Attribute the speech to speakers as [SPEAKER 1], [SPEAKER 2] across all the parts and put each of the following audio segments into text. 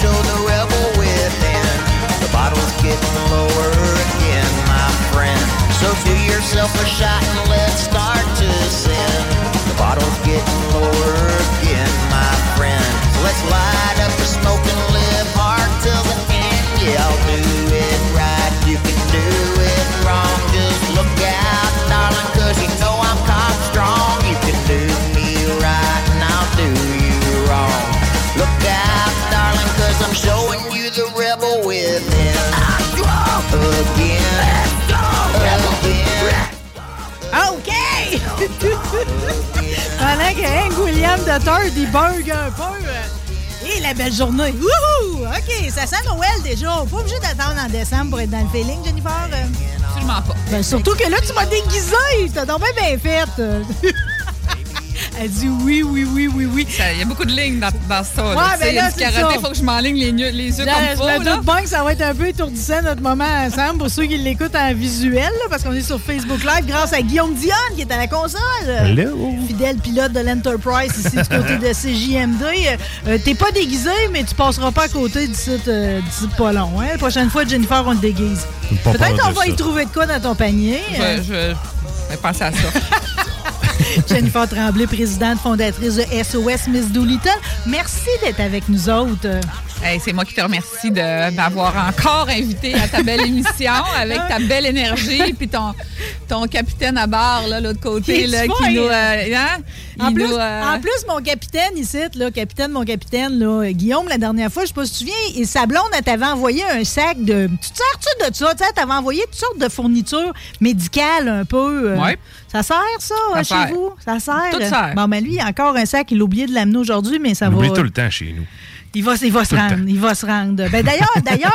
[SPEAKER 1] show the rebel within. The bottle's getting lower again, my friend. So do yourself a shot and let's start to sin. The bottle's getting lower again, my friend. So let's light up the smoke and live hard till the end. Yeah, I'll do it right. You can do it wrong. Showing you the rebel within. Again.
[SPEAKER 2] OK! Pendant que Hank William de Third, il bug un peu. euh, Et la belle journée. Wouhou! OK, ça sent Noël déjà. Pas obligé d'attendre en décembre pour être dans le feeling, Jennifer.
[SPEAKER 3] Absolument pas.
[SPEAKER 2] Ben, surtout que là, tu m'as déguisé. T'as donc bien bien fait. Elle dit oui, oui, oui, oui, oui.
[SPEAKER 3] Il y a beaucoup de lignes dans, dans ça. là.
[SPEAKER 2] Ouais, ben
[SPEAKER 3] il y a
[SPEAKER 2] là,
[SPEAKER 3] du
[SPEAKER 2] c'est
[SPEAKER 3] karaté,
[SPEAKER 2] ça.
[SPEAKER 3] il faut que je m'enligne les, yeux- les yeux
[SPEAKER 2] Là,
[SPEAKER 3] comme
[SPEAKER 2] je
[SPEAKER 3] faut.
[SPEAKER 2] me
[SPEAKER 3] là.
[SPEAKER 2] doute bien que ça va être un peu étourdissant notre moment ensemble pour ceux qui l'écoutent en visuel, là, parce qu'on est sur Facebook Live grâce à Guillaume Dion qui est à la console.
[SPEAKER 4] Hello.
[SPEAKER 2] Fidèle pilote de l'Enterprise ici du côté de CJMD. Euh, T'es pas déguisé, mais tu passeras pas à côté d'ici euh, pas long. Hein? La prochaine fois, Jennifer, on le déguise. Peut-être qu'on va y trouver de quoi dans ton panier. Euh,
[SPEAKER 3] Je, je, je vais penser à ça.
[SPEAKER 2] Jennifer Tremblay, présidente fondatrice de SOS Miss Doolittle. Merci d'être avec nous autres.
[SPEAKER 3] Hey, c'est moi qui te remercie de m'avoir encore invité à ta belle émission avec ta belle énergie puis ton, ton capitaine à barre là l'autre côté là, qui nous euh, hein?
[SPEAKER 2] En plus,
[SPEAKER 3] nous, euh,
[SPEAKER 2] en plus, mon capitaine ici, là, capitaine, mon capitaine, là, Guillaume, la dernière fois, je sais pas si tu te souviens, et sa blonde, elle t'avait envoyé un sac de. Tu te sers-tu de ça? Tu t'avait envoyé toutes sortes de fournitures médicales un peu. euh,
[SPEAKER 3] Ouais.
[SPEAKER 2] Ça sert, ça,
[SPEAKER 3] Ça
[SPEAKER 2] euh,
[SPEAKER 3] sert.
[SPEAKER 2] chez vous? Ça sert?
[SPEAKER 3] Tout sert.
[SPEAKER 2] Bon, ben lui, il a encore un sac, il a oublié de l'amener aujourd'hui, mais ça
[SPEAKER 4] On
[SPEAKER 2] va.
[SPEAKER 4] oublie tout le temps chez nous.
[SPEAKER 2] Il va, il va se rendre. Il va se rendre. Ben, d'ailleurs, d'ailleurs.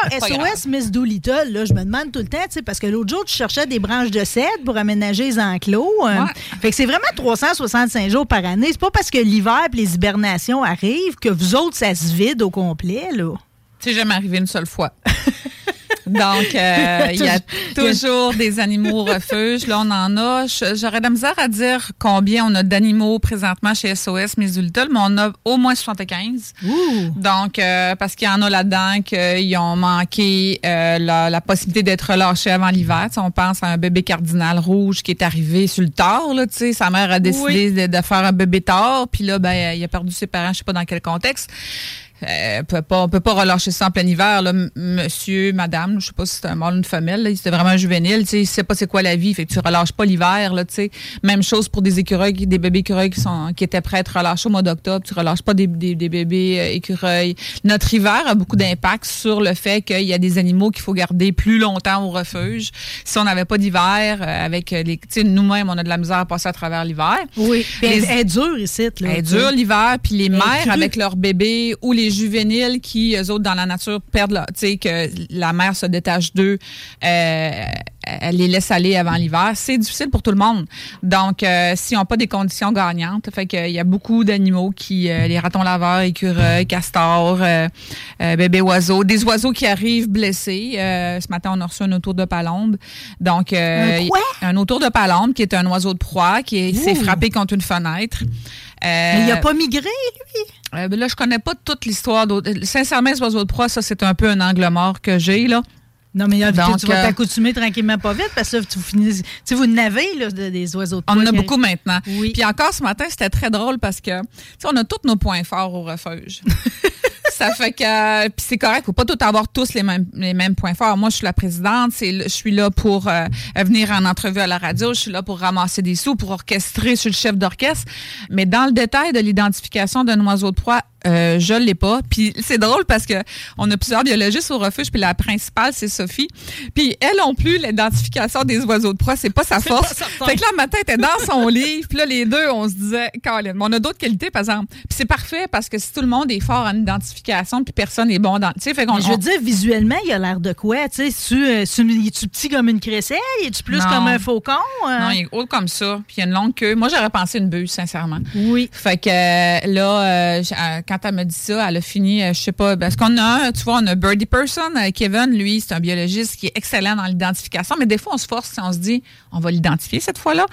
[SPEAKER 2] SOS Miss Doolittle, là, je me demande tout le temps, parce que l'autre jour, tu cherchais des branches de cèdre pour aménager les enclos. euh,
[SPEAKER 3] Ouais.
[SPEAKER 2] Fait que c'est vraiment 365 jours par année. C'est pas parce que l'hiver et les hibernations arrivent que vous autres, ça se vide au complet, là.
[SPEAKER 3] C'est jamais arrivé une seule fois. Donc, euh, il y a toujours des animaux au refuge. Là, on en a. J'aurais de la misère à dire combien on a d'animaux présentement chez SOS Doolittle, mais on a au moins 75. Donc, euh, parce qu'il y en a là-dedans qu'ils ont manqué euh, la, la possibilité d'être relâchés avant l'hiver. Tu sais, on pense à un bébé cardinal rouge qui est arrivé sur le tard. Là, tu sais, sa mère a décidé de, de faire un bébé tard, puis là, ben, il a perdu ses parents, je sais pas dans quel contexte. Euh, peut pas, on peut pas relâcher ça en plein hiver. Là. Monsieur, madame, je sais pas si c'est un mâle ou une femelle, c'est vraiment un juvénile. Tu sais, il sait pas c'est quoi la vie, fait que tu relâches pas l'hiver. Là, tu sais. Même chose pour des écureuils, des bébés écureuils qui, sont, qui étaient prêts à être relâchés au mois d'octobre. Tu relâches pas des, des, des bébés euh, écureuils. Notre hiver a beaucoup d'impact sur le fait qu'il y a des animaux qu'il faut garder plus longtemps au refuge. Si on n'avait pas d'hiver, euh, avec les, tu sais, nous-mêmes, on a de la misère à passer à travers l'hiver.
[SPEAKER 2] Oui. Puis elle, est dure ici. Là,
[SPEAKER 3] Elle est dure l'hiver, puis les mères avec leurs bébés ou les juvéniles qui, eux autres, dans la nature, perdent leur, tu sais, que la mère se détache d'eux, euh, elle les laisse aller avant l'hiver. C'est difficile pour tout le monde. Donc, euh, s'ils n'ont pas des conditions gagnantes, fait qu'il y a beaucoup d'animaux qui, euh, les ratons laveurs, écureuils, castors, bébés oiseaux, des oiseaux qui arrivent blessés. Ce matin, on a reçu un autour de palombe. Donc,
[SPEAKER 2] Un
[SPEAKER 3] un autour de palombe qui est un oiseau de proie qui est- s'est frappé contre une fenêtre.
[SPEAKER 2] Mais il n'a
[SPEAKER 3] Euh,
[SPEAKER 2] pas migré, lui?
[SPEAKER 3] euh, ben là, je connais pas toute l'histoire. d'autres- Sincèrement, les oiseaux de proie, ça, c'est un peu un angle mort que j'ai, là.
[SPEAKER 2] Non, mais euh,
[SPEAKER 3] Donc,
[SPEAKER 2] tu vas
[SPEAKER 3] euh,
[SPEAKER 2] t'accoutumer tranquillement pas vite parce que là, tu finis, tu sais, vous n'avez là, de- des oiseaux de
[SPEAKER 3] On en a beaucoup maintenant.
[SPEAKER 2] Oui.
[SPEAKER 3] Puis encore ce matin, c'était très drôle parce que, tu sais, on a tous nos points forts au refuge. ça fait que, puis c'est correct, faut pas tout avoir tous les mêmes, les mêmes points forts. Moi, je suis la présidente, c'est, je suis là pour euh, venir en entrevue à la radio, je suis là pour ramasser des sous, pour orchestrer, je suis le chef d'orchestre. Mais dans le détail de l'identification d'un oiseau de proie, euh, je l'ai pas. Puis c'est drôle parce que on a plusieurs biologistes au refuge, puis la principale, c'est Sophie. Puis elle non plus, l'identification des oiseaux de proie, c'est pas sa force.
[SPEAKER 2] pas.
[SPEAKER 3] Fait que là, le matin, elle était dans son livre, puis là, les deux, on se disait, Colin, mais on a d'autres qualités, par exemple. Puis c'est parfait parce que si tout le monde est fort en identification, puis personne est bon dans. Tu sais, fait qu'on.
[SPEAKER 2] Je veux
[SPEAKER 3] on-
[SPEAKER 2] dire, visuellement, il a l'air de quoi? Tu sais, tu, euh, petit comme une crécelle? Es-tu plus
[SPEAKER 3] Non.
[SPEAKER 2] comme un faucon? euh?
[SPEAKER 3] Non, il est haut comme ça, puis il y a une longue queue. Moi, j'aurais pensé une buse, sincèrement.
[SPEAKER 2] Oui.
[SPEAKER 3] Fait que là, euh, euh, quand elle m'a dit ça, elle a fini, euh, je sais pas, parce qu'on a, un, tu vois, on a Birdie Person, euh, Kevin, lui, c'est un biologiste qui est excellent dans l'identification, mais des fois, on se force, on se dit, on va l'identifier cette fois-là.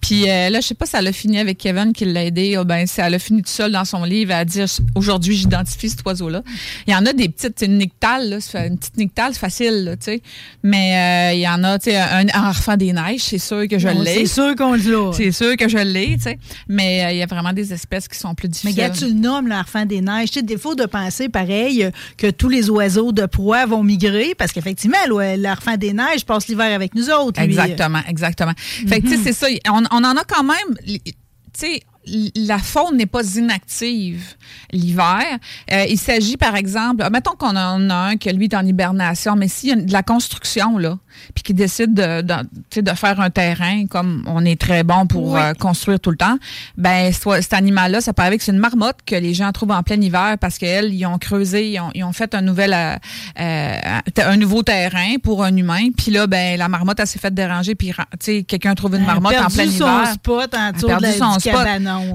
[SPEAKER 3] Puis euh, là, je sais pas si elle a fini avec Kevin qui l'a aidé, ou ben si elle a fini tout seul dans son livre à dire, aujourd'hui, j'identifie cet oiseau-là. Il y en a des petites, une nictale, là, une petite nictale, c'est facile, là, tu sais. Mais euh, il y en a, tu sais, un, un enfant des neiges, c'est sûr que je l'ai.
[SPEAKER 2] C'est sûr qu'on l'a.
[SPEAKER 3] C'est sûr que je l'ai, tu sais. Mais euh, il y a vraiment des espèces qui sont plus
[SPEAKER 2] Mais
[SPEAKER 3] difficiles.
[SPEAKER 2] regarde, tu le nommes, l'enfant des neiges. Tu sais, fois, de penser pareil euh, que tous les oiseaux de proie vont migrer parce qu'effectivement, l'enfant des neiges passe l'hiver avec nous autres. lui.
[SPEAKER 3] Exactement, exactement. Fait que, tu sais, c'est ça. On, on en a quand même, tu sais, la faune n'est pas inactive l'hiver. Euh, il s'agit, par exemple, mettons qu'on en a un que lui est en hibernation, mais s'il y a de la construction, là, puis qu'il décide de, de, de faire un terrain, comme on est très bon pour
[SPEAKER 2] Oui.
[SPEAKER 3] euh, construire tout le temps, ben soit- cet animal-là, ça peut arriver que c'est une marmotte que les gens trouvent en plein hiver parce qu'elles, ils ont creusé, ils ont, ils ont fait un nouvel, euh, un nouveau terrain pour un humain, puis là, ben la marmotte, elle s'est fait déranger, puis tu sais, quelqu'un trouve une
[SPEAKER 2] Elle a
[SPEAKER 3] marmotte en
[SPEAKER 2] perdu
[SPEAKER 3] plein
[SPEAKER 2] son
[SPEAKER 3] hiver.
[SPEAKER 2] spot en
[SPEAKER 3] Elle a
[SPEAKER 2] dessous de
[SPEAKER 3] perdu
[SPEAKER 2] la,
[SPEAKER 3] son
[SPEAKER 2] du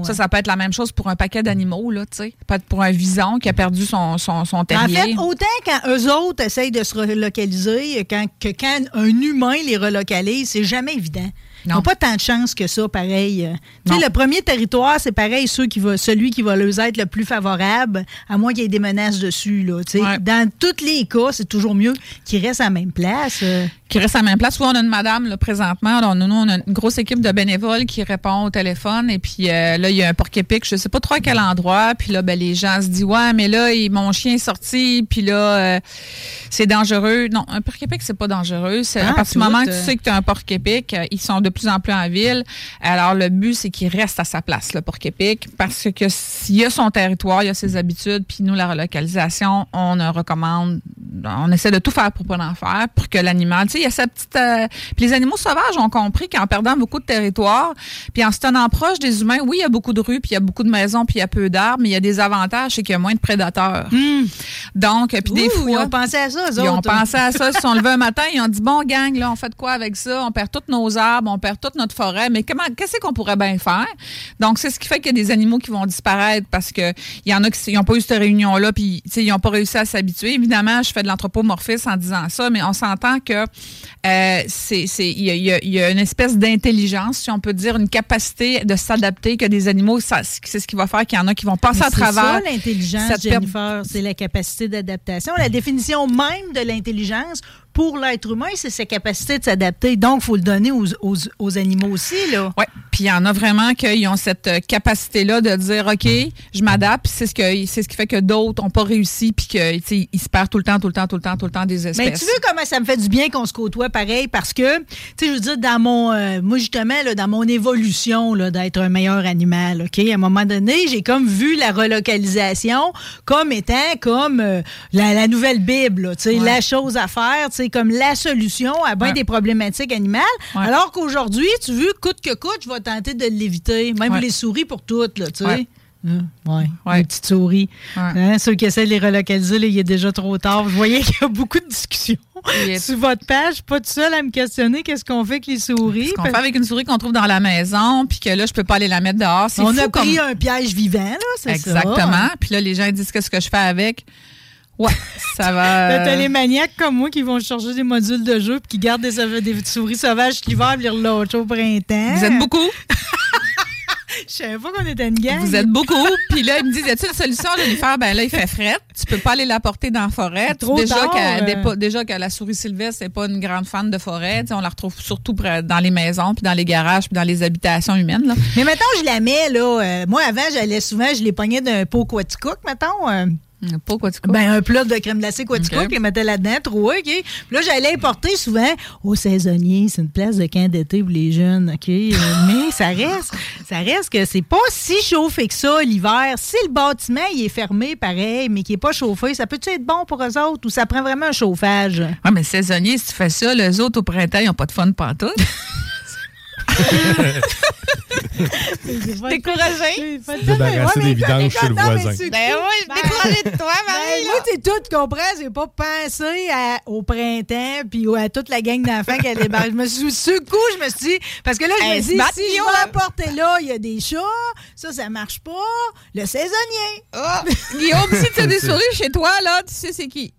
[SPEAKER 3] Ça, ça peut être la même chose pour un paquet d'animaux, là, tu sais. Ça peut être pour un vison qui a perdu son, son, son
[SPEAKER 2] En
[SPEAKER 3] terrier.
[SPEAKER 2] fait, autant quand eux autres essayent de se relocaliser, quand, que quand un humain les relocalise, c'est jamais évident. Ils
[SPEAKER 3] Non.
[SPEAKER 2] n'ont pas tant de chance que ça, pareil. Euh, Tu sais, le premier territoire, c'est pareil, ceux qui va, celui qui va leur être le plus favorable, à moins qu'il y ait des menaces dessus. Là.
[SPEAKER 3] Ouais.
[SPEAKER 2] Dans tous les cas, c'est toujours mieux qu'ils restent à la même place. euh.
[SPEAKER 3] qui reste à la même place. On a une madame là, présentement. Alors, nous, nous, on a une grosse équipe de bénévoles qui répond au téléphone. Et puis euh, là, il y a un porc-épic, je sais pas trop à quel endroit. Puis là, ben, les gens se disent Ouais, mais là, il- mon chien est sorti, puis là, euh, c'est dangereux. Non, un porc-épic, c'est pas dangereux. C'est
[SPEAKER 2] Ah,
[SPEAKER 3] à partir du moment que tu sais que tu as un porc-épic, ils sont de plus en plus en ville. Alors, le but, c'est qu'il reste à sa place, le porc-épic, parce que s'il a son territoire, il a ses habitudes, puis nous, la relocalisation, on recommande, on essaie de tout faire pour pas en faire, pour que l'animal, tu sais, il y a sa petite... euh, puis les animaux sauvages ont compris qu'en perdant beaucoup de territoire, puis en se tenant proche des humains, oui, il y a beaucoup de rues, puis il y a beaucoup de maisons, puis il y a peu d'arbres, mais il y a des avantages, c'est qu'il y a moins de prédateurs. Donc, puis des fois...
[SPEAKER 2] Ils ont pensé à ça, eux
[SPEAKER 3] Ils ont pensé à ça. Ils se sont levés un matin, ils ont dit bon gang, là, on fait de quoi avec ça? On perd tous nos arbres, on perd toute notre forêt, mais comment qu'est-ce qu'on pourrait bien faire? Donc c'est ce qui fait qu'il y a des animaux qui vont disparaître parce que il y en a qui n'ont pas eu cette réunion là, puis ils n'ont pas réussi à s'habituer. Évidemment, je fais de l'anthropomorphisme en disant ça, mais on s'entend que euh, c'est c'est il y a, y y une espèce d'intelligence, si on peut dire, une capacité de s'adapter que des animaux, ça, c'est ce qui va faire qu'il y en a qui vont passer à
[SPEAKER 2] c'est
[SPEAKER 3] travers.
[SPEAKER 2] ça, l'intelligence, Jennifer. C'est la capacité d'adaptation. La définition même de l'intelligence, pour l'être humain, c'est sa capacité de s'adapter. Donc, il faut le donner aux, aux, aux animaux aussi.
[SPEAKER 3] Oui, puis il y en a vraiment qui ont cette euh, capacité-là de dire OK, je m'adapte, c'est ce, que, ce qui fait que d'autres n'ont pas réussi, puis qu'ils se perdent tout le temps, tout le temps, tout le temps, tout le temps des espèces.
[SPEAKER 2] Mais tu veux comment ça me fait du bien qu'on se côtoie pareil, parce que, tu sais, je veux dire, dans mon, euh, moi justement, là, dans mon évolution d'être un meilleur animal, OK, à un moment donné, j'ai comme vu la relocalisation comme étant comme euh, la, nouvelle Bible, tu sais, la chose à faire, tu sais, comme la solution à bien des problématiques animales. Alors qu'aujourd'hui, tu veux, coûte que coûte, je vais tenter de l'éviter. Même les souris pour toutes, là, tu sais. Hein? Oui, ouais. les petites souris. Hein, ceux qui essaient de les relocaliser, il est déjà trop tard. Vous voyez qu'il y a beaucoup de discussions sur votre page. Pas tout seul à me questionner qu'est-ce qu'on fait avec les souris?
[SPEAKER 3] Ce qu'on fait avec une souris qu'on trouve dans la maison, puis que là, je peux pas aller la mettre dehors.
[SPEAKER 2] On a pris un piège vivant, là, c'est
[SPEAKER 3] ça. Exactement. Puis là, les gens disent qu'est-ce que je fais avec? Ouais, ça va.
[SPEAKER 2] T'as les maniaques comme moi qui vont charger des modules de jeu puis qui gardent des, des souris sauvages l'hiver et les relâchent au printemps.
[SPEAKER 3] Vous êtes beaucoup?
[SPEAKER 2] Je savais pas qu'on était une gang.
[SPEAKER 3] Vous êtes beaucoup. Puis là, ils me disent, y a-t-il une solution? De lui faire? Ben là, il fait fret. Tu peux pas aller la porter dans la forêt.
[SPEAKER 2] Trop
[SPEAKER 3] déjà,
[SPEAKER 2] euh.
[SPEAKER 3] déjà que la souris sylvestre, c'est pas une grande fan de forêt. on la retrouve surtout dans les maisons, puis dans les garages, puis dans les habitations humaines. Là.
[SPEAKER 2] Mais maintenant, je la mets, là. euh, moi, avant, j'allais souvent, je les pognais d'un pot quaticook, mettons. euh,
[SPEAKER 3] Tu
[SPEAKER 2] ben, un plat de crème glacée Quaticook,
[SPEAKER 3] Ok.
[SPEAKER 2] je les mettais là-dedans, trois, OK? Puis là, j'allais porter souvent au saisonnier. C'est une place de camp d'été pour les jeunes, OK? Euh, Mais ça reste, ça reste que c'est pas si chauffé que ça l'hiver. Si le bâtiment, il est fermé, pareil, mais qu'il n'est pas chauffé, ça peut-tu être bon pour eux autres ou ça prend vraiment un chauffage?
[SPEAKER 3] Ouais, mais saisonnier, si tu fais ça, les autres au printemps, ils n'ont pas de fun pantoute. Découragé?
[SPEAKER 5] Débarrasser des vidanges chez le voisin.
[SPEAKER 3] Ben oui, découragée de toi,
[SPEAKER 2] Ben,
[SPEAKER 3] Marie.
[SPEAKER 2] moi, tu sais, tout, tu comprends? J'ai pas pensé à- au printemps puis à toute la gang d'enfants qui allait. Je me suis, coup, je me suis dit, parce que là, je
[SPEAKER 3] Hey,
[SPEAKER 2] me dis, si je
[SPEAKER 3] Guillaume.
[SPEAKER 2] vais apporter là, il y a des chats, ça, ça marche pas. Le saisonnier.
[SPEAKER 3] Ah, Guillaume, si tu as des souris chez toi, là, tu sais c'est qui?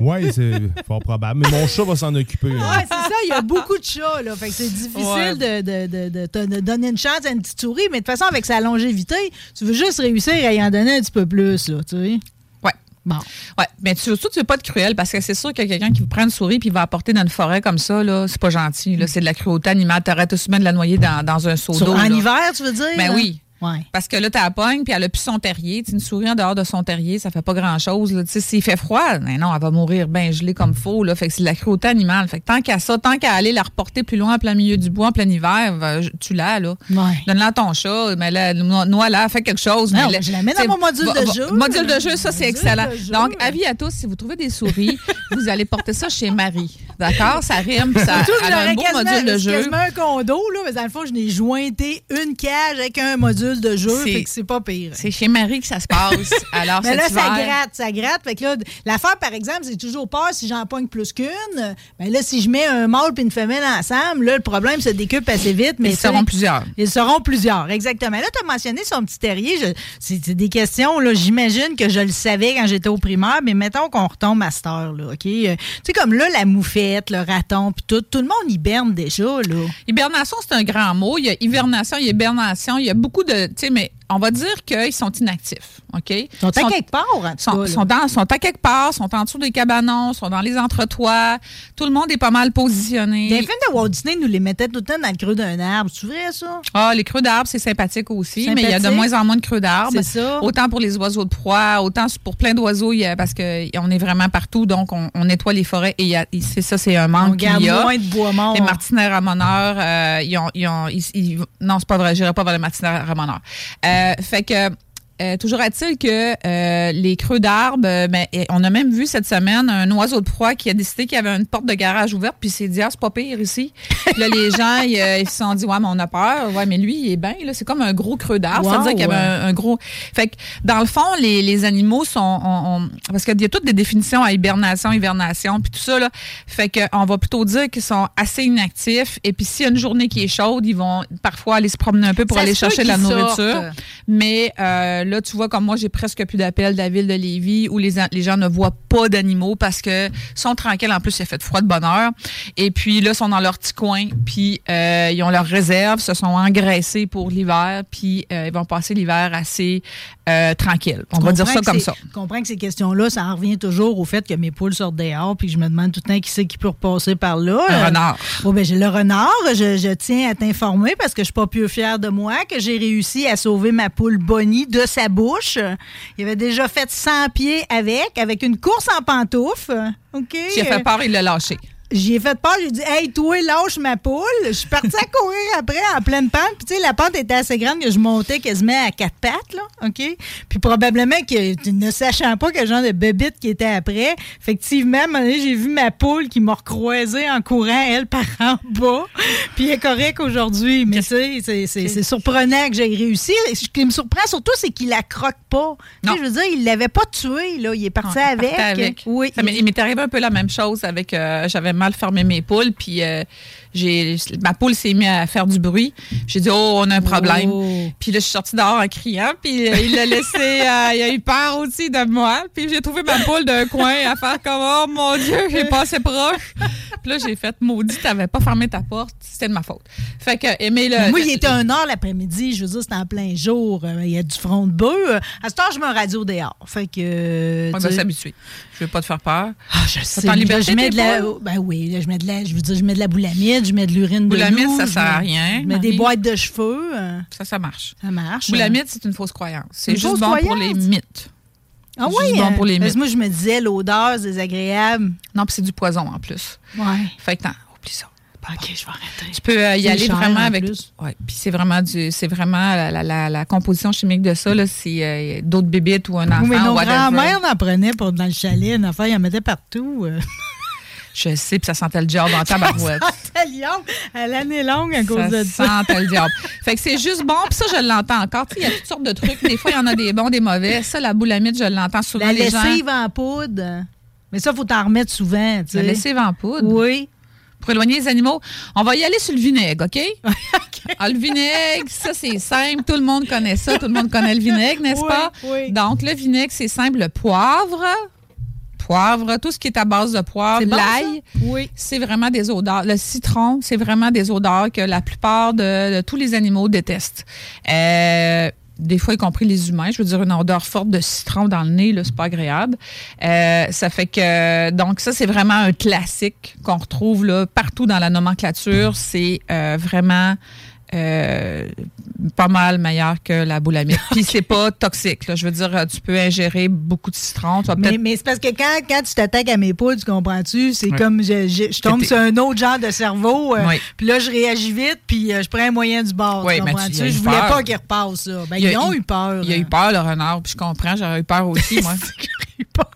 [SPEAKER 5] Oui, c'est fort probable. Mais mon chat va s'en occuper. là.
[SPEAKER 2] Ouais, c'est ça, il y a beaucoup de chats, là. Fait que c'est difficile
[SPEAKER 3] Ouais.
[SPEAKER 2] de, de, de, de te de donner une chance à une petite souris, mais de toute façon, avec sa longévité, tu veux juste réussir à y en donner un petit peu plus, là, tu sais.
[SPEAKER 3] Ouais.
[SPEAKER 2] Bon.
[SPEAKER 3] Ouais, mais tu surtout, tu veux pas être cruel parce que c'est sûr que quelqu'un qui prend une souris puis va apporter dans une forêt comme ça, là, c'est pas gentil. Là, c'est de la cruauté animale. T'arrêtes aussi bien de la noyer dans, dans un seau d'eau.
[SPEAKER 2] en
[SPEAKER 3] là.
[SPEAKER 2] hiver, tu veux dire?
[SPEAKER 3] Ben
[SPEAKER 2] là?
[SPEAKER 3] oui.
[SPEAKER 2] Ouais.
[SPEAKER 3] Parce que là, t'as la pogne, puis elle a plus son terrier. Tu une souris en dehors de son terrier, ça fait pas grand-chose. là. Tu sais, s'il fait froid, ben non, elle va mourir bien gelée comme faux. Là. Fait que c'est de la cruauté animale. Fait que tant qu'à ça, tant qu'à aller la reporter plus loin en plein milieu du bois, en plein hiver, tu l'as, là.
[SPEAKER 2] Ouais.
[SPEAKER 3] Donne-la à ton chat, mais là, no- noie-la, fais quelque chose.
[SPEAKER 2] Non,
[SPEAKER 3] mais
[SPEAKER 2] je la mets dans mon module de jeu.
[SPEAKER 3] Module de jeu, ça, c'est excellent. Donc, avis à tous, si vous trouvez des souris, vous allez porter ça chez Marie. D'accord? Ça rime, ça, elle a un beau module de jeu.
[SPEAKER 2] quasiment un condo, là, mais dans le fond, je n'ai jointé une cage avec un module de jeu,
[SPEAKER 3] C'est-
[SPEAKER 2] fait que c'est pas pire.
[SPEAKER 3] C'est chez Marie que ça se passe. Alors,
[SPEAKER 2] Mais là, ça gratte, ça gratte. Fait que là, l'affaire, par exemple, c'est toujours peur si j'en pogne plus qu'une. Ben là, si je mets un mâle et une femelle ensemble, là, le problème se décupe assez vite. Mais
[SPEAKER 3] Ils seront plusieurs.
[SPEAKER 2] Ils seront plusieurs, exactement. Là, tu as mentionné son petit terrier. Je- C'est c'est des questions, là, j'imagine que je le savais quand j'étais au primaire, mais mettons qu'on retombe à cette heure, là, OK? Euh, Tu sais, comme là, la moufette, le raton, puis tout, tout le monde hiberne déjà, là.
[SPEAKER 3] Hibernation, c'est un grand mot. Il y a hibernation, il y a hibernation. Il y a beaucoup de. Tu sais, mais on va dire qu'ils sont inactifs. OK?
[SPEAKER 2] Ils sont à quelque part, en tout
[SPEAKER 3] sont,
[SPEAKER 2] cas,
[SPEAKER 3] sont dans- sont à quelque part, sont en dessous des cabanons, sont dans les entretoits. Tout le monde est pas mal positionné.
[SPEAKER 2] Les films de Walt Disney nous les mettaient tout le temps dans le creux d'un arbre. C'est vrai, ça?
[SPEAKER 3] Ah, les creux d'arbres, c'est sympathique aussi, mais il y a de moins en moins de creux d'arbres.
[SPEAKER 2] C'est ça.
[SPEAKER 3] Autant pour les oiseaux de proie, autant pour plein d'oiseaux, parce qu'on est vraiment partout, donc on, on nettoie les forêts et il y a- et c'est ça, c'est un
[SPEAKER 2] On
[SPEAKER 3] manque
[SPEAKER 2] garde
[SPEAKER 3] qu'il y a.
[SPEAKER 2] moins de bois mort.
[SPEAKER 3] Les martinets ramoneurs, euh, ils ont, ils ont- ils- ils- non, c'est pas vrai, j'irai pas vers les martinets ramoneurs. Euh, fait que, euh, toujours est-il que euh, les creux d'arbres, euh, ben, on a même vu cette semaine un oiseau de proie qui a décidé qu'il y avait une porte de garage ouverte, puis s'est dit, ah, c'est pas pire ici. là, les gens, ils, euh, ils se sont dit, ouais, mais on a peur. Ouais, mais lui, il est bien, là. C'est comme un gros creux d'arbre. Ça veut
[SPEAKER 2] Wow,
[SPEAKER 3] dire qu'il y avait un, un gros. Fait que, dans le fond, les, les animaux sont. on- on- parce qu'il y a toutes des définitions à hibernation, hivernation, puis tout ça, là. Fait que, on va plutôt dire qu'ils sont assez inactifs. Et puis, s'il y a une journée qui est chaude, ils vont parfois aller se promener un peu pour
[SPEAKER 2] Ça
[SPEAKER 3] aller chercher de la nourriture.
[SPEAKER 2] sortent.
[SPEAKER 3] Mais euh, là, tu vois, comme moi, j'ai presque plus d'appels de la ville de Lévis où les, gens ne voient pas d'animaux parce que sont tranquilles. En plus, il fait froid de bonne heure. Et puis là, ils sont dans leur petit coin, puis euh, ils ont leurs réserves, se sont engraissés pour l'hiver, puis euh, ils vont passer l'hiver assez euh, tranquille. On va dire ça comme ça.
[SPEAKER 2] Je comprends que ces questions-là, ça en revient toujours au fait que mes poules sortent dehors, puis je me demande tout le temps qui c'est qui peut repasser par là.
[SPEAKER 3] Un
[SPEAKER 2] Euh,
[SPEAKER 3] renard.
[SPEAKER 2] Bon, ben, j'ai le renard. Je, je tiens à t'informer parce que je suis pas plus fière de moi que j'ai réussi à sauver ma poule Bonnie de sa bouche. Il avait déjà fait 100 pieds avec, avec une course en pantoufles. OK?
[SPEAKER 3] J'ai fait peur, il l'a lâché.
[SPEAKER 2] J'y ai fait peur, j'ai dit Hey, toi, lâche ma poule. Je suis partie à courir après en pleine pente. Puis, tu sais, la pente était assez grande que je montais quasiment à quatre pattes, là. OK? Puis, probablement que, ne sachant pas quel genre de bébite qui était après, effectivement, à un moment donné, j'ai vu ma poule qui m'a recroisée en courant, elle, par en bas. Puis, elle est correcte aujourd'hui. Mais, tu sais, c'est- surprenant que j'ai réussi. Ce qui me surprend surtout, c'est qu'il la croque pas.
[SPEAKER 3] Non.
[SPEAKER 2] je veux dire, il l'avait pas tué, là. Il est parti avec. Oui.
[SPEAKER 3] Ça il m'est arrivé un peu la même chose avec. euh, J'avais mal fermé mes poules, puis euh, j'ai ma poule s'est mise à faire du bruit. J'ai dit, oh, on a un problème.
[SPEAKER 2] Oh.
[SPEAKER 3] Puis là, je suis sortie dehors en criant, puis euh, il l'a laissé. euh, il a eu peur aussi de moi. Puis j'ai trouvé ma poule d'un coin à faire comme, oh mon Dieu, j'ai passé proche. Puis là, j'ai fait, maudit, t'avais pas fermé ta porte. C'était de ma faute. Fait que, mais le.
[SPEAKER 2] Moi, il était un heure l'après-midi. Je veux dire, c'était en plein jour. Euh, Il y a du front de bœuf. À ce temps, je me radio dehors. Fait que.
[SPEAKER 3] On va s'habituer. Je veux pas te faire peur.
[SPEAKER 2] Ah, je sais. Là,
[SPEAKER 3] liberté,
[SPEAKER 2] je mets
[SPEAKER 3] tes
[SPEAKER 2] de la. Ben oui, là, je mets de la. Je veux dire, je mets de la boulamide, je mets de l'urine de
[SPEAKER 3] Boulamide,
[SPEAKER 2] loup,
[SPEAKER 3] ça sert à rien,
[SPEAKER 2] Je mets des
[SPEAKER 3] Marie.
[SPEAKER 2] boîtes de cheveux. euh,
[SPEAKER 3] Ça, ça marche.
[SPEAKER 2] Ça marche.
[SPEAKER 3] Boulamide, c'est une fausse croyance. C'est juste bon pour les mythes.
[SPEAKER 2] Ah
[SPEAKER 3] c'est
[SPEAKER 2] oui.
[SPEAKER 3] juste bon
[SPEAKER 2] euh,
[SPEAKER 3] pour les
[SPEAKER 2] parce que
[SPEAKER 3] mythes.
[SPEAKER 2] moi, je me disais, l'odeur, c'est désagréable.
[SPEAKER 3] Non, puis c'est du poison en plus.
[SPEAKER 2] Ouais.
[SPEAKER 3] Fait que non, oublie ça.
[SPEAKER 2] OK, je vais arrêter.
[SPEAKER 3] Tu peux euh, y
[SPEAKER 2] C'est
[SPEAKER 3] aller vraiment
[SPEAKER 2] en
[SPEAKER 3] avec. Ouais, puis c'est vraiment du, c'est vraiment la, la- la- la composition chimique de ça là, c'est euh, d'autres bébites ou un enfant.
[SPEAKER 2] Oui, mais nos
[SPEAKER 3] whatever.
[SPEAKER 2] grands-mères en prenaient pour, dans le chalet. Une affaire, ils en mettaient partout.
[SPEAKER 3] Je sais, puis ça sentait le diable dans ta barouette.
[SPEAKER 2] à Lyon, à l'année longue à cause
[SPEAKER 3] ça
[SPEAKER 2] de ça.
[SPEAKER 3] sentait le diable. Fait que c'est juste bon, puis ça je l'entends encore. Il y a toutes sortes de trucs. Des fois il y en a des bons, des mauvais. Ça la boulamite, je l'entends souvent
[SPEAKER 2] La
[SPEAKER 3] les gens.
[SPEAKER 2] lessive en poudre. Mais ça, il faut t'en remettre souvent. Tu sais.
[SPEAKER 3] La lessive en poudre?
[SPEAKER 2] Oui.
[SPEAKER 3] Pour éloigner les animaux, on va y aller sur le vinaigre, OK? Ah, le vinaigre, ça, c'est simple. Tout le monde connaît ça. Tout le monde connaît le vinaigre, n'est-ce
[SPEAKER 2] Oui,
[SPEAKER 3] pas?
[SPEAKER 2] oui.
[SPEAKER 3] Donc, le vinaigre, c'est simple. Le poivre, poivre, tout ce qui est à base de poivre,
[SPEAKER 2] bon,
[SPEAKER 3] l'ail?
[SPEAKER 2] Oui.
[SPEAKER 3] c'est vraiment des odeurs. Le citron, c'est vraiment des odeurs que la plupart de, de tous les animaux détestent. Euh, des fois, y compris les humains. Je veux dire, une odeur forte de citron dans le nez, là, c'est pas agréable. Euh, ça fait que, donc, ça, c'est vraiment un classique qu'on retrouve là, partout dans la nomenclature. C'est euh, vraiment euh, pas mal meilleur que la boulamite. Puis c'est pas toxique. Là. Je veux dire, tu peux ingérer beaucoup de citron. Tu vas
[SPEAKER 2] Mais, mais c'est parce que quand, quand tu t'attaques à mes poules, tu comprends-tu? C'est comme je, je, je tombe sur un autre genre de cerveau. euh,
[SPEAKER 3] Oui.
[SPEAKER 2] Puis là, je réagis vite, puis euh, je prends un moyen du bord.
[SPEAKER 3] Oui,
[SPEAKER 2] tu comprends-tu? Je voulais
[SPEAKER 3] peur.
[SPEAKER 2] pas qu'ils repassent ça. Ben,
[SPEAKER 3] Il a-
[SPEAKER 2] ils ont eu peur.
[SPEAKER 3] Il a eu
[SPEAKER 2] hein.
[SPEAKER 3] peur, le renard, puis je comprends, j'aurais eu peur aussi, moi.
[SPEAKER 2] Eu peur.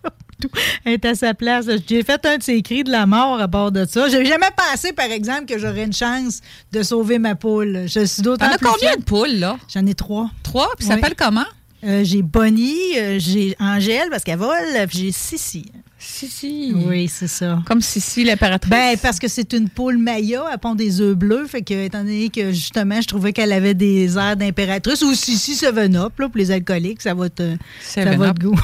[SPEAKER 2] Est à sa place. J'ai fait un de ces cris de la mort à bord de ça. J'ai jamais pensé, par exemple, que j'aurais une chance de sauver ma poule. Je suis d'autant
[SPEAKER 3] T'en as
[SPEAKER 2] plus
[SPEAKER 3] combien de poules, là?
[SPEAKER 2] J'en ai trois.
[SPEAKER 3] Trois? Puis ça
[SPEAKER 2] Oui.
[SPEAKER 3] s'appelle comment?
[SPEAKER 2] Euh, j'ai Bonnie, euh, j'ai Angèle parce qu'elle vole, puis j'ai Sissi. Oui, c'est ça.
[SPEAKER 3] Comme Sissi, l'impératrice.
[SPEAKER 2] Ben, parce que c'est une poule Maya, elle pond des œufs bleus. Fait que, étant donné que, justement, je trouvais qu'elle avait des airs d'impératrice, ou si, si, Seven Up, là, pour les alcooliques, ça va te, ça va te goût.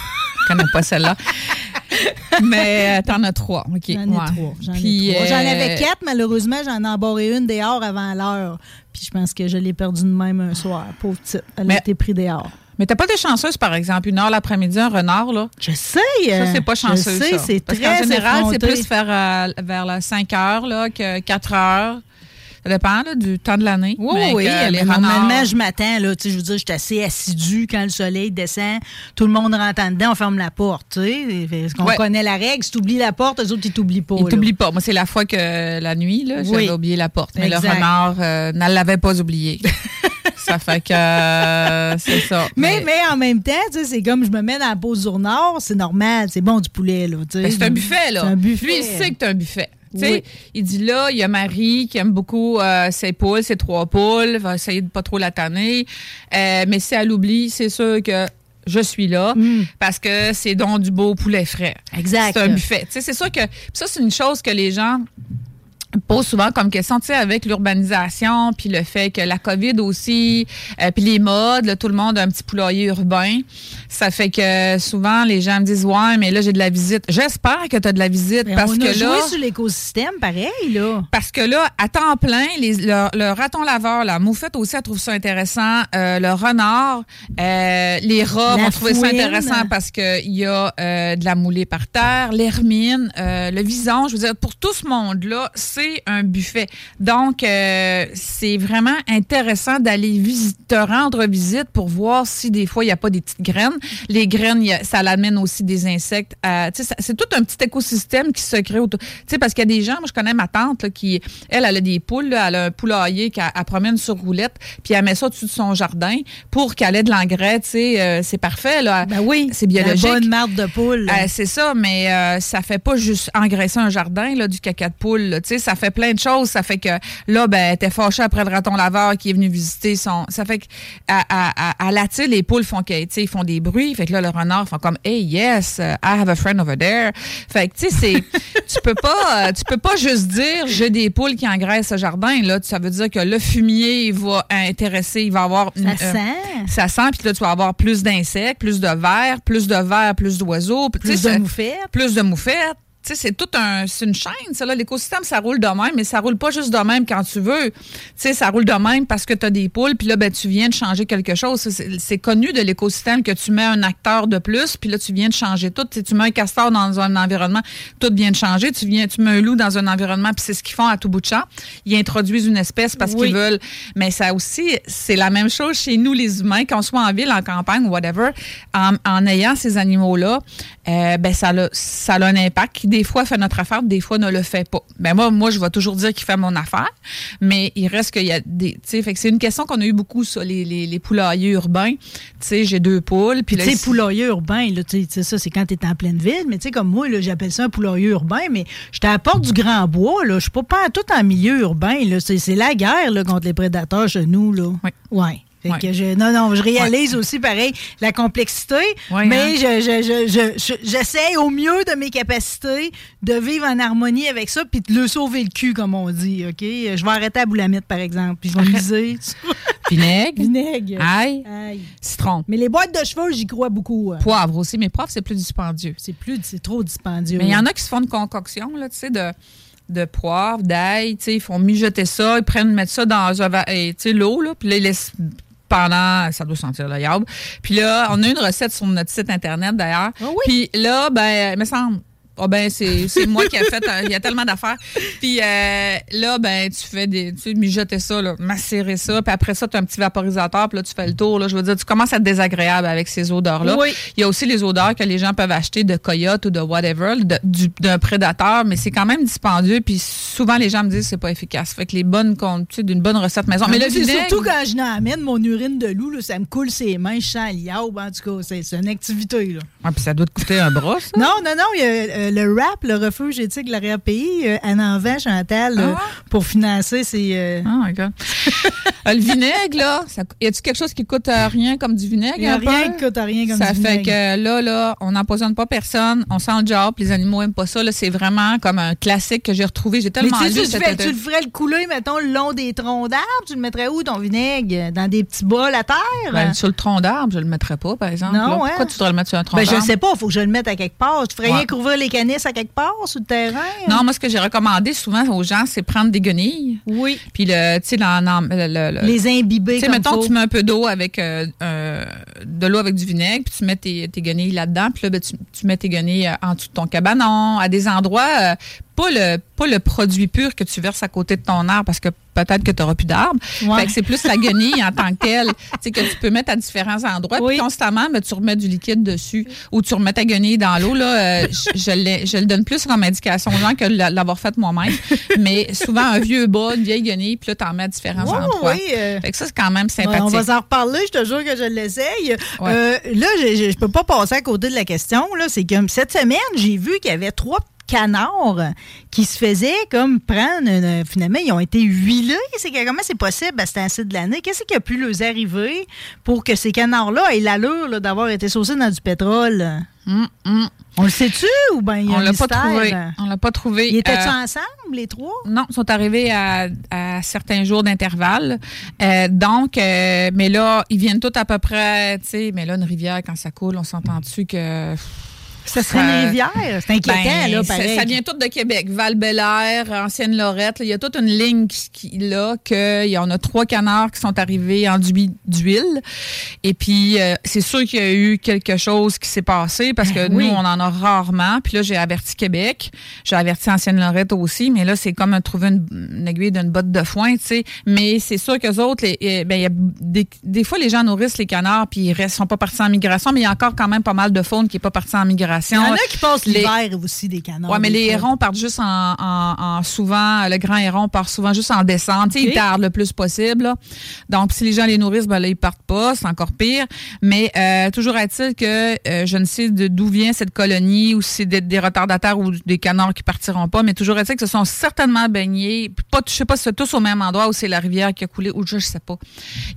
[SPEAKER 3] Je connais pas celle-là. Mais euh, t'en as trois. OK.
[SPEAKER 2] J'en ai
[SPEAKER 3] ouais.
[SPEAKER 2] trois. J'en trois. J'en
[SPEAKER 3] euh,
[SPEAKER 2] avais quatre, malheureusement, j'en ai embarré une dehors avant l'heure. Puis je pense que je l'ai perdue de même un soir. Pauvre petite. Elle
[SPEAKER 3] Mais-
[SPEAKER 2] a été prise dehors.
[SPEAKER 3] Mais t'as pas été chanceuse, par exemple, une heure l'après-midi, un renard, là?
[SPEAKER 2] Je sais.
[SPEAKER 3] Ça, c'est pas chanceux,
[SPEAKER 2] Je sais, c'est très
[SPEAKER 3] qu'en général, c'est plus vers, euh, vers la 5 heures là, que 4 heures. Ça dépend là, du temps de l'année.
[SPEAKER 2] Oui,
[SPEAKER 3] Mais
[SPEAKER 2] oui.
[SPEAKER 3] les
[SPEAKER 2] Normalement, je m'attends. Là, je veux dire, je suis assez assidue quand le soleil descend. Tout le monde rentre en dedans, on ferme la porte. Parce qu'on
[SPEAKER 3] Ouais.
[SPEAKER 2] connaît la règle? Si tu oublies la porte, eux autres, ils t'oublient pas.
[SPEAKER 3] Il
[SPEAKER 2] là.
[SPEAKER 3] t'oublie pas. Moi, c'est la fois que la nuit, là,
[SPEAKER 2] Oui.
[SPEAKER 3] j'avais oublié la porte. Mais
[SPEAKER 2] Exact.
[SPEAKER 3] le renard euh, ne l'avait pas oublié. ça fait que euh, c'est ça.
[SPEAKER 2] Mais, mais en même temps, tu sais, c'est comme je me mets dans la pause du renard, c'est normal, c'est bon du poulet. Là.
[SPEAKER 3] Ben, c'est un buffet, là.
[SPEAKER 2] C'est un buffet.
[SPEAKER 3] Lui, il sait que c'est un buffet.
[SPEAKER 2] Oui.
[SPEAKER 3] Il dit là, il y a Marie qui aime beaucoup euh, ses poules, ses trois poules, va essayer de pas trop la tanner. Euh, mais si elle oublie, c'est sûr que je suis là parce que c'est donc du beau poulet frais.
[SPEAKER 2] Exact.
[SPEAKER 3] C'est un buffet. C'est sûr que puis ça, c'est une chose que les gens pose souvent comme question, tu sais, avec l'urbanisation, puis le fait que la COVID aussi, euh, puis les modes, là, tout le monde a un petit poulailler urbain. Ça fait que souvent, les gens me disent, ouais, mais là, j'ai de la visite. J'espère que tu as de la visite
[SPEAKER 2] Mais
[SPEAKER 3] parce
[SPEAKER 2] on
[SPEAKER 3] que
[SPEAKER 2] a
[SPEAKER 3] là...
[SPEAKER 2] joué sur l'écosystème, pareil, là.
[SPEAKER 3] Parce que là, à temps plein, les- le, le raton laveur, la moufette aussi, elle trouve ça intéressant. Euh, le renard, euh, les rats vont trouver ça intéressant parce qu'il y a euh, de la moulée par terre, l'hermine, le vison. Je veux dire, pour tout ce monde-là, c'est un buffet. Donc, euh, c'est vraiment intéressant d'aller te rendre visite pour voir si des fois, il n'y a pas des petites graines. Les graines, a- ça l'amène aussi des insectes. c'est tout un petit écosystème qui se crée autour. Sais, parce qu'il y a des gens, moi, je connais ma tante, là, qui, elle, elle a des poules, là, elle a un poulailler qu'elle elle promène sur roulette, puis elle met ça au-dessus de son jardin pour qu'elle ait de l'engrais, tu sais, euh, c'est parfait, là.
[SPEAKER 2] Ben oui.
[SPEAKER 3] C'est biologique.
[SPEAKER 2] Bonne marde de poule.
[SPEAKER 3] Euh, c'est ça, mais euh, ça fait pas juste engraisser un jardin, là, du caca de poule. sais, ça fait plein de choses. Ça fait que là, ben, t'es fâché après le raton laveur qui est venu visiter son. Ça fait que à, à, à, les poules font que, tu sais, ils font des bruits. Fait que là, le renard font comme Hey, yes, I have a friend over there. Fait que tu sais, c'est. tu peux pas, euh, tu peux pas juste dire j'ai des poules qui engraissent ce jardin. Là, ça veut dire que le fumier il va intéresser, il va avoir.
[SPEAKER 2] ça
[SPEAKER 3] une- euh,
[SPEAKER 2] sent.
[SPEAKER 3] ça sent, puis là, tu vas avoir plus d'insectes, plus de vers, plus de vers, plus d'oiseaux.
[SPEAKER 2] Plus de moufettes.
[SPEAKER 3] plus de moufettes. Tu sais, c'est tout un, c'est une chaîne, ça, là. L'écosystème, ça roule de même, mais ça roule pas juste de même quand tu veux. Tu sais, ça roule de même parce que tu as des poules, puis là, ben, tu viens de changer quelque chose. C'est, connu de l'écosystème que tu mets un acteur de plus, puis là, tu viens de changer tout. Tu sais, tu mets un castor dans un environnement, tout vient de changer. Tu viens, tu mets un loup dans un environnement, puis c'est ce qu'ils font à tout bout de champ. Ils introduisent une espèce parce
[SPEAKER 2] Oui.
[SPEAKER 3] qu'ils veulent. Mais ça aussi, c'est la même chose chez nous, les humains, qu'on soit en ville, en campagne, whatever, en, en ayant ces animaux-là, euh, ben ça a, ça a un impact qui, des fois, fait notre affaire, des fois, ne le fait pas. Ben moi, moi, je vais toujours dire qu'il fait mon affaire, mais il reste qu'il y a des... Tu sais, c'est une question qu'on a eu beaucoup, ça, les, les, les poulaillers urbains. Tu sais, j'ai deux poules, puis là,
[SPEAKER 2] tu sais, poulailler urbain, là, tu sais, ça, c'est quand tu es en pleine ville. Mais tu sais, comme moi, là, j'appelle ça un poulailler urbain, mais j'étais à la porte du Grand Bois, là. Je suis pas, pas tout en milieu urbain, là. C'est c'est la guerre, là, contre les prédateurs chez nous, là.
[SPEAKER 3] Oui.
[SPEAKER 2] Ouais. Fait
[SPEAKER 3] Ouais.
[SPEAKER 2] que je, non, non, je réalise aussi, pareil, la complexité,
[SPEAKER 3] Ouais,
[SPEAKER 2] mais
[SPEAKER 3] hein.
[SPEAKER 2] je, je, je, je- je- j'essaie au mieux de mes capacités de vivre en harmonie avec ça puis de le sauver le cul, comme on dit, OK? Je vais arrêter à Boulamite, par exemple, puis je vais miser
[SPEAKER 3] vinaigre,
[SPEAKER 2] vinaigre.
[SPEAKER 3] ail,
[SPEAKER 2] Aïe.
[SPEAKER 3] citron.
[SPEAKER 2] Mais les boîtes de cheveux, j'y crois beaucoup. hein.
[SPEAKER 3] Poivre aussi, mais poivre, c'est plus dispendieux.
[SPEAKER 2] C'est plus, c'est trop dispendieux.
[SPEAKER 3] Mais il y en a qui se font une concoction, là, tu sais, de, de poivre, d'ail, tu sais, ils font mijoter ça, ils prennent, mettent ça dans sais, l'eau, là, puis ils laissent pendant, ça doit sentir le yab. Puis là, on a une recette sur notre site Internet, d'ailleurs.
[SPEAKER 2] Ah oui?
[SPEAKER 3] Puis là, ben, il me semble, Ah ben c'est moi qui ai fait euh, il y a tellement d'affaires puis euh, là ben tu fais des tu sais, mijoter ça là macérer ça puis après ça tu as un petit vaporisateur puis là tu fais le tour là je veux dire tu commences à être désagréable avec ces odeurs là
[SPEAKER 2] Oui.
[SPEAKER 3] il y a aussi les odeurs que les gens peuvent acheter de coyote ou de whatever d'un prédateur mais c'est quand même dispendieux puis souvent les gens me disent que c'est pas efficace fait que les bonnes tu sais d'une bonne recette maison mais
[SPEAKER 2] Moi,
[SPEAKER 3] le vinaigre
[SPEAKER 2] surtout quand je n'amène mon urine de loup, là, ça me coule ses mains, je sens liaube, en tout cas. C'est une activité. Là.
[SPEAKER 3] Ouais, puis ça doit te coûter un bras ça?
[SPEAKER 2] Non, non, non, il y a euh, le RAP, le refuge éthique de l'arrière-pays, euh, elle en Chantal, euh,
[SPEAKER 3] Ah ouais?
[SPEAKER 2] pour financer ses... euh,
[SPEAKER 3] Oh my God. Euh, le vinaigre, là, ça, y a-tu quelque chose qui coûte rien comme du vinaigre?
[SPEAKER 2] Il n'y a rien qui coûte rien comme
[SPEAKER 3] ça
[SPEAKER 2] du
[SPEAKER 3] fait
[SPEAKER 2] vinaigre.
[SPEAKER 3] que là, là, on n'empoisonne pas personne, on sent le job, les animaux n'aiment pas ça. Là, c'est vraiment comme un classique que j'ai retrouvé. J'ai
[SPEAKER 2] Mais
[SPEAKER 3] tellement
[SPEAKER 2] tu, sais,
[SPEAKER 3] lu
[SPEAKER 2] tu, fais- tu le ferais le couler, mettons, le long des troncs d'arbres? Tu le mettrais où, ton vinaigre? Dans des petits bols à terre?
[SPEAKER 3] Ben, sur le tronc d'arbre, je le mettrais pas, par exemple.
[SPEAKER 2] Non, hein?
[SPEAKER 3] Pourquoi tu voudrais le mettre sur un tronc
[SPEAKER 2] ben, je
[SPEAKER 3] d'arbre?
[SPEAKER 2] sais pas, il faut que je le mette à quelque part. Tu ferais
[SPEAKER 3] Ouais.
[SPEAKER 2] rien qu'ouvrir les à quelque part sur le terrain?
[SPEAKER 3] Non, moi, ce que j'ai recommandé souvent aux gens, c'est prendre des guenilles.
[SPEAKER 2] Oui.
[SPEAKER 3] Puis, le, tu sais, le- le-
[SPEAKER 2] Les imbiber
[SPEAKER 3] Tu sais, mettons,
[SPEAKER 2] faut.
[SPEAKER 3] tu mets un peu d'eau avec euh, euh, de l'eau avec du vinaigre, puis tu mets tes, tes guenilles là-dedans, puis là, ben, tu, tu mets tes guenilles euh, en dessous de ton cabanon, à des endroits, euh, pas le pas le produit pur que tu verses à côté de ton arbre, parce que peut-être que tu n'auras plus d'arbre.
[SPEAKER 2] Ouais.
[SPEAKER 3] Que c'est plus la guenille en tant que telle, que tu peux mettre à différents endroits,
[SPEAKER 2] Oui.
[SPEAKER 3] puis constamment, ben, tu remets du liquide dessus, ou tu remets ta guenille dans l'eau. Là, euh, je, je, l'ai- je le donne plus comme indication aux gens que de l'avoir fait moi-même. Mais souvent, un vieux bas, une vieille guenille, puis là, tu en mets à différents endroits.
[SPEAKER 2] oui, euh,
[SPEAKER 3] Fait que ça, c'est quand même sympathique.
[SPEAKER 2] on va s'en reparler, je te jure que je l'essaye.
[SPEAKER 3] Ouais.
[SPEAKER 2] Euh, là, je, je peux pas passer à côté de la question. Là, c'est comme cette semaine, j'ai vu qu'il y avait trois canards qui se faisaient comme prendre. une- finalement, ils ont été huilés. C'est comment c'est possible à cet incite de l'année? Qu'est-ce qui a pu leur arriver pour que ces canards-là aient l'allure d'avoir été saucés dans du pétrole? On le sait-tu ou bien il y a
[SPEAKER 3] On l'a pas trouvé. On l'a pas trouvé.
[SPEAKER 2] Ils étaient-tu
[SPEAKER 3] Euh,
[SPEAKER 2] ensemble, les trois?
[SPEAKER 3] Non, ils sont arrivés à, à certains jours d'intervalle. Euh, donc, euh, mais là, ils viennent tous à peu près, tu sais, mais là, une rivière, quand ça coule, on s'entend dessus que...
[SPEAKER 2] Ça serait une rivière. C'est inquiétant,
[SPEAKER 3] Ben,
[SPEAKER 2] là,
[SPEAKER 3] ça,
[SPEAKER 2] pareil.
[SPEAKER 3] ça vient tout de Québec. val Ancienne Lorette. là, Il y a toute une ligne qui, qui- là qu'il y en a trois canards qui sont arrivés enduits d'huile. Et puis, euh, c'est sûr qu'il y a eu quelque chose qui s'est passé parce que
[SPEAKER 2] Ben oui.
[SPEAKER 3] nous, on en a rarement. Puis là, j'ai averti Québec. J'ai averti Ancienne Lorette aussi. Mais là, c'est comme trouver une, une aiguille d'une botte de foin, tu sais. Mais c'est sûr qu'eux autres, les- eh, ben, il y a des, des fois, les gens nourrissent les canards puis ils restent, sont pas partis en migration. Mais il y a encore quand même pas mal de faune qui est pas parti en migration.
[SPEAKER 2] Il y en a qui passent
[SPEAKER 3] Les-
[SPEAKER 2] l'hiver aussi, des canards.
[SPEAKER 3] Oui, mais les
[SPEAKER 2] fois.
[SPEAKER 3] hérons partent juste en, en- en- souvent, le grand héron part souvent juste en descente. Tu sais,
[SPEAKER 2] OK.
[SPEAKER 3] Ils tardent le plus possible. là. Donc, si les gens les nourrissent, ben là, ils partent pas. C'est encore pire. Mais euh, toujours est-il que euh, je ne sais d'où vient cette colonie ou si c'est des, des retardataires ou des canards qui partiront pas. Mais toujours est-il que ce sont certainement baignés. Pas, je sais pas si c'est tous au même endroit où c'est la rivière qui a coulé ou je, je sais pas.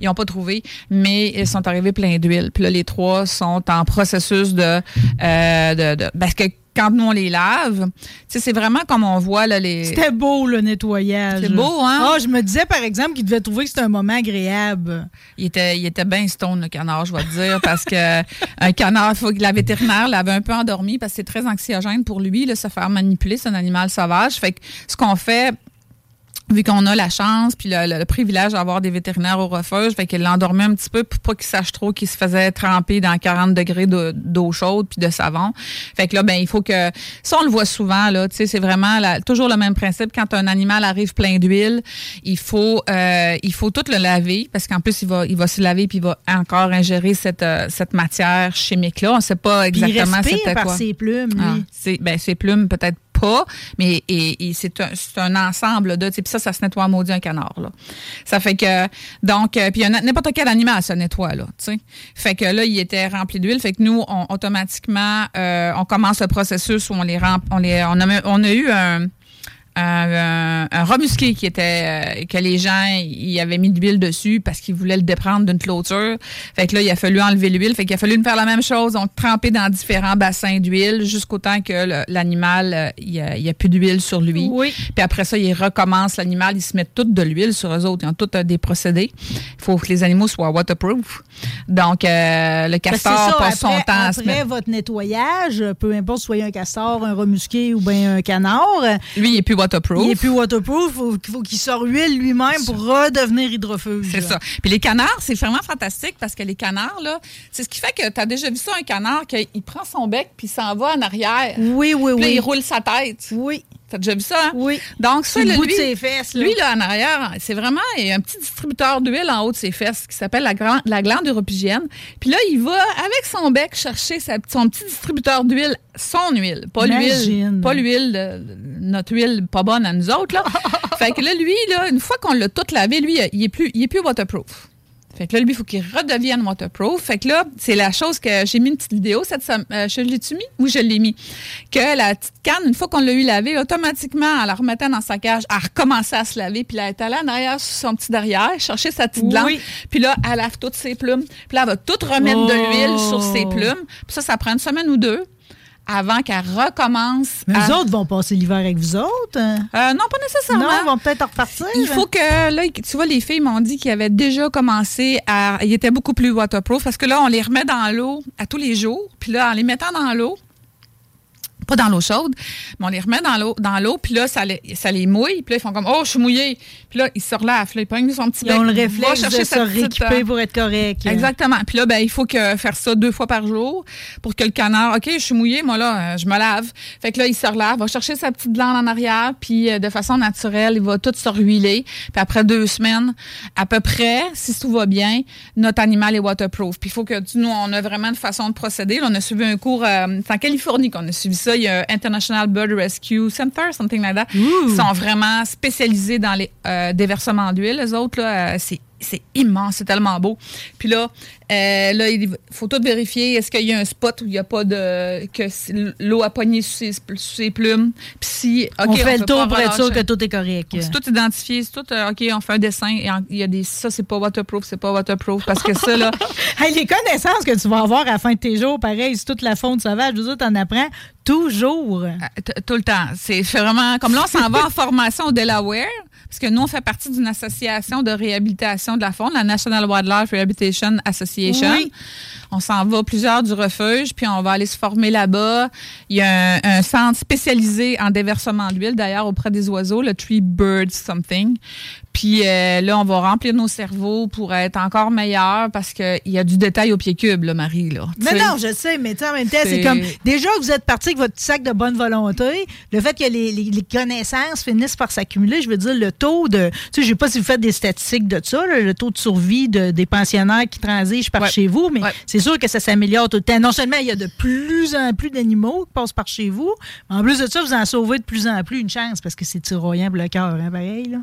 [SPEAKER 3] Ils n'ont pas trouvé. Mais ils sont arrivés pleins d'huile. Puis là, les trois sont en processus de... euh, de, de parce que quand nous, on les lave, c'est vraiment comme on voit là, les...
[SPEAKER 2] C'était beau, le nettoyage.
[SPEAKER 3] C'est beau, hein?
[SPEAKER 2] Ah, je me disais, par exemple, qu'il devait trouver que c'était un moment agréable.
[SPEAKER 3] Il était, il était bien stone, le canard, je vais te dire, parce que un canard, faut que la vétérinaire l'avait un peu endormi parce que c'est très anxiogène pour lui, là, se faire manipuler, c'est un animal sauvage. Fait que ce qu'on fait, vu qu'on a la chance puis le, le- le privilège d'avoir des vétérinaires au refuge, fait qu'il l'endormait un petit peu pour pas qu'il sache trop qu'il se faisait tremper dans 40 degrés de- d'eau chaude puis de savon. Fait que là, ben il faut que ça on le voit souvent là, tu sais, c'est vraiment la- toujours le même principe quand un animal arrive plein d'huile, il faut euh, il faut tout le laver parce qu'en plus il va il va se laver puis il va encore ingérer cette euh, cette matière chimique là. On sait pas exactement
[SPEAKER 2] respire
[SPEAKER 3] c'était
[SPEAKER 2] par
[SPEAKER 3] quoi.
[SPEAKER 2] ses plumes, lui.
[SPEAKER 3] Ah, c'est ben ses plumes peut-être mais c'est un, ensemble de, puis ça, ça se nettoie maudit un canard là. Ça fait que donc euh, puis n'importe quel animal se nettoie là, tu sais. Fait que là, il était rempli d'huile, fait que nous, on, automatiquement, euh, on commence le processus où on les rem- on les, on a eu un un, un, un remusqué qui était euh, que les gens y avaient mis de l'huile dessus parce qu'ils voulaient le déprendre d'une clôture. Fait que là, il a fallu enlever l'huile. Fait qu'il a fallu faire la même chose, donc tremper dans différents bassins d'huile jusqu'au temps que l'animal, euh, il y a, a plus d'huile sur lui.
[SPEAKER 2] Oui.
[SPEAKER 3] Puis après ça, il recommence l'animal, ils se mettent toutes de l'huile sur eux autres. Ils ont tous euh, des procédés. Il faut que les animaux soient waterproof. Donc, euh, le castor passe son temps à se mettre.
[SPEAKER 2] votre nettoyage, peu importe, soyez un castor, un remusqué ou bien un canard,
[SPEAKER 3] Lui, il est plus waterproof.
[SPEAKER 2] Il est plus waterproof, faut, faut qu'il se ruile lui-même pour redevenir hydrofuge.
[SPEAKER 3] C'est ça. Puis les canards, c'est vraiment fantastique parce que les canards, là, c'est ce qui fait que tu as déjà vu ça, un canard, qu'il prend son bec puis il s'en va en arrière.
[SPEAKER 2] Oui, oui,
[SPEAKER 3] Puis là,
[SPEAKER 2] oui.
[SPEAKER 3] il roule sa tête.
[SPEAKER 2] Oui,
[SPEAKER 3] T'as déjà vu ça? hein?
[SPEAKER 2] oui.
[SPEAKER 3] Donc, ça,
[SPEAKER 2] le
[SPEAKER 3] lui,
[SPEAKER 2] de ses fesses. Là.
[SPEAKER 3] lui, là, en arrière, c'est vraiment il y a un petit distributeur d'huile en haut de ses fesses qui s'appelle la, gran- la glande europygienne. Puis là, il va, avec son bec, chercher sa- son petit distributeur d'huile, son huile. Pas l'huile, pas l'huile, notre huile pas bonne à nous autres, là. fait que là, lui, là, une fois qu'on l'a tout lavé, lui, il est plus, il est plus waterproof. Fait que là, lui, il faut qu'il redevienne waterproof. Fait que là, c'est la chose que j'ai mis une petite vidéo cette semaine. Euh, je l'ai-tu mis? Oui, je l'ai mis? Que la petite canne, une fois qu'on l'a eu lavé, automatiquement, en la remettant dans sa cage, elle recommençait à se laver. Puis là, elle est allée en arrière sur son petit derrière, chercher sa petite
[SPEAKER 2] Oui.
[SPEAKER 3] glande. Puis là, elle lave toutes ses plumes. Puis là, elle va tout remettre de
[SPEAKER 2] Oh.
[SPEAKER 3] l'huile sur ses plumes. Puis ça, ça prend une semaine ou deux avant qu'elle recommence
[SPEAKER 2] Mais
[SPEAKER 3] à...
[SPEAKER 2] les autres vont passer l'hiver avec vous autres?
[SPEAKER 3] Euh, non, pas nécessairement.
[SPEAKER 2] Non, ils vont peut-être repartir.
[SPEAKER 3] Il faut que, là, tu vois, les filles m'ont dit qu'ils avaient déjà commencé à. Ils étaient beaucoup plus waterproof parce que là, on les remet dans l'eau à tous les jours. Puis là, en les mettant dans l'eau, pas dans l'eau chaude, mais on les remet dans l'eau, dans l'eau, puis là, ça les, ça les mouille. Puis là, ils font comme, oh, je suis mouillé. Puis là, ils se relavent. Puis là, ils prennent son petit
[SPEAKER 2] Ils ont
[SPEAKER 3] bec,
[SPEAKER 2] le
[SPEAKER 3] va
[SPEAKER 2] réflexe
[SPEAKER 3] chercher
[SPEAKER 2] de se rééquiper
[SPEAKER 3] euh,
[SPEAKER 2] pour être correct.
[SPEAKER 3] Exactement. Puis là, ben, il faut que faire ça deux fois par jour pour que le canard, OK, je suis mouillé, moi là, euh, je me lave. Fait que là, il se relave, va chercher sa petite glande en arrière, puis euh, de façon naturelle, il va tout se ruiler. Puis après deux semaines, à peu près, si tout va bien, notre animal est waterproof. Puis il faut que nous, on a vraiment une façon de procéder. Là, on a suivi un cours, euh, c'est en Californie qu'on a suivi ça. Il y a International Bird Rescue Center, something like that. Ils sont vraiment spécialisés dans les euh, déversements d'huile. Les autres, là, euh, c'est c'est immense, c'est tellement beau. Puis là, euh, là, il faut tout vérifier. Est-ce qu'il y a un spot où il n'y a pas de. que l'eau a pogné sur ses, ses plumes? Puis si. OK,
[SPEAKER 2] on fait le tour pour être sûr que tout est correct.
[SPEAKER 3] C'est tout identifié, c'est tout. euh, OK, on fait un dessin. Et en- il y a des. Ça, c'est pas waterproof, c'est pas waterproof. Parce que ça, là.
[SPEAKER 2] Hey, les connaissances que tu vas avoir à la fin de tes jours, pareil, c'est toute la faune sauvage, veux dire, t'en apprends toujours.
[SPEAKER 3] Euh, t- Tout le temps. C'est vraiment. Comme là, on s'en va en formation au Delaware, parce que nous, on fait partie d'une association de réhabilitation de la faune, la National Wildlife Rehabilitation Association.
[SPEAKER 2] Oui.
[SPEAKER 3] On s'en va plusieurs du refuge, puis on va aller se former là-bas. Il y a un, un centre spécialisé en déversement d'huile, d'ailleurs, auprès des oiseaux, le Tree Bird Something. Puis euh, là, on va remplir nos cerveaux pour être encore meilleurs parce qu'il y a du détail au pied cube, là, Marie. Là. Sais?
[SPEAKER 2] non, je sais, mais tu sais, en même temps, c'est comme. Déjà que vous êtes parti avec votre sac de bonne volonté, le fait que les, les- les connaissances finissent par s'accumuler, je veux dire, le taux de. Tu sais, je sais pas si vous faites des statistiques de ça, là, le taux de survie de- des pensionnaires qui transigent par
[SPEAKER 3] Ouais.
[SPEAKER 2] chez vous, mais
[SPEAKER 3] Ouais.
[SPEAKER 2] c'est sûr que ça s'améliore tout le temps. Non seulement il y a de plus en plus d'animaux qui passent par chez vous, mais en plus de ça, vous en sauvez de plus en plus une chance parce que c'est tiraillant pour le cœur, hein, pareil, là.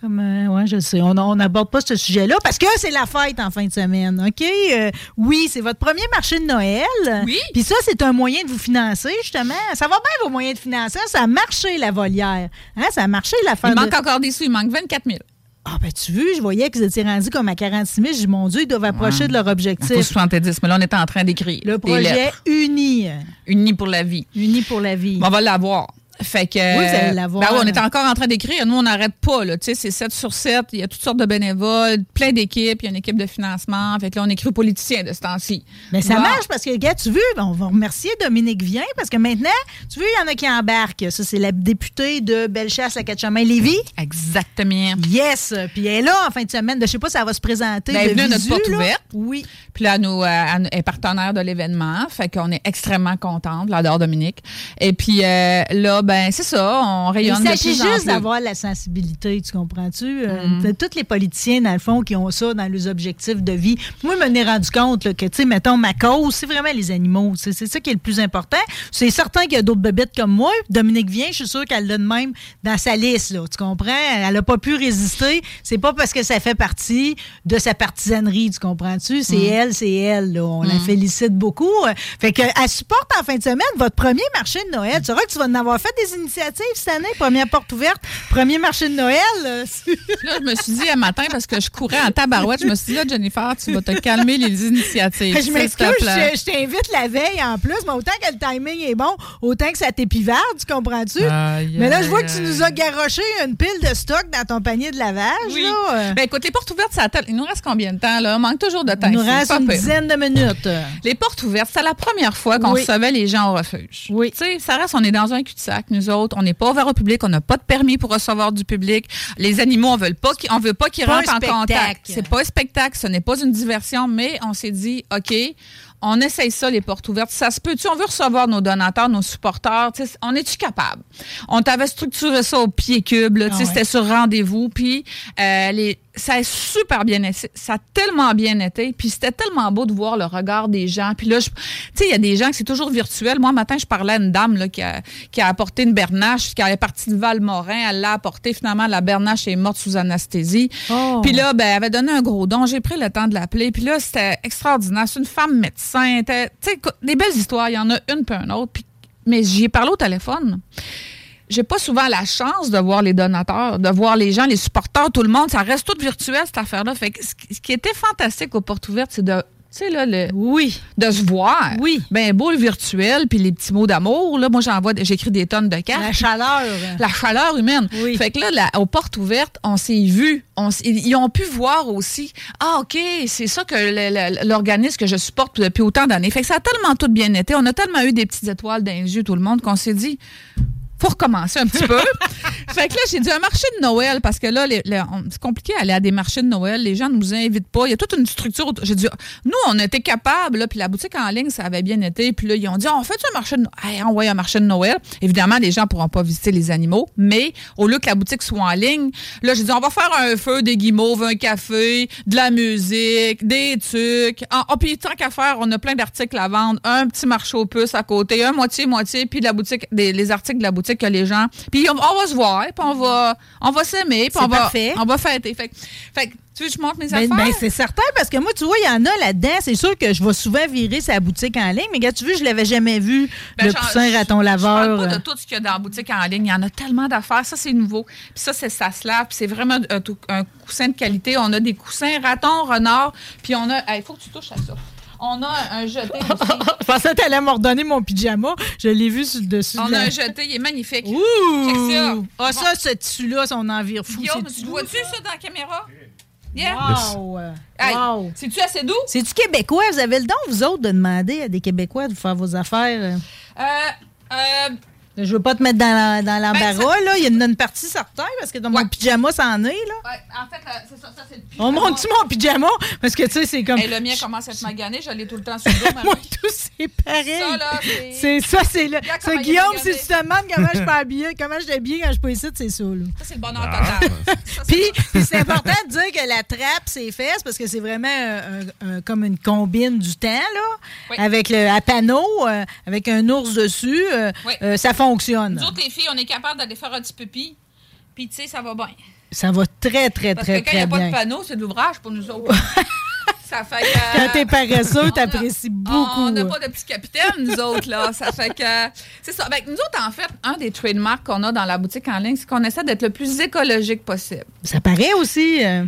[SPEAKER 2] Comme, euh, ouais, je sais. On n'aborde pas ce sujet-là parce que c'est la fête en fin de semaine, OK? Euh, oui, c'est votre premier marché de Noël.
[SPEAKER 3] Oui.
[SPEAKER 2] Puis ça, c'est un moyen de vous financer, justement. Ça va bien, vos moyens de financer. Ça a marché, la volière. Hein? Ça a marché, l'affaire
[SPEAKER 3] Il
[SPEAKER 2] de...
[SPEAKER 3] manque encore des sous, il manque 24 000.
[SPEAKER 2] Ah, ben, tu veux, je voyais qu'ils étaient rendus comme à 46 000. Je dis, mon Dieu, ils doivent approcher de leur objectif.
[SPEAKER 3] 70, mais là, on est en train d'écrire.
[SPEAKER 2] Le projet. Uni.
[SPEAKER 3] Uni pour la vie.
[SPEAKER 2] Uni pour la vie.
[SPEAKER 3] On va l'avoir. Fait que.
[SPEAKER 2] Oui, vous allez l'avoir.
[SPEAKER 3] Ben on est encore en train d'écrire. Nous, on n'arrête pas, là. Tu sais, c'est 7 sur 7. Il y a toutes sortes de bénévoles, plein d'équipes. Il y a une équipe de financement. Fait que là, on écrit aux politiciens de ce temps-ci.
[SPEAKER 2] Mais ça
[SPEAKER 3] Bon.
[SPEAKER 2] marche parce que, gars, tu veux, on va remercier Dominique Vien parce que maintenant, tu veux, il y en a qui embarquent. Ça, c'est la députée de Bellechasse, la Quatre-Chemins-Lévis.
[SPEAKER 3] Exactement.
[SPEAKER 2] Yes! Puis elle est là en fin de semaine. Je sais pas si elle va se présenter.
[SPEAKER 3] Ben, elle est
[SPEAKER 2] de
[SPEAKER 3] venue à notre porte
[SPEAKER 2] là.
[SPEAKER 3] ouverte.
[SPEAKER 2] Oui.
[SPEAKER 3] Puis là, nous, euh, elle est partenaire de l'événement. Fait qu'on est extrêmement contente. L'adore Dominique. Et puis euh, là, ben, c'est ça. On
[SPEAKER 2] Il
[SPEAKER 3] rayonne de
[SPEAKER 2] s'agit juste d'avoir la sensibilité, tu comprends-tu?
[SPEAKER 3] Mm.
[SPEAKER 2] Tous les politiciens, dans le fond, qui ont ça dans leurs objectifs de vie. Moi, je me suis rendu compte là, que, tu sais, mettons, ma cause, c'est vraiment les animaux. C'est ça qui est le plus important. C'est certain qu'il y a d'autres bébêtes comme moi. Dominique vient, je suis sûre qu'elle l'a de même dans sa liste, là. Tu comprends? Elle n'a pas pu résister. C'est pas parce que ça fait partie de sa partisanerie, tu comprends-tu? C'est elle, c'est elle, là. On la félicite beaucoup. Fait que, elle supporte en fin de semaine votre premier marché de Noël. Tu sauras que tu vas en avoir fait des initiatives cette année. Première porte ouverte, premier marché de Noël. là.
[SPEAKER 3] Je me suis dit un matin, parce que je courais en tabarouette, je me suis dit, là, Jennifer, tu vas te calmer les initiatives.
[SPEAKER 2] je m'excuse, je, je t'invite la veille en plus, mais autant que le timing est bon, autant que ça t'épivarde, tu comprends-tu? Mais là, je vois que tu nous as garoché une pile de stock dans ton panier de lavage.
[SPEAKER 3] Oui.
[SPEAKER 2] Là.
[SPEAKER 3] Ben écoute, les portes ouvertes, ça attend- il nous reste combien de temps, là? On manque toujours de temps.
[SPEAKER 2] Il nous reste une
[SPEAKER 3] pire.
[SPEAKER 2] dizaine de minutes.
[SPEAKER 3] Les portes ouvertes, c'est la première fois qu'on
[SPEAKER 2] Oui.
[SPEAKER 3] recevait les gens au refuge.
[SPEAKER 2] Oui.
[SPEAKER 3] Tu sais, ça reste, on est dans un cul-de-sac, nous autres. On n'est pas ouvert au public, on n'a pas de permis pour recevoir du public. Les animaux, on veut pas qu'ils, on veut pas qu'ils rentrent en contact. C'est pas un spectacle, ce n'est pas une diversion, mais on s'est dit, OK, on essaye ça, les portes ouvertes. Ça se peut-tu? On veut recevoir nos donateurs, nos supporters. On est-tu capable? On t'avait structuré ça au pied cube, là, tu sais,
[SPEAKER 2] Ah ouais.
[SPEAKER 3] c'était sur rendez-vous. Puis euh, les, ça a super bien été. Ça a tellement bien été. Puis c'était tellement beau de voir le regard des gens. Puis là, tu sais, il y a des gens que c'est toujours virtuel. Moi, un matin, je parlais à une dame là, qui, a, qui a apporté une bernache, qui est partie de Valmorin. Elle l'a apportée. Finalement, la bernache est morte sous anesthésie.
[SPEAKER 2] Oh.
[SPEAKER 3] Puis là, ben, elle avait donné un gros don. J'ai pris le temps de l'appeler. Puis là, c'était extraordinaire. C'est une femme médecin. Tu sais, des belles histoires. Il y en a une puis une autre. Puis- mais j'y ai parlé au téléphone j'ai pas souvent la chance de voir les donateurs, de voir les gens, les supporters, tout le monde. Ça reste tout virtuel, cette affaire-là. Fait que ce qui- était fantastique aux portes ouvertes, c'est de, tu sais, là, le,
[SPEAKER 2] Oui.
[SPEAKER 3] de se voir.
[SPEAKER 2] Oui.
[SPEAKER 3] Ben, beau le virtuel, puis les petits mots d'amour. Là, moi, j'envoie, j'écris des tonnes de cartes.
[SPEAKER 2] La chaleur.
[SPEAKER 3] La chaleur humaine.
[SPEAKER 2] Oui.
[SPEAKER 3] Fait que là, aux portes ouvertes, on s'est vu. On s- ils ont pu voir aussi. Ah, OK, c'est ça que l'organisme que je supporte depuis autant d'années. Fait que ça a tellement tout bien été. On a tellement eu des petites étoiles dans les yeux, tout le monde, qu'on s'est dit, faut recommencer un petit peu. fait que là, j'ai dit un marché de Noël, parce que là, c'est compliqué d'aller à des marchés de Noël. Les gens ne nous invitent pas. Il y a toute une structure. J'ai dit, nous, on était capables, là, puis la boutique en ligne, ça avait bien été. Puis là, ils ont dit, on fait un marché de Noël. On va un marché de Noël. Évidemment, les gens ne pourront pas visiter les animaux, mais au lieu que la boutique soit en ligne, là, j'ai dit, on va faire un feu, des guimauves, un café, de la musique, des trucs. Ah, ah, puis tant qu'à faire, on a plein d'articles à vendre. Un petit marché aux puces à côté, un moitié-moitié, puis la boutique, des, les articles de la boutique. Que les gens. Puis on, on va se voir, puis on va, on va s'aimer, puis on va,
[SPEAKER 2] parfait.
[SPEAKER 3] on va fêter. Fait, que- fait tu veux que je montre mes
[SPEAKER 2] Ben,
[SPEAKER 3] affaires?
[SPEAKER 2] ben, c'est certain, parce que moi, tu vois, il y en a là-dedans. C'est sûr que je vais souvent virer sa boutique en ligne, mais regarde, tu vois, je l'avais jamais vu,
[SPEAKER 3] Ben,
[SPEAKER 2] le
[SPEAKER 3] je-
[SPEAKER 2] raton
[SPEAKER 3] Je
[SPEAKER 2] laveur.
[SPEAKER 3] parle pas de tout ce qu'il y a dans la boutique en ligne. Il y en a tellement d'affaires. Ça, c'est nouveau. Puis ça, c'est ça se lave. Puis c'est vraiment un coussin de qualité. On a des coussins raton, renard. Puis on a... Il faut que tu touches à ça. On a un jeté aussi.
[SPEAKER 2] je pensais que tu allais m'ordonner mon pyjama. Je l'ai vu sur le dessus
[SPEAKER 3] On
[SPEAKER 2] de
[SPEAKER 3] a
[SPEAKER 2] la...
[SPEAKER 3] un jeté. Il est magnifique.
[SPEAKER 2] Ouh!
[SPEAKER 3] Ça.
[SPEAKER 2] Ah, ça, ce tissu-là, on en vire fou.
[SPEAKER 3] Guillaume, tu vois-tu ça? dans la caméra? Yeah.
[SPEAKER 2] Wow!
[SPEAKER 3] Hey,
[SPEAKER 2] Wow!
[SPEAKER 3] C'est-tu assez doux?
[SPEAKER 2] C'est-tu québécois? Vous avez le don, vous autres, de demander à des Québécois de faire vos affaires?
[SPEAKER 3] Euh, euh,
[SPEAKER 2] Je veux pas te mettre dans la- dans l'embarras,
[SPEAKER 3] Ben, ça-
[SPEAKER 2] là. Il y en a une partie certaine, parce que dans mon pyjama, ça en est, là.
[SPEAKER 3] ouais, en fait, euh, c'est ça, ça c'est le
[SPEAKER 2] On monte-tu mon pyjama? Parce que, tu sais, c'est comme...
[SPEAKER 3] Hey, le mien commence à être magané. Je l'ai tout le temps sur le dos.
[SPEAKER 2] Moi, tout, c'est pareil.
[SPEAKER 3] Ça, là, c'est...
[SPEAKER 2] C'est ça, c'est là. Ça, Guillaume, si tu te demandes comment je peux habiller, comment je suis habillée quand je suis pas ici, c'est ça, là.
[SPEAKER 3] Ça, c'est le bonheur total. Ça, c'est
[SPEAKER 2] Puis, c'est important de dire que la trappe, c'est fesses, parce que c'est vraiment comme une combine du temps, là.
[SPEAKER 3] Oui.
[SPEAKER 2] Avec le à panneau, euh, avec un ours dessus, euh,
[SPEAKER 3] Oui.
[SPEAKER 2] euh, ça fonctionne.
[SPEAKER 3] Nous autres, les filles, on est capable d'aller faire un petit pipi. Puis, tu sais, ça va bien.
[SPEAKER 2] Ça va très, très,
[SPEAKER 3] Parce
[SPEAKER 2] très,
[SPEAKER 3] que quand il n'y
[SPEAKER 2] très
[SPEAKER 3] a pas
[SPEAKER 2] bien.
[SPEAKER 3] de panneau, c'est de l'ouvrage pour nous autres. ça fait que.
[SPEAKER 2] Quand t'es paresseux, t'apprécies beaucoup.
[SPEAKER 3] On n'a pas de petit capitaine, nous autres, là. Ça fait que. C'est ça. Que nous autres, en fait, un des trademarks qu'on a dans la boutique en ligne, c'est qu'on essaie d'être le plus écologique possible.
[SPEAKER 2] Ça paraît aussi. euh,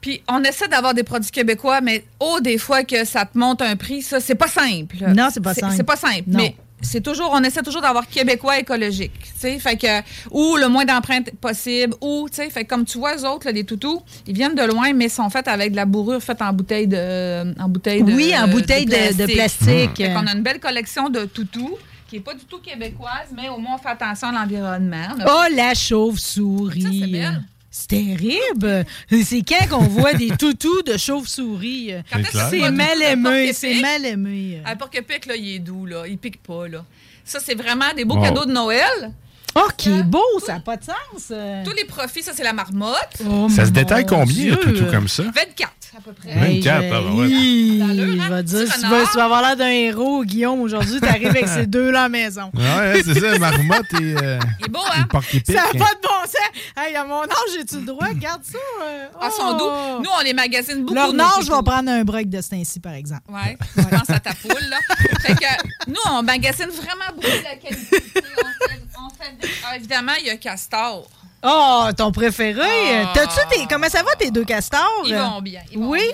[SPEAKER 3] Puis on essaie d'avoir des produits québécois, mais oh, des fois que ça te monte un prix, ça, c'est pas simple.
[SPEAKER 2] Non, c'est pas simple.
[SPEAKER 3] C'est pas simple.
[SPEAKER 2] Non.
[SPEAKER 3] Mais c'est toujours, on essaie toujours d'avoir québécois écologique, tu sais, fait que ou le moins d'empreintes possible, ou tu sais, fait que comme tu vois les autres, là, les toutous, ils viennent de loin, mais sont faits avec de la bourrure faite en bouteille de, en bouteille de,
[SPEAKER 2] oui, en bouteille de, de plastique.
[SPEAKER 3] Fait qu'on a une belle collection de toutous qui est pas du tout québécoise, mais au moins on fait attention à l'environnement. On
[SPEAKER 2] Oh, la chauve-souris.
[SPEAKER 3] Ça, c'est belle.
[SPEAKER 2] C'est terrible. C'est quand qu'on voit des toutous de chauve-souris.
[SPEAKER 3] Tu
[SPEAKER 2] C'est mal aimé, c'est mal aimé.
[SPEAKER 3] Le porc-épic, là, il est doux, là. Il pique pas, là. Ça, c'est vraiment des beaux
[SPEAKER 5] Wow.
[SPEAKER 3] cadeaux de Noël.
[SPEAKER 2] Oh, qui est beau, ça n'a pas de sens. euh.
[SPEAKER 3] Tous les profits, ça, c'est la marmotte.
[SPEAKER 2] Oh,
[SPEAKER 5] Ça se détaille combien,
[SPEAKER 2] Dieu.
[SPEAKER 5] toutou comme ça?
[SPEAKER 3] 24, à peu près.
[SPEAKER 5] Hey. 24,
[SPEAKER 2] je-
[SPEAKER 5] ah, ben ouais.
[SPEAKER 2] Hi,
[SPEAKER 3] D'allure, hein,
[SPEAKER 2] je vais
[SPEAKER 3] petit
[SPEAKER 2] dire, tu vas, tu vas avoir l'air d'un héros, Guillaume, aujourd'hui. Tu arrives avec ces deux-là à la maison.
[SPEAKER 5] Ouais, c'est ça, marmotte et, euh,
[SPEAKER 3] Il est beau,
[SPEAKER 5] et
[SPEAKER 3] hein?
[SPEAKER 2] Ça n'a pas de bon sens. Hey, à mon âge, j'ai-tu le droit? Regarde ça. euh,
[SPEAKER 3] Ah,
[SPEAKER 2] oh.
[SPEAKER 3] doux. Nous, on les magasine beaucoup.
[SPEAKER 2] Leur âge, je vais
[SPEAKER 3] toutous.
[SPEAKER 2] prendre un break de ce temps-ci, par exemple.
[SPEAKER 3] Ouais, je pense à ta poule, là. Fait que nous, on magasine vraiment beaucoup de la qualité. On fait, Ah, évidemment, il y a Castor.
[SPEAKER 2] Oh, ton préféré.
[SPEAKER 3] Ah.
[SPEAKER 2] T'as-tu tes. Comment ça va, tes deux castors?
[SPEAKER 3] Ils vont bien. Ils vont
[SPEAKER 2] Oui?
[SPEAKER 3] bien.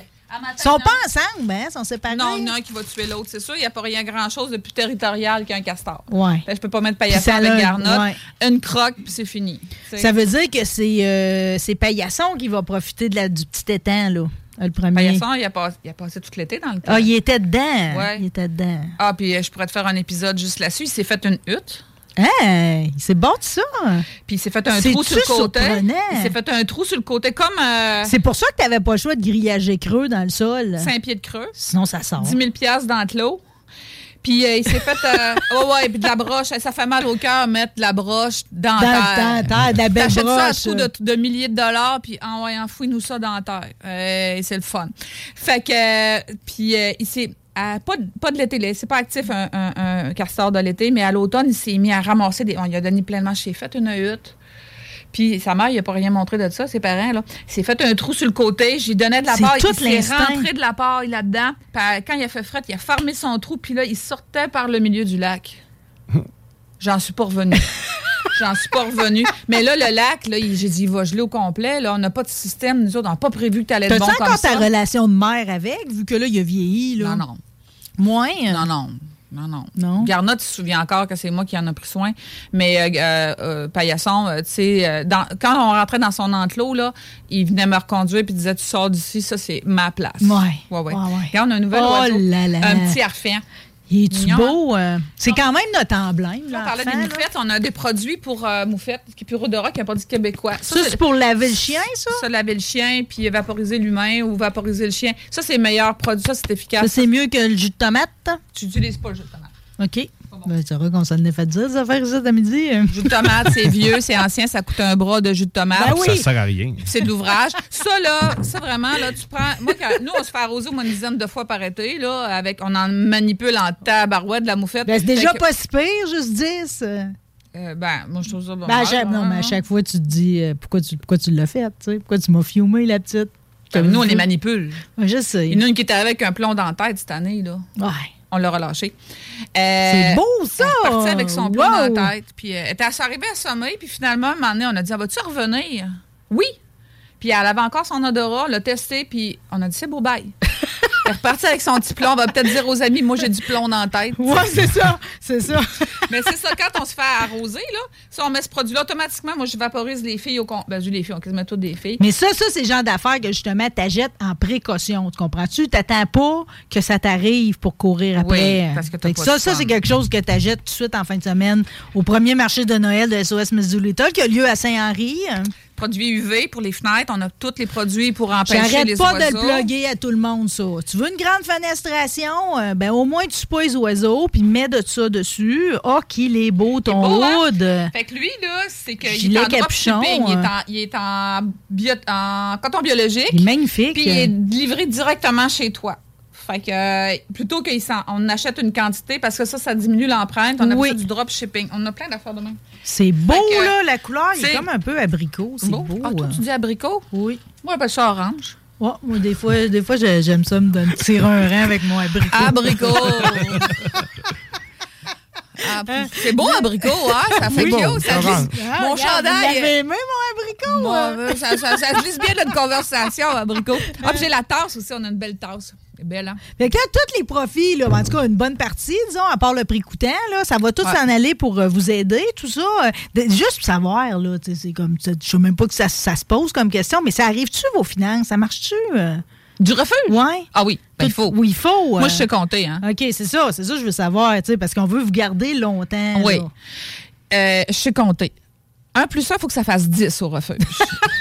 [SPEAKER 2] Ils sont pas ensemble, hein? Ils sont séparés?
[SPEAKER 3] Non, il y en a un qui va tuer l'autre, c'est sûr. Il n'y a pas rien grand-chose de plus territorial qu'un castor.
[SPEAKER 2] Ouais.
[SPEAKER 3] Fait je peux pas mettre paillasson avec garnotte.
[SPEAKER 2] ouais.
[SPEAKER 3] Une croque, puis c'est fini.
[SPEAKER 2] Ça veut dire que c'est euh, c'est Paillasson qui va profiter de la, du petit étang, là. Le premier.
[SPEAKER 3] Paillasson, il a, passé, il a passé tout l'été dans le temps.
[SPEAKER 2] Ah, il était dedans.
[SPEAKER 3] Ouais.
[SPEAKER 2] Il était dedans.
[SPEAKER 3] Ah, puis euh, je pourrais te faire un épisode juste là-dessus. Il s'est fait une hutte,
[SPEAKER 2] Hein? C'est bon de ça.
[SPEAKER 3] puis il s'est fait un trou sur le côté? Il s'est fait un trou sur le côté, comme euh,
[SPEAKER 2] C'est pour ça que t'avais pas le choix de grillager creux dans le sol.
[SPEAKER 3] 5 pieds de creux,
[SPEAKER 2] Sinon, ça sort.
[SPEAKER 3] 10 000 piastres dans le lot. Puis euh, il s'est fait. Euh, ouais, ouais, puis de la broche. Ça fait mal au cœur mettre de la broche dans,
[SPEAKER 2] Dans,
[SPEAKER 3] terre.
[SPEAKER 2] dans, dans de la belle
[SPEAKER 3] ça à coût de, de milliers de dollars, puis en ouais, enfouis-nous ça dans la terre. Euh, c'est le fun. Fait que, puis il s'est. À- pas, de, pas de l'été, c'est pas actif un, un- un castor de l'été, mais à l'automne, il s'est mis à ramasser des. On lui a donné pleinement chez fait une hutte. Puis sa mère, il a pas rien montré de ça, ses parents, là. Il s'est fait un trou sur le côté, j'y donnais de la paille, il s'est rentré de la paille là-dedans. Puis quand il a fait fret, il a fermé son trou, puis là, il sortait par le milieu du lac. J'en suis pas revenue. J'en suis pas revenue. Mais là, le lac, là, il- j'ai dit, il va geler au complet. Là, on n'a pas de système. Nous autres, on n'a pas prévu que tu allais être bon comme
[SPEAKER 2] encore
[SPEAKER 3] ça.
[SPEAKER 2] ta relation de mère avec, vu que là, il a vieilli, là?
[SPEAKER 3] Non, non.
[SPEAKER 2] Moins?
[SPEAKER 3] Non, non. Non, non.
[SPEAKER 2] Non?
[SPEAKER 3] Garnotte, tu te souviens encore que c'est moi qui en a pris soin? Mais euh, euh, euh, Paillasson, euh, tu sais, quand on rentrait dans son enclos, là, il venait me reconduire puis disait Tu sors d'ici, ça, c'est ma place.
[SPEAKER 2] Ouais.
[SPEAKER 3] Ouais, ouais.
[SPEAKER 2] Ouais, ouais.
[SPEAKER 3] Regarde, on a un nouvel
[SPEAKER 2] Oh
[SPEAKER 3] oiseau.
[SPEAKER 2] là là.
[SPEAKER 3] Un petit harfian.
[SPEAKER 2] Il est-tu beau? euh? C'est quand même notre emblème,
[SPEAKER 3] On
[SPEAKER 2] là.
[SPEAKER 3] parlait des moufettes. On a des produits pour euh, moufettes, qui est Rodora, qui a pas dit québécois.
[SPEAKER 2] Ça, c'est pour laver le chien, ça?
[SPEAKER 3] ça, laver le chien, puis vaporiser l'humain ou vaporiser le chien. Ça, c'est le meilleur produit. Ça, c'est
[SPEAKER 2] Ça,
[SPEAKER 3] efficace.
[SPEAKER 2] c'est mieux que le jus de tomate?
[SPEAKER 3] tu n'utilises pas le jus de tomate.
[SPEAKER 2] OK. Ben, c'est vrai qu'on s'en est fait dire, des affaires ici, à midi.
[SPEAKER 3] Le jus de tomate, c'est vieux, c'est ancien, ça coûte un bras de jus de tomate.
[SPEAKER 2] Ben oui.
[SPEAKER 5] Ça sert à rien.
[SPEAKER 3] C'est de l'ouvrage. Ça, là, ça vraiment, là, tu prends. Moi, quand- nous, on se fait arroser au moins une dizaine de fois par été, là, avec, on en manipule en tabarouette de la moufette.
[SPEAKER 2] Ben, c'est déjà
[SPEAKER 3] que-
[SPEAKER 2] pas si pire, juste 10. euh.
[SPEAKER 3] Euh, ben, moi, je trouve ça bon.
[SPEAKER 2] Ben, à chaque- non, mais à chaque fois, tu te dis euh, pourquoi tu, pourquoi tu l'as fait, tu sais? Pourquoi tu m'as fiumé, la petite?
[SPEAKER 3] Comme nous, on les manipule.
[SPEAKER 2] Ouais, je sais.
[SPEAKER 3] Il y en a une qui est arrivée avec un plomb dans la tête cette année, là.
[SPEAKER 2] Ouais.
[SPEAKER 3] On l'a relâché.
[SPEAKER 2] C'est beau, ça!
[SPEAKER 3] Elle est partie avec son plomb
[SPEAKER 2] Wow!
[SPEAKER 3] dans la tête. Puis euh, elle était arrivée à sommeil, puis finalement, un moment donné, on a dit Ah, Vas-tu revenir Oui. Puis elle avait encore son odorat, l'a testé, puis on a dit C'est beau, bye. elle est repartie avec son petit plomb. On va peut-être dire aux amis Moi, j'ai du plomb dans la tête.
[SPEAKER 2] Ouais, c'est ça, c'est ça.
[SPEAKER 3] Mais c'est ça, quand on se fait arroser, là, si on met ce produit-là, automatiquement, moi, je vaporise les filles au con. Ben, je les filles, on quasiment toutes des filles.
[SPEAKER 2] Mais ça, ça, c'est le genre d'affaires que justement, t'achètes en précaution. Tu comprends-tu? T'attends pas que ça t'arrive pour courir après.
[SPEAKER 3] Oui, parce que pas
[SPEAKER 2] ça, ça, c'est quelque chose que t'achètes tout de suite en fin de semaine au premier marché de Noël de SOS Miss Doolittle qui a lieu à Saint-Henri.
[SPEAKER 3] Produits UV pour les fenêtres, on a tous les produits pour empêcher
[SPEAKER 2] J'arrête
[SPEAKER 3] les
[SPEAKER 2] pas
[SPEAKER 3] oiseaux.
[SPEAKER 2] de le plugger à tout le monde, ça. Tu veux une grande fenestration? Euh, ben, au moins, tu pas les oiseaux, puis mets de ça dessus. Oh, qu'il est beau, ton
[SPEAKER 3] beau, hein? Fait que lui, là, c'est qu'il est en
[SPEAKER 2] capuchon,
[SPEAKER 3] il est
[SPEAKER 2] hein.
[SPEAKER 3] en, il est en, bio- en coton biologique,
[SPEAKER 2] Il est magnifique.
[SPEAKER 3] puis il est livré directement chez toi. Fait que euh, plutôt qu'on achète une quantité, parce que ça, ça diminue l'empreinte, on a
[SPEAKER 2] Oui.
[SPEAKER 3] du dropshipping. On a plein d'affaires de même.
[SPEAKER 2] C'est beau,
[SPEAKER 3] que,
[SPEAKER 2] là, la couleur. Il est
[SPEAKER 3] c'est-
[SPEAKER 2] comme un peu abricot. C'est beau.
[SPEAKER 3] Ah, toi,
[SPEAKER 2] hein.
[SPEAKER 3] tu dis abricot?
[SPEAKER 2] Oui.
[SPEAKER 3] Moi, ben ça orange.
[SPEAKER 2] Ouais, moi, des fois, des fois j'ai- j'aime ça me donner tirer un rang avec mon abricot.
[SPEAKER 3] Abricot! Ah, c'est beau, abricot, hein? Ça fait
[SPEAKER 5] Oui,
[SPEAKER 3] ça glisse.
[SPEAKER 2] Ah,
[SPEAKER 3] Mon
[SPEAKER 2] regarde,
[SPEAKER 3] chandail.
[SPEAKER 2] Vous aimé, mon abricot?
[SPEAKER 3] Bon,
[SPEAKER 2] hein?
[SPEAKER 3] ben, ça, ça, ça glisse bien notre conversation, abricot. Ah, j'ai la tasse aussi, on a une belle tasse. Belle, hein?
[SPEAKER 2] Fait que là, tous les profits, là, en tout cas, une bonne partie, disons, à part le prix coûtant, là, ça va tout
[SPEAKER 3] Ouais.
[SPEAKER 2] s'en aller pour euh, vous aider, tout ça. Euh, de- juste pour savoir, là, c'est comme, je sais même pas que ça, ça se pose comme question, mais ça arrive-tu, vos finances? Ça marche-tu? euh?
[SPEAKER 3] Du refuge?
[SPEAKER 2] Ouais.
[SPEAKER 3] Ah oui, ben, il faut.
[SPEAKER 2] Oui, il faut.
[SPEAKER 3] Moi, je sais compter, hein?
[SPEAKER 2] OK, c'est ça, c'est ça que je veux savoir, tu sais, parce qu'on veut vous garder longtemps.
[SPEAKER 3] Oui. je sais compter. Un plus un, il faut que ça fasse 10 au refuge.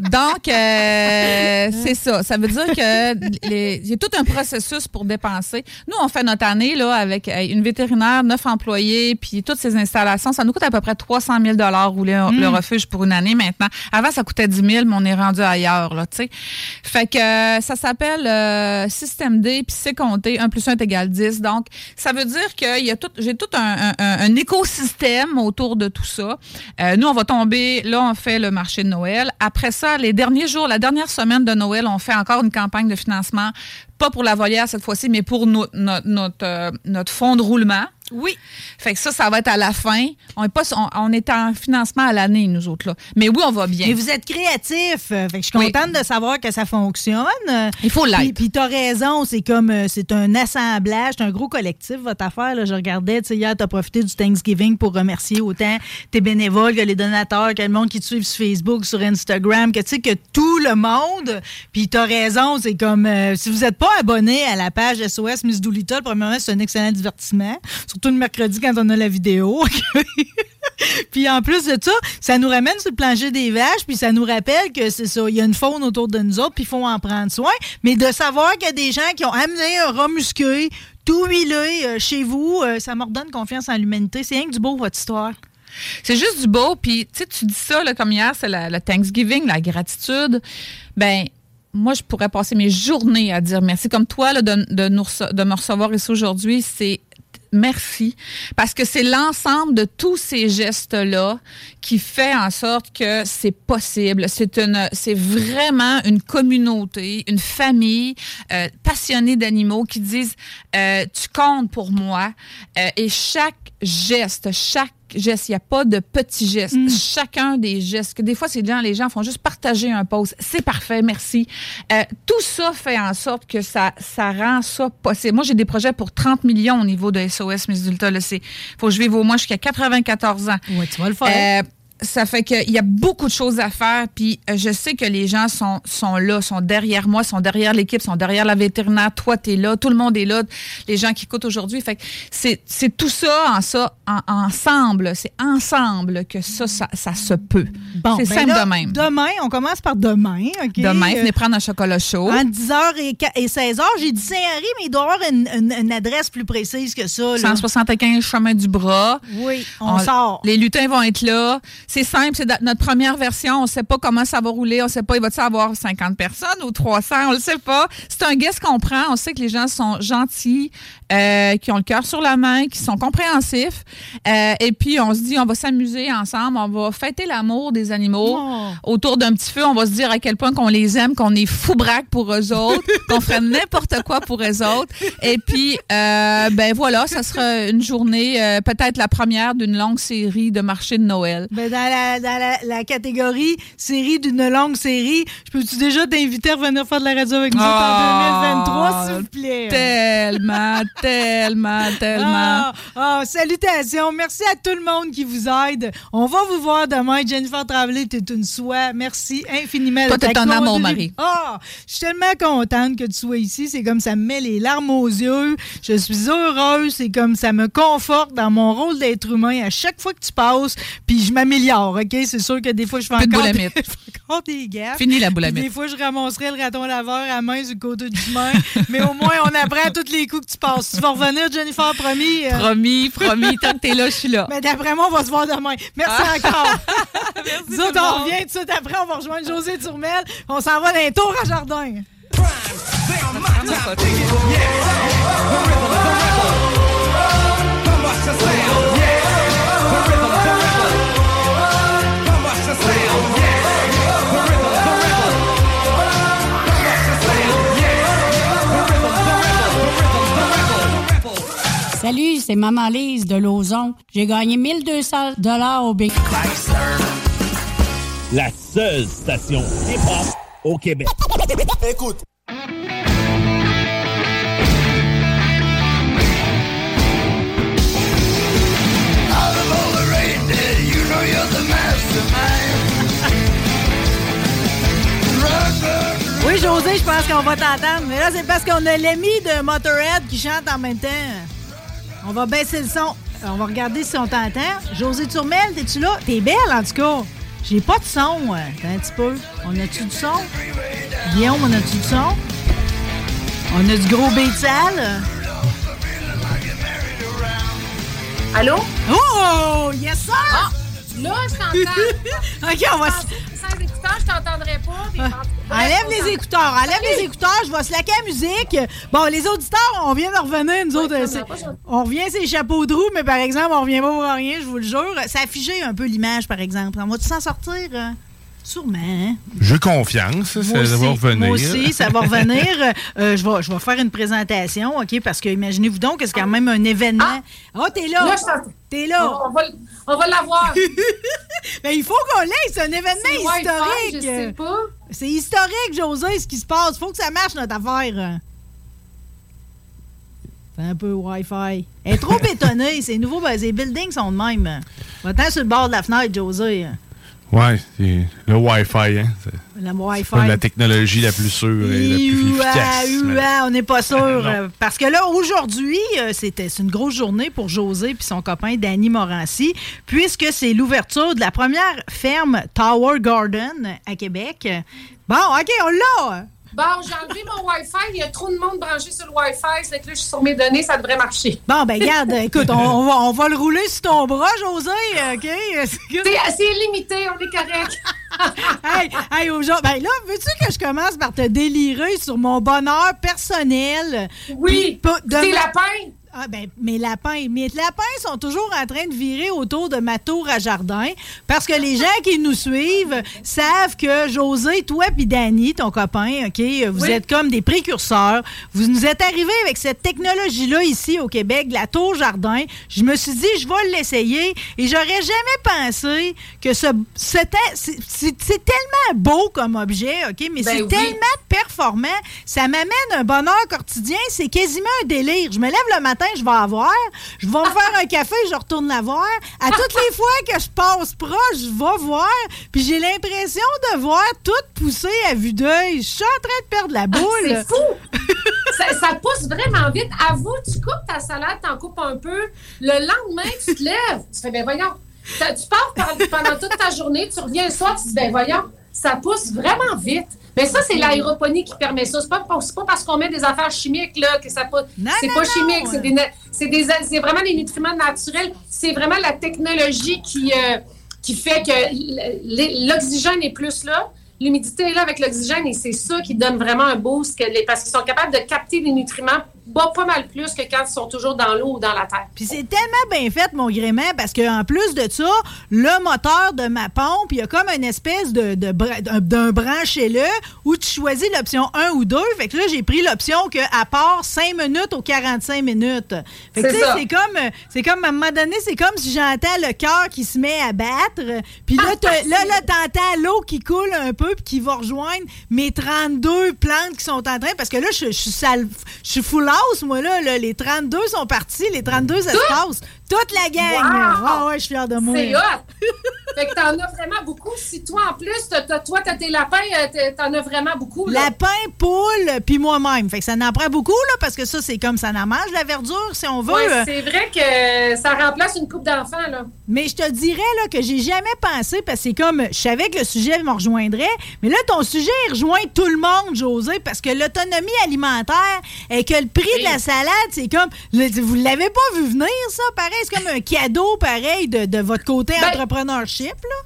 [SPEAKER 3] Donc, euh, c'est ça. Ça veut dire que les- il y a tout un processus pour dépenser. Nous, on fait notre année là avec euh, une vétérinaire, neuf employés, puis toutes ces installations. Ça nous coûte à peu près 300 000 rouler le refuge pour une année maintenant. Avant, ça coûtait 10 000 mais on est rendu ailleurs, là, tu sais. Fait que euh, ça s'appelle euh, Système D, puis c'est compté. 1 plus 1 est égal 10. Donc, ça veut dire que y a tout, j'ai tout un, un- un- un écosystème autour de tout ça. Euh, nous, on va tomber, là, on fait le marché de Noël. Après ça, les derniers jours, la dernière semaine de Noël, on fait encore une campagne de financement, pas pour la volière cette fois-ci, mais pour notre, euh, notre fonds de roulement. Oui. Fait que ça, ça va être à la fin. On est, pas, on, on est en financement à l'année, nous autres, là. Mais oui, on va bien.
[SPEAKER 2] Mais vous êtes créatif. euh, Fait que je suis
[SPEAKER 3] Oui.
[SPEAKER 2] contente de savoir que ça fonctionne.
[SPEAKER 3] Il faut l'être.
[SPEAKER 2] puis t'as raison, c'est comme euh, c'est un assemblage, c'est un gros collectif votre affaire. Là. Je regardais, tu sais, hier, t'as profité du Thanksgiving pour remercier autant tes bénévoles que les donateurs, que le monde qui te suit sur Facebook, sur Instagram, que tu sais que tout le monde. Puis t'as raison, c'est comme euh, si vous n'êtes pas abonné à la page SOS Miss Doolittle, premièrement, c'est un excellent divertissement. Surtout le mercredi quand on a la vidéo. Puis en plus de ça, ça nous ramène sur le plancher des vaches, puis ça nous rappelle que c'est ça, il y a une faune autour de nous autres, puis il faut en prendre soin. Mais de savoir qu'il y a des gens qui ont amené un rat musqué, tout huilé euh, chez vous, euh, ça me redonne confiance en l'humanité. C'est rien que du beau, votre histoire.
[SPEAKER 3] C'est juste du beau. Puis, tu dis ça, comme hier, c'est le Thanksgiving, la gratitude. Ben, moi, je pourrais passer mes journées à dire merci. Comme toi, là, de, de, nous de me recevoir ici aujourd'hui, c'est merci. Parce que c'est l'ensemble de tous ces gestes-là qui fait en sorte que c'est possible. C'est une, c'est vraiment une communauté, une famille euh, passionnée d'animaux qui disent euh, tu comptes pour moi Euh, et chaque geste, chaque geste, il n'y a pas de petits gestes. Chacun des gestes, que des fois, c'est gens, les gens font juste partager un post. C'est parfait, merci. Euh, tout ça fait en sorte que ça, ça rend ça possible. Moi, j'ai des projets pour 30 millions au niveau de SOS Miss Dulta. C'est, faut que je vive au moins jusqu'à 94 ans.
[SPEAKER 2] Oui, tu vas le faire.
[SPEAKER 3] Euh, ça fait qu'il y a beaucoup de choses à faire. Puis euh, je sais que les gens sont, sont là, sont derrière moi, sont derrière l'équipe, sont derrière la vétérinaire. Toi, tu es là, tout le monde est là, les gens qui écoutent aujourd'hui. Fait que c'est c'est tout ça, en ça, en- ensemble. C'est ensemble que ça, ça, ça se peut.
[SPEAKER 2] Bon,
[SPEAKER 3] C'est
[SPEAKER 2] ben
[SPEAKER 3] simple
[SPEAKER 2] là,
[SPEAKER 3] de même.
[SPEAKER 2] Demain, on commence par demain. OK?
[SPEAKER 3] Demain,
[SPEAKER 2] Euh,
[SPEAKER 3] venez prendre un chocolat chaud.
[SPEAKER 2] Entre 10h et, et 16h, j'ai dit Saint-Henri, mais il doit y avoir une, une- une adresse plus précise que ça. là.
[SPEAKER 3] 175 chemin du bras.
[SPEAKER 2] Oui, on, sort.
[SPEAKER 3] Les lutins vont être là. C'est simple, c'est notre première version. On ne sait pas comment ça va rouler. On ne sait pas, il va-t-il avoir 50 personnes ou 300? On ne le sait pas. C'est un guest qu'on prend. On sait que les gens sont gentils, euh, qui ont le cœur sur la main, qui sont compréhensifs. Euh, et puis, on se dit, on va s'amuser ensemble. On va fêter l'amour des animaux.
[SPEAKER 2] Oh.
[SPEAKER 3] Autour d'un petit feu, on va se dire à quel point qu'on les aime, qu'on est fou braque pour eux autres, qu'on ferait n'importe quoi pour eux autres. Et puis, euh, ben voilà, ça sera une journée, euh, peut-être la première d'une longue série de marchés de Noël.
[SPEAKER 2] Ben, la, dans la, la catégorie série d'une longue série, je peux-tu déjà t'inviter à revenir faire de la radio avec nous
[SPEAKER 3] Ah,
[SPEAKER 2] en 2023, s'il vous plaît?
[SPEAKER 3] Tellement, tellement, tellement.
[SPEAKER 2] Ah, ah, salutations. Merci à tout le monde qui vous aide. On va vous voir demain. Jennifer Travelé, t'es une soie. Merci infiniment
[SPEAKER 3] Toi, t'es amour,
[SPEAKER 2] contribu-
[SPEAKER 3] Marie.
[SPEAKER 2] Ah, je suis tellement contente que tu sois ici. C'est comme ça me met les larmes aux yeux. Je suis heureuse. C'est comme ça me conforte dans mon rôle d'être humain à chaque fois que tu passes. Puis je m'améliore, OK? C'est sûr que des fois, je fais
[SPEAKER 3] Plus de
[SPEAKER 2] encore, des,
[SPEAKER 3] boulamite.
[SPEAKER 2] je fais encore des gaffes.
[SPEAKER 3] Fini la boulamite.
[SPEAKER 2] Des fois, je ramasserai le raton laveur à main le côté du chemin. Mais au moins, on apprend tous les coups que tu passes. Tu vas revenir, Jennifer, promis? euh,
[SPEAKER 3] Promis, promis, tant que t'es là, je suis là.
[SPEAKER 2] mais d'après moi, on va se voir demain. Merci encore.
[SPEAKER 3] Merci
[SPEAKER 2] Nous autres, on revient tout de suite après. On va rejoindre José Turmel. On s'en va dans les tours à jardin.
[SPEAKER 4] Salut, c'est Maman Lise de Lauson. J'ai gagné 1200 dollars au bingo.
[SPEAKER 6] La seule station hip-hop au Québec.
[SPEAKER 7] Écoute.
[SPEAKER 2] Oui, José, je pense qu'on va t'entendre. Mais là, c'est parce qu'on a l'ami de Motorhead qui chante en même temps. On va baisser le son. On va regarder si on t'entend. José Turmel, t'es-tu là? T'es belle, en tout cas. J'ai pas de son. ouais. Attends un petit peu. On a-tu du son? Guillaume, on a-tu du son? On a du gros beat sale.
[SPEAKER 8] Allô?
[SPEAKER 2] Oh! Yes, sir!
[SPEAKER 8] Là, je t'entends.
[SPEAKER 2] OK, on va...
[SPEAKER 8] écouteurs, je t'entendrai pas.
[SPEAKER 2] Enlève les écouteurs, enlève les écouteurs, je vais slacker la musique. Bon, les auditeurs, on vient de revenir, nous autres. euh, on revient ces chapeaux de roue, mais par exemple, on revient pas pour rien, je vous le jure. Ça a figé un peu l'image, par exemple. On va-tu s'en sortir? Euh? Sûrement. hein?
[SPEAKER 5] J'ai confiance, ça va revenir.
[SPEAKER 2] moi aussi, ça va revenir. Euh, je, vais, je vais faire une présentation, OK? Parce que imaginez-vous donc que c'est quand même un événement. Oh, t'es là!
[SPEAKER 8] Là.
[SPEAKER 2] T'es là!
[SPEAKER 8] On, va, l- on va l'avoir.
[SPEAKER 2] Ben, il faut qu'on l'ait, c'est un événement
[SPEAKER 8] C'est
[SPEAKER 2] historique.
[SPEAKER 8] je sais pas.
[SPEAKER 2] C'est historique, José, ce qui se passe. Faut que ça marche, notre affaire. Fais un peu Wi-Fi. Elle est trop bétonnée. Ces nouveaux ben, les buildings sont de même. Va-t'en sur le bord de la fenêtre, José.
[SPEAKER 5] C'est le Wi-Fi, hein. C'est
[SPEAKER 2] La Wi-Fi.
[SPEAKER 5] pas la technologie la plus sûre et la plus efficace. mais-
[SPEAKER 2] ouah, on n'est pas sûr. Euh, Parce que là, aujourd'hui, euh, c'était c'est une grosse journée pour José et son copain Danny Morancy, puisque c'est l'ouverture de la première ferme Tower Garden à Québec. Bon, OK, on l'a!
[SPEAKER 8] Bon, j'ai enlevé mon Wi-Fi. Il y a trop de monde branché sur le Wi-Fi. C'est que là, je suis sur mes données. Ça devrait marcher.
[SPEAKER 2] Bon, ben garde, écoute, on, on va, on va le rouler sur ton bras, José, OK?
[SPEAKER 8] C'est c'est limité. On est correct.
[SPEAKER 2] hey, hey, aujourd'hui, ben là, veux-tu que je commence par te délirer sur mon bonheur personnel?
[SPEAKER 8] Oui. Tes
[SPEAKER 2] demain-
[SPEAKER 8] lapins.
[SPEAKER 2] Ah ben, mes lapins. Mes lapins sont toujours en train de virer autour de ma tour à jardin parce que les gens qui nous suivent savent que José, toi puis Danny, ton copain, OK, vous
[SPEAKER 8] Oui.
[SPEAKER 2] êtes comme des précurseurs. Vous nous êtes arrivés avec cette technologie-là ici au Québec, la tour jardin. Je me suis dit, je vais l'essayer et j'aurais jamais pensé que ce, c'était- c'est c'est- c'est tellement beau comme objet, OK, mais
[SPEAKER 8] Ben
[SPEAKER 2] c'est
[SPEAKER 8] oui.
[SPEAKER 2] tellement performant. Ça m'amène un bonheur quotidien. C'est quasiment un délire. Je me lève le matin, je vais avoir. Je vais me faire un café, je retourne la voir. À toutes les fois que je passe proche, je vais voir. Puis j'ai l'impression de voir tout pousser à vue d'œil. Je suis en train de perdre la boule.
[SPEAKER 8] C'est fou! ça, ça pousse vraiment vite. Avoue, tu coupes ta salade, t'en coupes un peu. Le lendemain, tu te lèves. Tu fais, ben voyons. Tu pars par- pendant toute ta journée, tu reviens le soir, tu te dis, ben voyons, ça pousse vraiment vite. Mais ça, c'est l'aéroponie qui permet ça. C'est pas, pas parce qu'on met des affaires chimiques là, que ça pousse.
[SPEAKER 2] Non,
[SPEAKER 8] C'est
[SPEAKER 2] non,
[SPEAKER 8] pas
[SPEAKER 2] non.
[SPEAKER 8] chimique, c'est des, na- c'est des, c'est vraiment des nutriments naturels. C'est vraiment la technologie qui, euh, qui fait que l'oxygène est plus là. L'humidité est là avec l'oxygène et c'est ça qui donne vraiment un boost que les, parce qu'ils sont capables de capter des nutriments pas, pas mal plus que quand ils sont toujours dans l'eau ou dans la terre.
[SPEAKER 2] Puis c'est tellement bien fait, mon gréement, parce qu'en plus de ça, le moteur de ma pompe, il y a comme une espèce de, d'un- branchet-là où tu choisis l'option 1 ou 2. Fait que là, j'ai pris l'option que à part 5 minutes ou 45 minutes. Fait que
[SPEAKER 8] C'est
[SPEAKER 2] tu sais,
[SPEAKER 8] ça.
[SPEAKER 2] c'est comme, c'est comme, à un moment donné, c'est comme si j'entends le cœur qui se met à battre. Puis là, là, là, t'entends l'eau qui coule un peu puis qui va rejoindre mes 32 plantes qui sont en train, parce que là, je, je suis sale, je suis full moi, là, là. Les 32 sont partis, les 32 espaces. Toute la gang.
[SPEAKER 8] Wow!
[SPEAKER 2] Ah ouais, je suis fière de moi.
[SPEAKER 8] C'est hot! fait que t'en as vraiment beaucoup. Si toi, en plus, t'as, t'as- toi, t'as tes lapins, euh, t'en as vraiment beaucoup. Là.
[SPEAKER 2] Lapin, poule, puis moi-même. Fait que ça en prend beaucoup, là, parce que ça, c'est comme ça en mange, la verdure, si on veut.
[SPEAKER 8] Ouais,
[SPEAKER 2] Euh,
[SPEAKER 8] c'est vrai que ça remplace une coupe d'enfants, là.
[SPEAKER 2] Mais je te dirais là, que j'ai jamais pensé, parce que c'est comme, je savais que le sujet me rejoindrait, mais là, ton sujet, il rejoint tout le monde, José, parce que l'autonomie alimentaire et que le prix de la salade, c'est comme, vous l'avez pas vu venir, ça, pareil, c'est comme un cadeau, pareil, de, de votre côté
[SPEAKER 8] Ben,
[SPEAKER 2] entrepreneurship, là?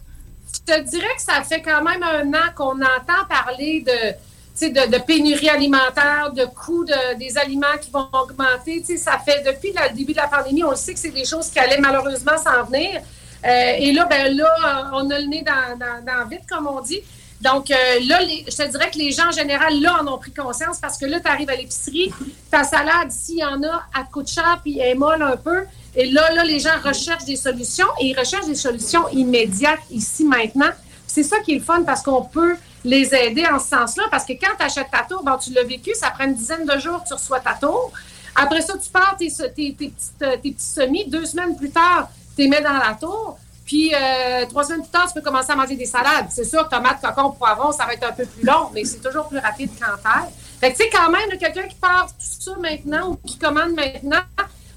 [SPEAKER 8] Je te dirais que ça fait quand même un an qu'on entend parler de, de, de pénurie alimentaire, de coûts de- des aliments qui vont augmenter. Ça fait depuis le début de la pandémie, on le sait que c'est des choses qui allaient malheureusement s'en venir. Euh, et là, ben là, on a le nez dans, dans, dans vite, comme on dit. Donc euh, là, les- je te dirais que les gens en général, là, en ont pris conscience parce que là, tu arrives à l'épicerie, ta salade, s'il y en a, elle coûte cher puis elle est molle un peu. Et là, là, les gens recherchent des solutions et ils recherchent des solutions immédiates ici, maintenant. C'est ça qui est le fun parce qu'on peut les aider en ce sens-là. Parce que quand tu achètes ta tour, tu l'as vécu, ça prend une dizaine de jours tu reçois ta tour. Après ça, tu pars tes, tes, tes, euh, tes petits semis. Deux semaines plus tard, tu les mets dans la tour. Puis euh, trois semaines plus tard, tu peux commencer à manger des salades. C'est sûr, tomates, cocon, poivron, ça va être un peu plus long, mais c'est toujours plus rapide qu'en terre. Fait que tu sais, quand même, quelqu'un qui part tout ça maintenant ou qui commande maintenant,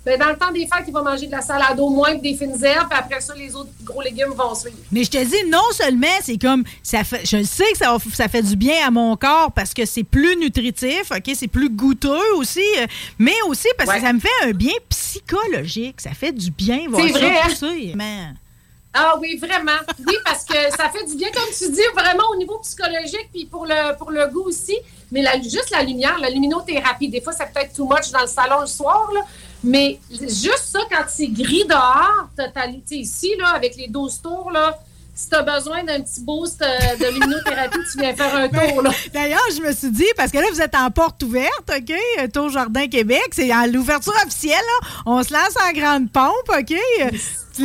[SPEAKER 8] ben, dans le temps des fêtes, il va manger de la salade au moins, des fines herbes, puis après ça, les autres gros légumes vont suivre.
[SPEAKER 2] Mais je te dis, non seulement, c'est comme, ça fait, je sais que ça, fait du bien à mon corps parce que c'est plus nutritif, OK? C'est plus goûteux aussi, euh, mais aussi parce que ça me fait un bien psychologique. Ça fait du bien voir
[SPEAKER 8] C'est
[SPEAKER 2] ça
[SPEAKER 8] vrai, hein?
[SPEAKER 2] pousser.
[SPEAKER 8] Ah oui, vraiment. Oui, parce que ça fait du bien, comme tu dis, vraiment au niveau psychologique, puis pour le, pour le goût aussi. Mais la- juste la lumière, la luminothérapie, des fois, ça peut être too much dans le salon le soir, là. Mais juste ça, quand c'est gris dehors, sais, ici, là, avec les 12 tours, là, si tu as besoin d'un petit boost euh, de luminothérapie, tu viens faire un tour, là.
[SPEAKER 2] D'ailleurs, je me suis dit, parce que là, vous êtes en porte ouverte, OK? euh, Tour Jardin Québec. C'est en l'ouverture officielle, là. On se lance en grande pompe, OK?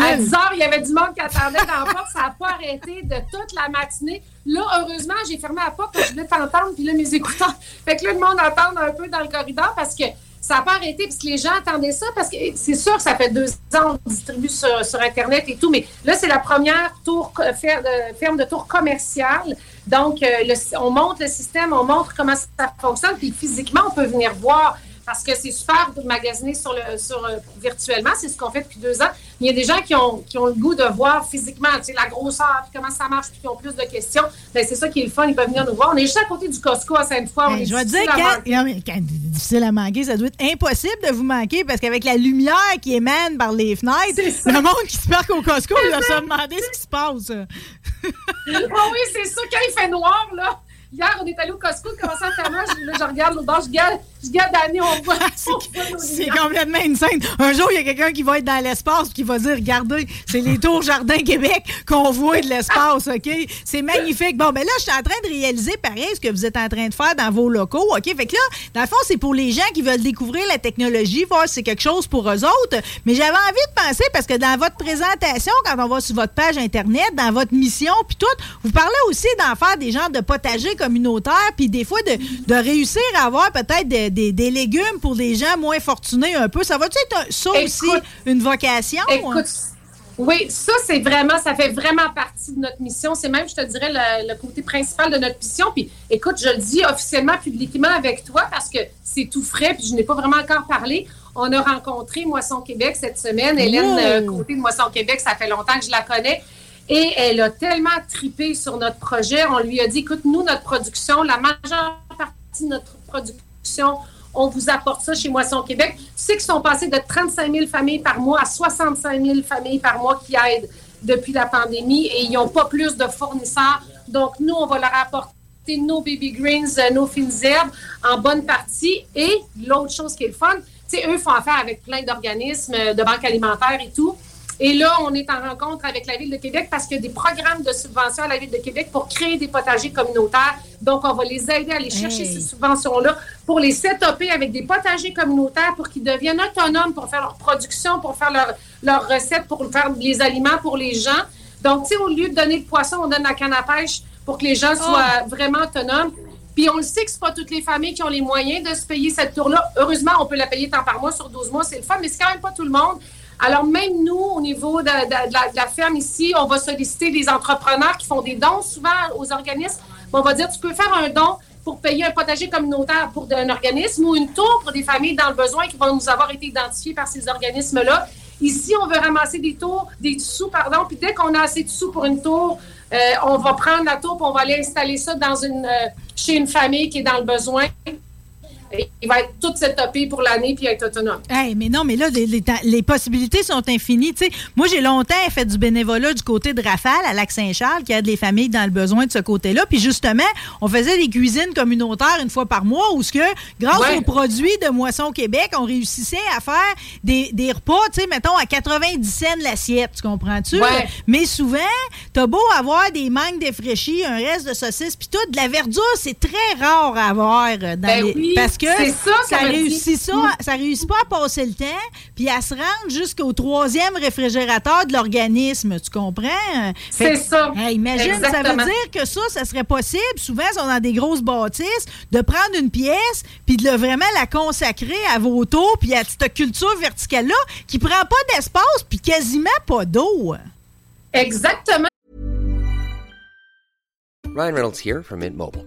[SPEAKER 8] À 10 heures, il y avait du monde qui attendait dans la porte. Ça n'a pas arrêté de toute la matinée. Là, heureusement, j'ai fermé la porte parce que je voulais t'entendre, puis là, mes écouteurs. Fait que là, le monde entend un peu dans le corridor parce que ça n'a pas arrêté, parce que les gens attendaient ça, parce que c'est sûr que ça fait deux ans qu'on distribue sur, sur Internet et tout, mais là, c'est la première tour, fer- de- ferme de tour commerciale. Donc, euh, on montre le système, on montre comment ça fonctionne, puis physiquement, on peut venir voir. Parce que c'est super de magasiner sur le, sur, euh, virtuellement, c'est ce qu'on fait depuis deux ans. Il y a des gens qui ont, qui ont le goût de voir physiquement tu sais, la grosseur, puis comment ça marche, puis qui ont plus de questions. Ben, c'est ça qui est le fun, ils peuvent venir nous voir. On est juste à côté du Costco à Sainte-Foy. on
[SPEAKER 2] Ben,
[SPEAKER 8] est
[SPEAKER 2] je vais dire, quand, non, mais quand difficile à manquer, ça doit être impossible de vous manquer parce qu'avec la lumière qui émane par les fenêtres, le monde qui se parque au Costco, il va se demander ce qui se passe.
[SPEAKER 8] Ah oui, c'est ça. Quand il fait noir, là. Hier, on est allé au Costco, commençait à faire noir. Je, là, je regarde l'autre bord, je garde, je Annie, on voit.
[SPEAKER 2] C'est complètement insane. Un jour, il y a quelqu'un qui va être dans l'espace et qui va dire Regardez, c'est les tours Jardin Québec qu'on voit de l'espace, OK? C'est magnifique. Bon, ben là, je suis en train de réaliser pareil ce que vous êtes en train de faire dans vos locaux, OK? Fait que là, dans le fond, c'est pour les gens qui veulent découvrir la technologie, voir si c'est quelque chose pour eux autres. Mais j'avais envie de penser, parce que dans votre présentation, quand on va sur votre page Internet, dans votre mission, puis tout, vous parlez aussi d'en faire des genres de potagers communautaires, puis des fois de, de réussir à avoir peut-être des, des- des légumes pour des gens moins fortunés un peu. Ça va-tu être un- ça
[SPEAKER 8] Écoute-
[SPEAKER 2] aussi une vocation?
[SPEAKER 8] Écoute, Oui, ça, c'est vraiment, ça fait vraiment partie de notre mission. C'est même, je te dirais, le, le, côté principal de notre mission. Puis, écoute, je le dis officiellement, publiquement avec toi parce que c'est tout frais, puis je n'ai pas vraiment encore parlé. On a rencontré Moisson Québec cette semaine. Hélène, euh, côté de Moisson Québec, ça fait longtemps que je la connais. Et elle a tellement tripé sur notre projet. On lui a dit, écoute, nous, notre production, la majeure partie de notre production, on vous apporte ça chez Moisson Québec. Tu sais qu'ils sont passés de 35 000 familles par mois à 65 000 familles par mois qui aident depuis la pandémie et ils n'ont pas plus de fournisseurs. Donc, nous, on va leur apporter nos baby greens, euh, nos fines herbes en bonne partie. Et l'autre chose qui est le fun, sais, eux font affaire avec plein d'organismes, euh, de banques alimentaires et tout. Et là, on est en rencontre avec la Ville de Québec parce qu'il y a des programmes de subvention à la Ville de Québec pour créer des potagers communautaires. Donc, on va les aider à aller chercher
[SPEAKER 2] Hey.
[SPEAKER 8] ces subventions-là pour les setuper avec des potagers communautaires pour qu'ils deviennent autonomes pour faire leur production, pour faire leur- leurs recettes, pour faire les aliments pour les gens. Donc, tu sais, au lieu de donner le poisson, on donne la canne à pêche pour que les gens soient vraiment autonomes. Puis on le sait que c'est pas toutes les familles qui ont les moyens de se payer cette tour-là. Heureusement, on peut la payer tant par mois sur 12 mois, c'est le fun, mais c'est quand même pas tout le monde. Alors même nous, au niveau de, la, ferme ici, on va solliciter des entrepreneurs qui font des dons souvent aux organismes. On va dire, tu peux faire un don pour payer un potager communautaire pour un organisme ou une tour pour des familles dans le besoin qui vont nous avoir été identifiées par ces organismes-là. Ici, on veut ramasser des tours, des sous, pardon, puis dès qu'on a assez de sous pour une tour, euh, on va prendre la tour, puis on va aller installer ça euh, chez une famille qui est dans le besoin. Il va être tout setupé pour l'année puis être autonome.
[SPEAKER 2] Hey, mais non, mais là, les, les possibilités sont infinies. moi, j'ai longtemps fait du bénévolat du côté de Rafale à Lac-Saint-Charles, qui aide les familles dans le besoin de ce côté-là. Puis justement, on faisait des cuisines communautaires une fois par mois où, ce que, grâce
[SPEAKER 8] Ouais.
[SPEAKER 2] aux produits de Moisson Québec, on réussissait à faire des, des repas, mettons, à 90 cents l'assiette. Tu comprends-tu?
[SPEAKER 8] Ouais.
[SPEAKER 2] Mais souvent, t'as beau avoir des mangues défraîchies, un reste de saucisses, puis tout, de la verdure, c'est très rare à avoir euh, dans
[SPEAKER 8] Ben
[SPEAKER 2] les...
[SPEAKER 8] oui,
[SPEAKER 2] Parce que
[SPEAKER 8] ça
[SPEAKER 2] réussit ça, ça réussit pas à passer le temps, puis à se rendre jusqu'au troisième réfrigérateur de l'organisme, tu comprends?
[SPEAKER 8] C'est ça.
[SPEAKER 2] Hey, imagine, ça veut dire que ça, ça serait possible. Souvent, ils sont dans des grosses bâtisses, de prendre une pièce, puis de le- vraiment la consacrer à vos tours, puis à cette culture verticale-là, qui prend pas d'espace, puis quasiment pas d'eau.
[SPEAKER 8] Exactement.
[SPEAKER 7] Ryan Reynolds here from Mint Mobile.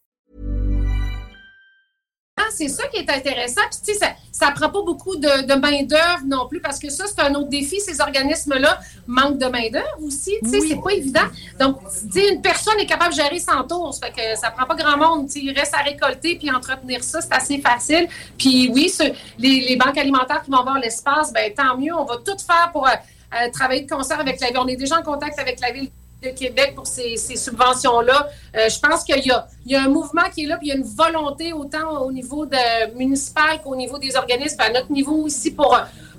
[SPEAKER 8] C'est ça qui est intéressant. Puis, tu sais, ça, ça prend pas beaucoup de, de main-d'œuvre non plus, parce que ça, c'est un autre défi. Ces organismes-là manquent de main-d'œuvre aussi. Tu sais, c'est pas évident. Donc, tu une personne est capable de gérer 100 tours. Ça fait que ça prend pas grand monde. Tu sais, il reste à récolter puis entretenir ça. C'est assez facile. Puis, oui, ce- les, les banques alimentaires qui vont avoir l'espace, ben tant mieux. On va tout faire pour euh, euh, travailler de concert avec la ville. On est déjà en contact avec la ville de Québec pour ces, subventions-là. Euh, je pense qu'il y a, il y a un mouvement qui est là, puis il y a une volonté autant au niveau de municipal qu'au niveau des organismes, à notre niveau aussi, pour,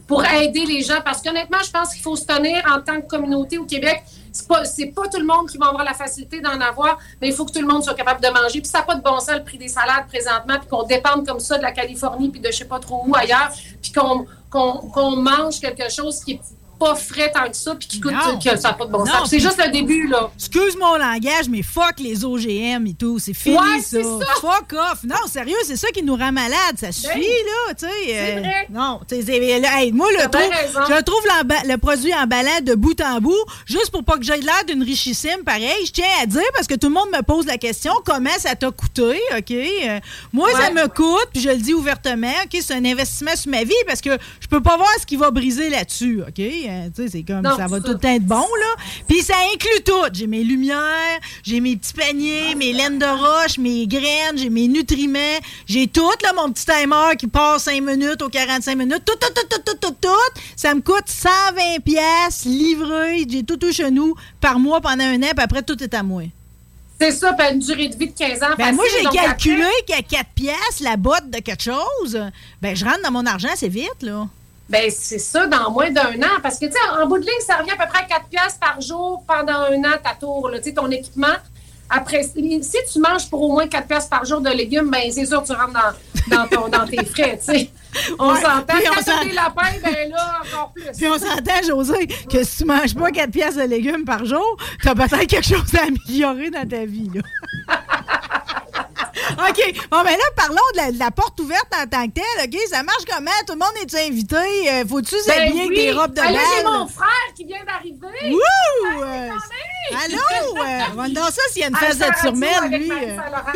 [SPEAKER 8] pour aider les gens. Parce qu'honnêtement, je pense qu'il faut se tenir en tant que communauté au Québec. C'est pas, pas tout le monde qui va avoir la facilité d'en avoir, mais il faut que tout le monde soit capable de manger. Puis ça n'a pas de bon sens le prix des salades présentement, puis qu'on dépende comme ça de la Californie, puis de je sais pas trop où ailleurs, puis qu'on, qu'on, qu'on mange quelque chose qui est pas frais tant que ça, puis qui coûte,
[SPEAKER 2] Non.
[SPEAKER 8] que ça n'a pas de bon sens. C'est juste le début, là.
[SPEAKER 2] Excuse mon langage, mais fuck les OGM et tout. C'est fini,
[SPEAKER 8] Ouais,
[SPEAKER 2] ça.
[SPEAKER 8] c'est ça.
[SPEAKER 2] Fuck off. Non, sérieux, c'est ça qui nous rend malades. Ça suffit, là, tu sais.
[SPEAKER 8] c'est
[SPEAKER 2] euh,
[SPEAKER 8] vrai.
[SPEAKER 2] Non, tu hey, moi, le,
[SPEAKER 8] T'as bien
[SPEAKER 2] trou-
[SPEAKER 8] raison.
[SPEAKER 2] je trouve le produit emballant de bout en bout, juste pour pas que j'aie l'air d'une richissime, pareil. Je tiens à dire, parce que tout le monde me pose la question, comment ça t'a coûté, OK? Euh, moi, ça me coûte, puis je le dis ouvertement, OK? C'est un investissement sur ma vie, parce que je peux pas voir ce qui va briser là-dessus, OK? Euh, Tu sais, c'est comme,
[SPEAKER 8] Non,
[SPEAKER 2] ça va
[SPEAKER 8] c'est
[SPEAKER 2] tout
[SPEAKER 8] ça.
[SPEAKER 2] le temps être bon, là. Puis ça inclut tout. J'ai mes lumières, j'ai mes petits paniers, mes laines de roche, mes graines, j'ai mes nutriments, j'ai tout, là, mon petit timer qui passe 5 minutes aux 45 minutes. Tout, tout, tout, tout, tout, tout, tout. Ça me coûte 120 pièces livré. J'ai tout au chez nous par mois pendant un an, puis après, tout est à moi.
[SPEAKER 8] C'est ça, puis une durée de vie de 15 ans.
[SPEAKER 2] Ben moi, j'ai calculé qu'à 4 pièces la botte de quelque chose, ben je rentre dans mon argent assez vite, là.
[SPEAKER 8] Ben, c'est ça, dans moins d'un an. Parce que, tu sais, en bout de ligne, ça revient à peu près à 4 piastres par jour pendant un an, ta tour, tu sais, ton équipement. Après, si tu manges pour au moins 4 piastres par jour de légumes, ben, c'est sûr que tu rentres dans, dans, ton, dans tes frais, tu sais. On
[SPEAKER 2] Ouais,
[SPEAKER 8] s'entend.
[SPEAKER 2] on
[SPEAKER 8] Quand des lapins, ben là, encore plus.
[SPEAKER 2] Puis on s'entend, José, que si tu manges pas 4 pièces de légumes par jour, t'as peut-être quelque chose à améliorer dans ta vie, là. OK. Bon, ben là, parlons de la, de la porte ouverte en tant que telle, OK? Ça marche comment? Tout le monde est invité? Euh, Faut-tu
[SPEAKER 8] Ben
[SPEAKER 2] s'habiller avec
[SPEAKER 8] oui.
[SPEAKER 2] des robes de
[SPEAKER 8] j'ai
[SPEAKER 2] bal?
[SPEAKER 8] mon frère qui vient d'arriver.
[SPEAKER 2] Wouh! Euh, Allô? Euh, on va demander ça s'il y a une face
[SPEAKER 8] la
[SPEAKER 2] de
[SPEAKER 8] avec
[SPEAKER 2] lui. Euh.
[SPEAKER 8] Saint-Laurent.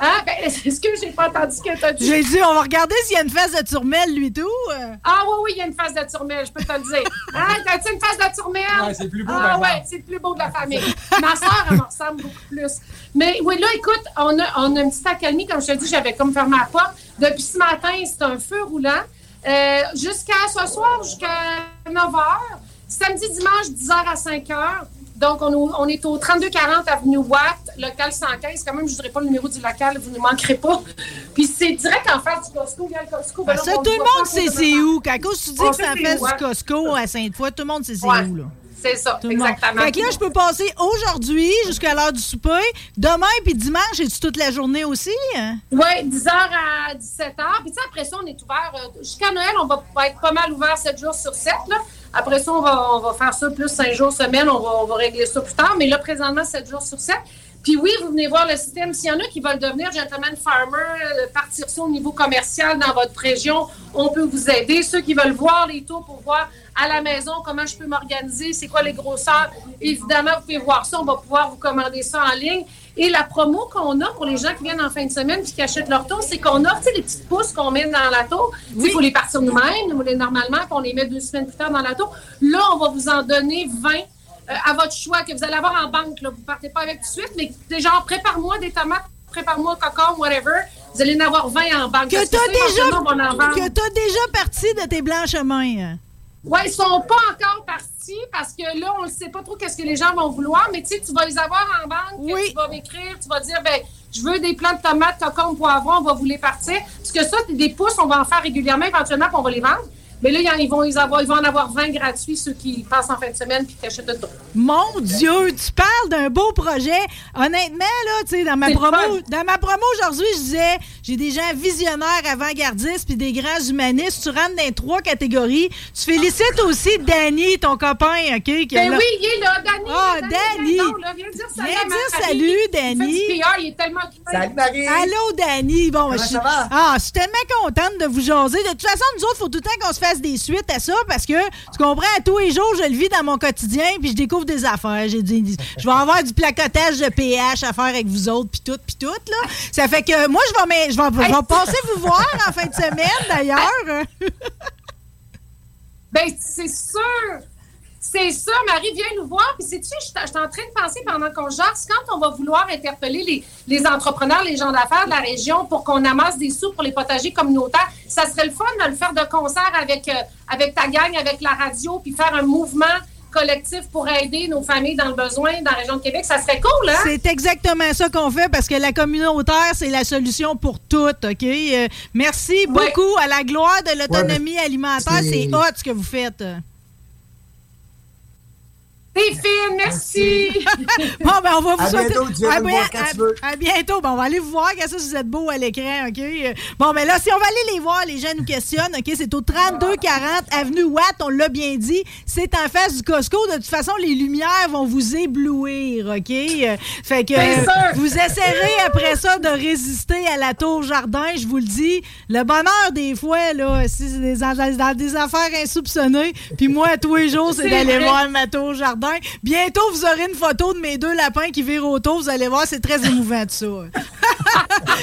[SPEAKER 8] Ah, ben, est-ce que j'ai pas entendu ce que t'as dit?
[SPEAKER 2] J'ai dit, on va regarder s'il y a une face de turmelle, lui, tout. euh.
[SPEAKER 8] Ah oui, oui, il y a une face de turmelle, je peux te le dire. Ah, t'as-tu une face de turmelle?
[SPEAKER 9] Ouais, c'est le plus beau,
[SPEAKER 8] Ah ouais, c'est le plus beau de la famille. Ma soeur, elle me ressemble beaucoup plus. Mais oui, là, écoute, on a, on a une petite accalmie, comme je te dis, j'avais comme fermé la porte. Depuis ce matin, c'est un feu roulant. Euh, jusqu'à ce soir, jusqu'à 9 h. Samedi, dimanche, 10 h à 5 h. Donc, on, est- on est au 3240 Avenue Watt, local 115. Quand même, je ne dirais pas le numéro du local, vous ne manquerez pas. Puis c'est direct en face du Costco. Le Costco.
[SPEAKER 2] Ben
[SPEAKER 8] Ben
[SPEAKER 2] ça, tout le monde sait c'est où. Quand cause tu dis que c'est face
[SPEAKER 8] où, hein.
[SPEAKER 2] du Costco à Sainte-Foy, tout le monde sait c'est où, là.
[SPEAKER 8] C'est ça,
[SPEAKER 2] Tout
[SPEAKER 8] exactement.
[SPEAKER 2] Fait que là, je peux passer aujourd'hui jusqu'à l'heure du souper. Demain puis dimanche, es-tu toute la journée aussi?
[SPEAKER 8] Oui, 10h à 17h. Puis tu sais, après ça, on est ouvert. euh, Jusqu'à Noël, on va être pas mal ouvert 7 jours sur 7. Là. Après ça, on va, on va faire ça plus 5 jours semaine. On va, on va régler ça plus tard. Mais là, présentement, 7 jours sur 7. Puis oui, vous venez voir le système. S'il y en a qui veulent devenir gentleman farmer, euh, partir ça au niveau commercial dans votre région, on peut vous aider. Ceux qui veulent voir les tours pour voir à la maison comment je peux m'organiser, c'est quoi les grosseurs, évidemment, vous pouvez voir ça. On va pouvoir vous commander ça en ligne. Et la promo qu'on a pour les gens qui viennent en fin de semaine et qui achètent leur tour, c'est qu'on offre les petites pousses qu'on met dans la tour. Il faut les partir nous-mêmes, nous, normalement, puis on les met deux semaines plus tard dans la tour. Là, on va vous en donner 20 euh, à votre choix que vous allez avoir en banque. Là. Vous ne partez pas avec tout de suite, mais des genre, prépare-moi des tomates, prépare-moi un cocon, whatever. Vous allez en avoir 20 en banque.
[SPEAKER 2] Que
[SPEAKER 8] va en
[SPEAKER 2] déjà, que t'as déjà parti de tes blancs chemins. hein?
[SPEAKER 8] Oui, ils sont pas encore partis parce que là, on ne sait pas trop qu'est-ce que les gens vont vouloir, mais tu sais, tu vas les avoir en banque, tu vas m'écrire, tu vas dire, ben, je veux des plants de tomates, cocombes, poivrons, on va vous les partir. Parce que ça, des pousses, on va en faire régulièrement, éventuellement, puis on va les vendre. Mais là, ils vont, les avoir, ils vont en avoir 20 gratuits, ceux qui passent en fin de semaine puis qui achètent le tour.
[SPEAKER 2] Mon Dieu, tu parles d'un beau projet. Honnêtement, là, tu sais, dans ma promo, dans ma promo aujourd'hui, je disais, j'ai des gens visionnaires, avant-gardistes, puis des grands humanistes. Tu rentres dans les trois catégories. Tu félicites aussi Danny, ton copain, OK? qui
[SPEAKER 8] Ben
[SPEAKER 2] là-
[SPEAKER 8] oui, il est là, Danny.
[SPEAKER 2] Ah, Danny.
[SPEAKER 8] viens donc, là, Viens dire salut.
[SPEAKER 2] Viens dire
[SPEAKER 8] Marie.
[SPEAKER 2] salut,
[SPEAKER 8] Il fait
[SPEAKER 2] Danny.
[SPEAKER 8] du PR, il est tellement occupé.
[SPEAKER 2] Allô, Danny. Bon,
[SPEAKER 8] Comment
[SPEAKER 2] je suis-
[SPEAKER 8] ça va?
[SPEAKER 2] Ah, je suis tellement contente de vous jaser. De toute façon, nous autres, il faut tout le temps qu'on se fasse des suites à ça parce que, tu comprends, à tous les jours, je le vis dans mon quotidien puis je découvre des affaires. J'ai dit, je vais avoir du placotage de pH à faire avec vous autres puis tout, puis tout, là. Ça fait que moi, je vais, je vais, je vais passer vous voir en fin de semaine, d'ailleurs.
[SPEAKER 8] Ben, c'est sûr. C'est ça, Marie, viens nous voir. Puis, sais-tu, je suis je suis en train de penser pendant qu'on jase, quand on va vouloir interpeller les, les entrepreneurs, les gens d'affaires de la région pour qu'on amasse des sous pour les potagers communautaires, ça serait le fun de le faire de concert avec, euh, avec ta gang, avec la radio, puis faire un mouvement collectif pour aider nos familles dans le besoin dans la région de Québec. Ça serait cool, hein?
[SPEAKER 2] C'est exactement ça qu'on fait parce que la communautaire, c'est la solution pour tout, OK? Euh, merci beaucoup à la gloire de l'autonomie alimentaire.
[SPEAKER 8] c'est-
[SPEAKER 2] C'est hot ce que vous faites.
[SPEAKER 8] T'es fine, merci!
[SPEAKER 2] bon, ben, on va vous
[SPEAKER 8] À
[SPEAKER 2] souhaiter-
[SPEAKER 8] bientôt,
[SPEAKER 2] à, bien- à-
[SPEAKER 8] tu veux.
[SPEAKER 2] à bientôt. Ben, on va aller vous voir. Quand ça, vous êtes beau à l'écran, OK? Bon, ben là, si on va aller les voir, les gens nous questionnent, OK? C'est au 3240 Avenue Watt, on l'a bien dit. C'est en face du Costco. De toute façon, les lumières vont vous éblouir, OK? Fait que
[SPEAKER 8] Bien
[SPEAKER 2] euh,
[SPEAKER 8] sûr.
[SPEAKER 2] vous essayerez après ça de résister à la tour jardin, je vous le dis. Le bonheur, des fois, là, si c'est des, dans des affaires insoupçonnées, puis moi, tous les jours, c'est
[SPEAKER 8] C'est
[SPEAKER 2] d'aller voir ma tour jardin. Bientôt, vous aurez une photo de mes deux lapins qui virent autour. Vous allez voir, c'est très émouvant, tout ça.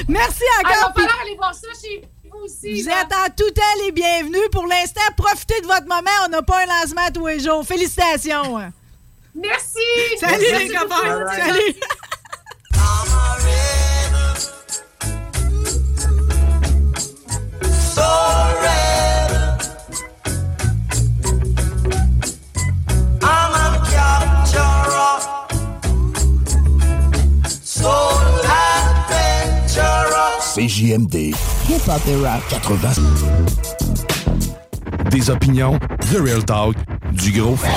[SPEAKER 2] Merci
[SPEAKER 8] il va
[SPEAKER 2] encore.
[SPEAKER 8] falloir aller voir ça chez vous aussi.
[SPEAKER 2] Vous
[SPEAKER 8] là.
[SPEAKER 2] êtes en tout temps les bienvenus. Pour l'instant, profitez de votre moment. On n'a pas un lancement à tous les jours. Félicitations.
[SPEAKER 8] Merci.
[SPEAKER 2] Salut
[SPEAKER 8] Merci
[SPEAKER 2] les copains. Salut.
[SPEAKER 9] CJMD. Hip-hop et rap 80. Des opinions, The Real Talk, du gros fun.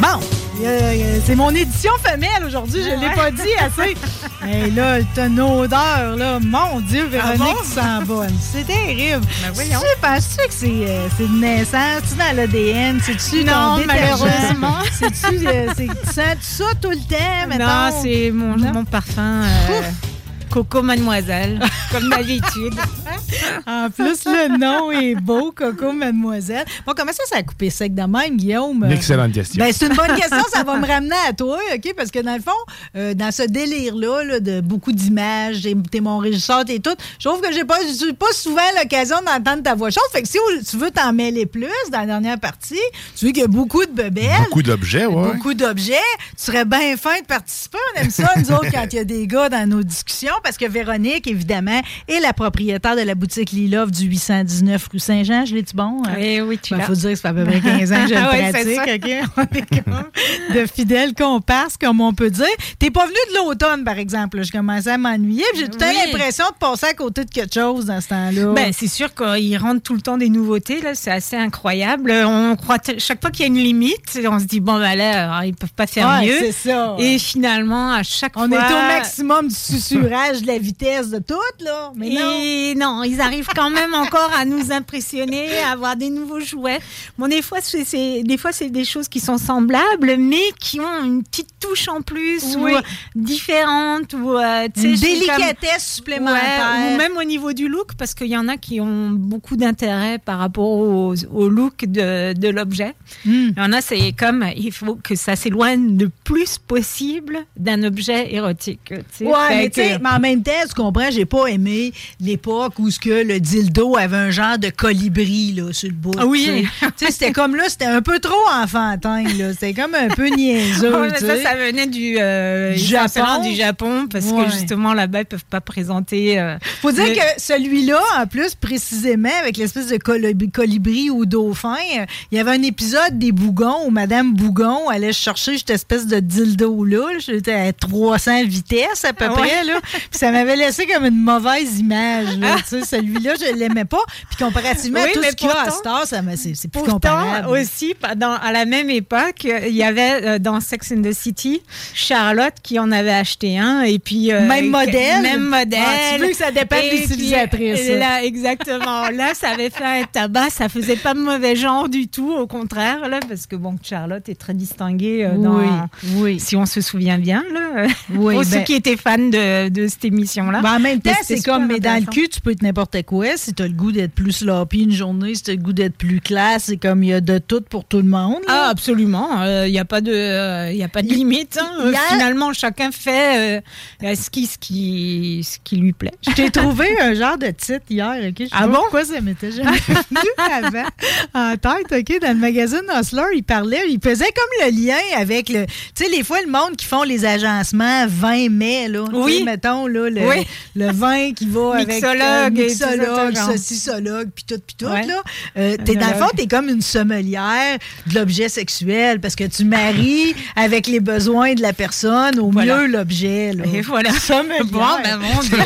[SPEAKER 2] Bon, euh, euh, c'est mon édition femelle aujourd'hui, je ne l'ai pas dit assez. Et là, t'as une odeur, là, mon Dieu, Véronique,
[SPEAKER 3] bon?
[SPEAKER 2] tu sens bonne. C'est terrible.
[SPEAKER 3] Ben voyons.
[SPEAKER 2] Tu penses-tu que c'est euh, c'est de naissance? C'est dans l'ADN? C'est-tu
[SPEAKER 10] Non, malheureusement.
[SPEAKER 2] C'est-tu, euh, c'est- tu sens ça tout le temps, mettons?
[SPEAKER 10] Non, c'est mon, mon parfum euh, Coco Mademoiselle, comme d'habitude.
[SPEAKER 2] En plus, le nom est beau, Coco Mademoiselle. Bon, comment ça, ça a coupé sec de même, Guillaume?
[SPEAKER 5] Une excellente question.
[SPEAKER 2] Ben, c'est une bonne question. Ça va me ramener à toi, OK? Parce que dans le fond, euh, dans ce délire-là, là, de beaucoup d'images, t'es- mon régisseur, t'es tout, je trouve que j'ai pas, pas souvent l'occasion d'entendre ta voix chaude. Fait que si tu veux t'en mêler plus dans la dernière partie, tu veux qu'il y a beaucoup de bebelles.
[SPEAKER 5] Beaucoup d'objets, ouais.
[SPEAKER 2] Beaucoup d'objets. Tu serais bien fin de participer. On aime ça, nous autres, quand il y a des gars dans nos discussions, parce que Véronique, évidemment, est la propriétaire de la boutique Lilove du 819 rue Saint-Jean. Je l'ai-tu bon? hein?
[SPEAKER 10] Oui, oui, tu
[SPEAKER 2] Il
[SPEAKER 10] l'as.
[SPEAKER 2] faut dire que ça fait à peu près 15 ans que je le
[SPEAKER 10] c'est
[SPEAKER 2] pratique. OK? On est comme de fidèles comparses, comme on peut dire. T'es pas venu de l'automne, par exemple. Je commençais à m'ennuyer. J'ai tout
[SPEAKER 10] Oui.
[SPEAKER 2] l'impression de passer à côté de quelque chose dans ce temps-là.
[SPEAKER 10] Ben, c'est sûr qu'ils rentrent tout le temps des nouveautés, là, c'est assez incroyable. On croit chaque fois qu'il y a une limite, on se dit bon ben là, ils peuvent pas faire
[SPEAKER 2] Ouais,
[SPEAKER 10] mieux.
[SPEAKER 2] c'est ça.
[SPEAKER 10] Et finalement, à chaque
[SPEAKER 2] on
[SPEAKER 10] fois,
[SPEAKER 2] est au maximum du susurrage, de la vitesse, de tout, là. Mais non.
[SPEAKER 10] Et non, ils arrivent quand même encore à nous impressionner, à avoir des nouveaux jouets. Bon, des fois, c'est des fois, des choses qui sont semblables, mais qui ont une petite touche en plus
[SPEAKER 2] Oui.
[SPEAKER 10] ou différente ou euh,
[SPEAKER 2] Une délicatesse
[SPEAKER 10] comme-
[SPEAKER 2] supplémentaire.
[SPEAKER 10] Ouais, ou même au niveau du look, parce qu'il y en a qui ont beaucoup d'intérêt par rapport au, au look de, de l'objet.
[SPEAKER 2] Hmm.
[SPEAKER 10] Il y en a, c'est comme il faut que ça s'éloigne le plus possible d'un objet érotique. tu sais.
[SPEAKER 2] Ouais, mais, tu sais,
[SPEAKER 10] que-
[SPEAKER 2] mais en même temps, tu comprends, j'ai pas aimé l'époque où ce que le dildo avait un genre de colibri là, sur le bout.
[SPEAKER 10] Ah oui.
[SPEAKER 2] tu sais. C'était comme là, c'était un peu trop enfantin. là. C'était comme un peu niaiseux.
[SPEAKER 10] Ça, venait du, euh,
[SPEAKER 2] Du Japon.
[SPEAKER 10] du Japon, parce
[SPEAKER 2] Ouais.
[SPEAKER 10] que justement, là-bas, ils peuvent pas présenter. euh,
[SPEAKER 2] Faut dire
[SPEAKER 10] le-
[SPEAKER 2] que celui-là, en plus, précisément, avec l'espèce de colib- colibri ou dauphin, euh, il y avait un épisode des Bougons où Madame Bougon allait chercher cette espèce de dildo-là. là. J'étais à 300 vitesses à peu
[SPEAKER 10] Ah ouais.
[SPEAKER 2] près. Là. Puis ça m'avait laissé comme une mauvaise image. là. Tu sais, Celui-là, je l'aimais pas. Puis comparativement
[SPEAKER 10] Oui,
[SPEAKER 2] à tout
[SPEAKER 10] mais
[SPEAKER 2] ce qu'il y a à ça m'a- c'est c'est plus
[SPEAKER 10] Pourtant,
[SPEAKER 2] comparable.
[SPEAKER 10] aussi, dans- à la même époque, il y avait euh, dans Sex and the City Charlotte qui en avait acheté un. Et puis, euh,
[SPEAKER 2] Même modèle?
[SPEAKER 10] Même modèle.
[SPEAKER 2] Ah, tu veux que ça dépend de l'utilisatrice.
[SPEAKER 10] Là, exactement. là, ça avait fait un tabac. Ça faisait pas de mauvais genre du tout, au contraire, là, parce que bon, Charlotte est très distinguée euh, dans,
[SPEAKER 2] Oui, oui.
[SPEAKER 10] si on se souvient bien, là,
[SPEAKER 2] Oui,
[SPEAKER 10] pour
[SPEAKER 2] ben-
[SPEAKER 10] ceux qui étaient fans de, de cette émission-là.
[SPEAKER 2] Ben, en même temps, c'est comme, mais dans le cul, tu peux être n'importe quoi. Si tu as le goût d'être plus sloppy une journée, si tu as le goût d'être plus classe, c'est comme il y a de tout pour tout le monde. là.
[SPEAKER 10] Ah, absolument. Il n'y a pas de, il y a pas de limite. hein.
[SPEAKER 2] A-
[SPEAKER 10] Finalement, chacun fait euh, ce, qui, ce, qui, ce qui lui plaît.
[SPEAKER 2] Je t'ai trouvé un genre de titre hier, OK? Je
[SPEAKER 10] Ah bon?
[SPEAKER 2] pourquoi ça m'était jamais venu avant en tête, OK? Dans le magazine Hustler, il parlait, il faisait comme le lien avec le... Tu sais, les fois, le monde qui font les agencements 20 mai, là.
[SPEAKER 10] Oui.
[SPEAKER 2] mettons, là, le,
[SPEAKER 10] Oui.
[SPEAKER 2] le vin qui va avec...
[SPEAKER 10] Ça,
[SPEAKER 2] mixologue, saucissologue, puis tout, puis tout,
[SPEAKER 10] Ouais.
[SPEAKER 2] là. Euh, t'es, dans le fond, t'es comme une sommelière de l'objet sexuel parce que tu maries avec les besoins de la personne, au
[SPEAKER 10] Voilà.
[SPEAKER 2] mieux l'objet.
[SPEAKER 10] Et voilà.
[SPEAKER 2] Sommelière.
[SPEAKER 10] Bon, ben, mon Dieu.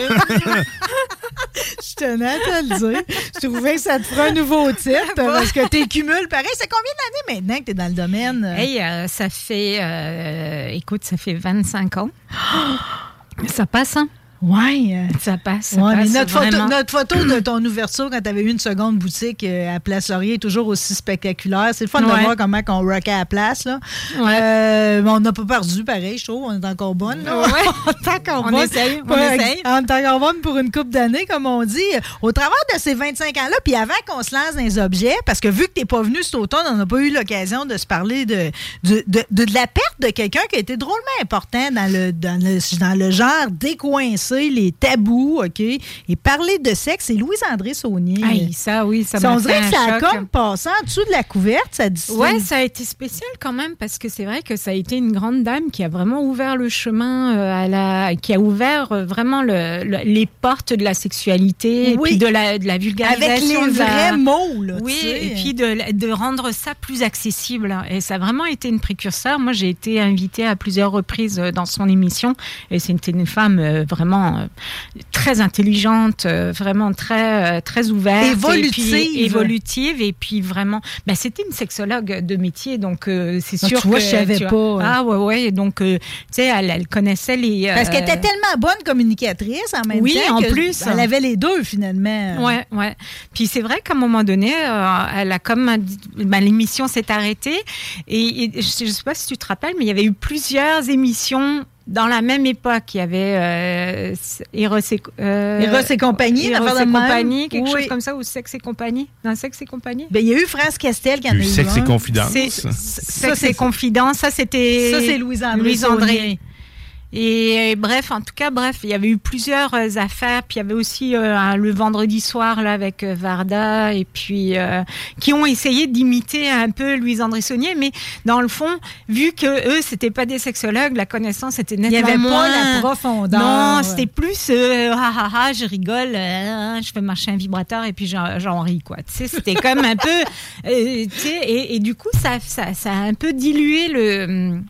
[SPEAKER 2] Je tenais à te le dire. Je trouvais que ça te fera un nouveau titre parce que tu cumules pareil. C'est combien d'années maintenant que tu es dans le domaine?
[SPEAKER 10] Hey, euh, ça fait, euh, écoute, ça fait 25 ans. Ça passe, hein?
[SPEAKER 2] Ouais. euh,
[SPEAKER 10] Ça passe. ça
[SPEAKER 2] Ouais, mais
[SPEAKER 10] passe
[SPEAKER 2] notre photo, notre photo de ton ouverture quand tu avais eu une seconde boutique euh, à Place Laurier est toujours aussi spectaculaire. C'est le fun de voir comment on rockait à la place. Là. Euh, on n'a pas perdu, pareil, je trouve. On est encore bonne. on est encore
[SPEAKER 10] On
[SPEAKER 2] bonne.
[SPEAKER 10] essaye, on
[SPEAKER 2] Ouais,
[SPEAKER 10] essaye.
[SPEAKER 2] On est encore bonne pour une coupe d'années, comme on dit. Au travers de ces 25 ans-là, puis avant qu'on se lance dans les objets, parce que vu que tu n'es pas venu cet automne, on n'a pas eu l'occasion de se parler de, de, de, de- de la perte de quelqu'un qui a été drôlement important dans le, dans le, dans le genre les tabous, OK? Et parler de sexe, c'est Louise-André Saunier.
[SPEAKER 10] Ça, oui, ça
[SPEAKER 2] on
[SPEAKER 10] m'a
[SPEAKER 2] dirait que ça a comme passé en dessous de la couverte, ça dit
[SPEAKER 10] Ouais, ça a été spécial quand même parce que c'est vrai que ça a été une grande dame qui a vraiment ouvert le chemin euh, à la, qui a ouvert euh, vraiment le, le- les portes de la sexualité
[SPEAKER 2] Oui.
[SPEAKER 10] et puis de la, de la
[SPEAKER 2] Avec
[SPEAKER 10] vulgarisation.
[SPEAKER 2] les
[SPEAKER 10] de la-
[SPEAKER 2] vrais mots, là.
[SPEAKER 10] Oui,
[SPEAKER 2] tu sais.
[SPEAKER 10] et puis de, de rendre ça plus accessible. Et ça a vraiment été une précurseur. Moi, j'ai été invitée à plusieurs reprises euh, dans son émission. Et c'était une femme euh, vraiment euh, très intelligente, euh, vraiment très, euh, très ouverte.
[SPEAKER 2] Évolutive.
[SPEAKER 10] Et puis, évolutive. Et puis vraiment, ben, c'était une sexologue de métier. Donc, euh, c'est
[SPEAKER 2] Ah,
[SPEAKER 10] sûr
[SPEAKER 2] tu vois,
[SPEAKER 10] que.
[SPEAKER 2] je savais
[SPEAKER 10] tu vois-
[SPEAKER 2] pas.
[SPEAKER 10] Ah, ouais, ouais. Donc, euh, tu sais, elle, elle connaissait les.
[SPEAKER 2] Parce qu'elle était tellement bonne communicatrice en même
[SPEAKER 10] Oui,
[SPEAKER 2] temps.
[SPEAKER 10] en
[SPEAKER 2] que
[SPEAKER 10] plus.
[SPEAKER 2] Elle avait les deux, finalement.
[SPEAKER 10] Ouais, ouais. Puis c'est vrai qu'à un moment donné, elle a comme ben, l'émission s'est arrêtée et, et je ne sais pas si tu te rappelles, mais il y avait eu plusieurs émissions. Dans la même époque, il y avait euh, Eros et, euh,
[SPEAKER 2] Eros et compagnie,
[SPEAKER 10] Eros et compagnie, quelque
[SPEAKER 2] Oui.
[SPEAKER 10] chose comme ça, ou Sexe et compagnie. Dans Sexe et compagnie.
[SPEAKER 2] Ben, il y a eu France Castel qui en a eu
[SPEAKER 5] Sexe et confidence.
[SPEAKER 10] Sexe
[SPEAKER 2] c'est-
[SPEAKER 10] et confidence, ça c'était.
[SPEAKER 2] Ça, c'est Louise-André. Saunier.
[SPEAKER 10] Et euh, bref, en tout cas, bref, il y avait eu plusieurs euh, affaires. Puis il y avait aussi euh, un- le vendredi soir là avec euh, Varda et puis euh, qui ont essayé d'imiter un peu Louise André Saunier, mais dans le fond, vu que eux c'était pas des sexologues, la connaissance était nettement
[SPEAKER 2] Il n'y avait
[SPEAKER 10] moins.
[SPEAKER 2] pas la profondeur.
[SPEAKER 10] Non, c'était plus euh, ah, ah, ah, je rigole, euh, je fais marcher un vibrateur et puis j'en ris quoi. Tu sais, c'était comme un peu, euh, tu sais, et, et du coup ça, ça, ça a un peu dilué le.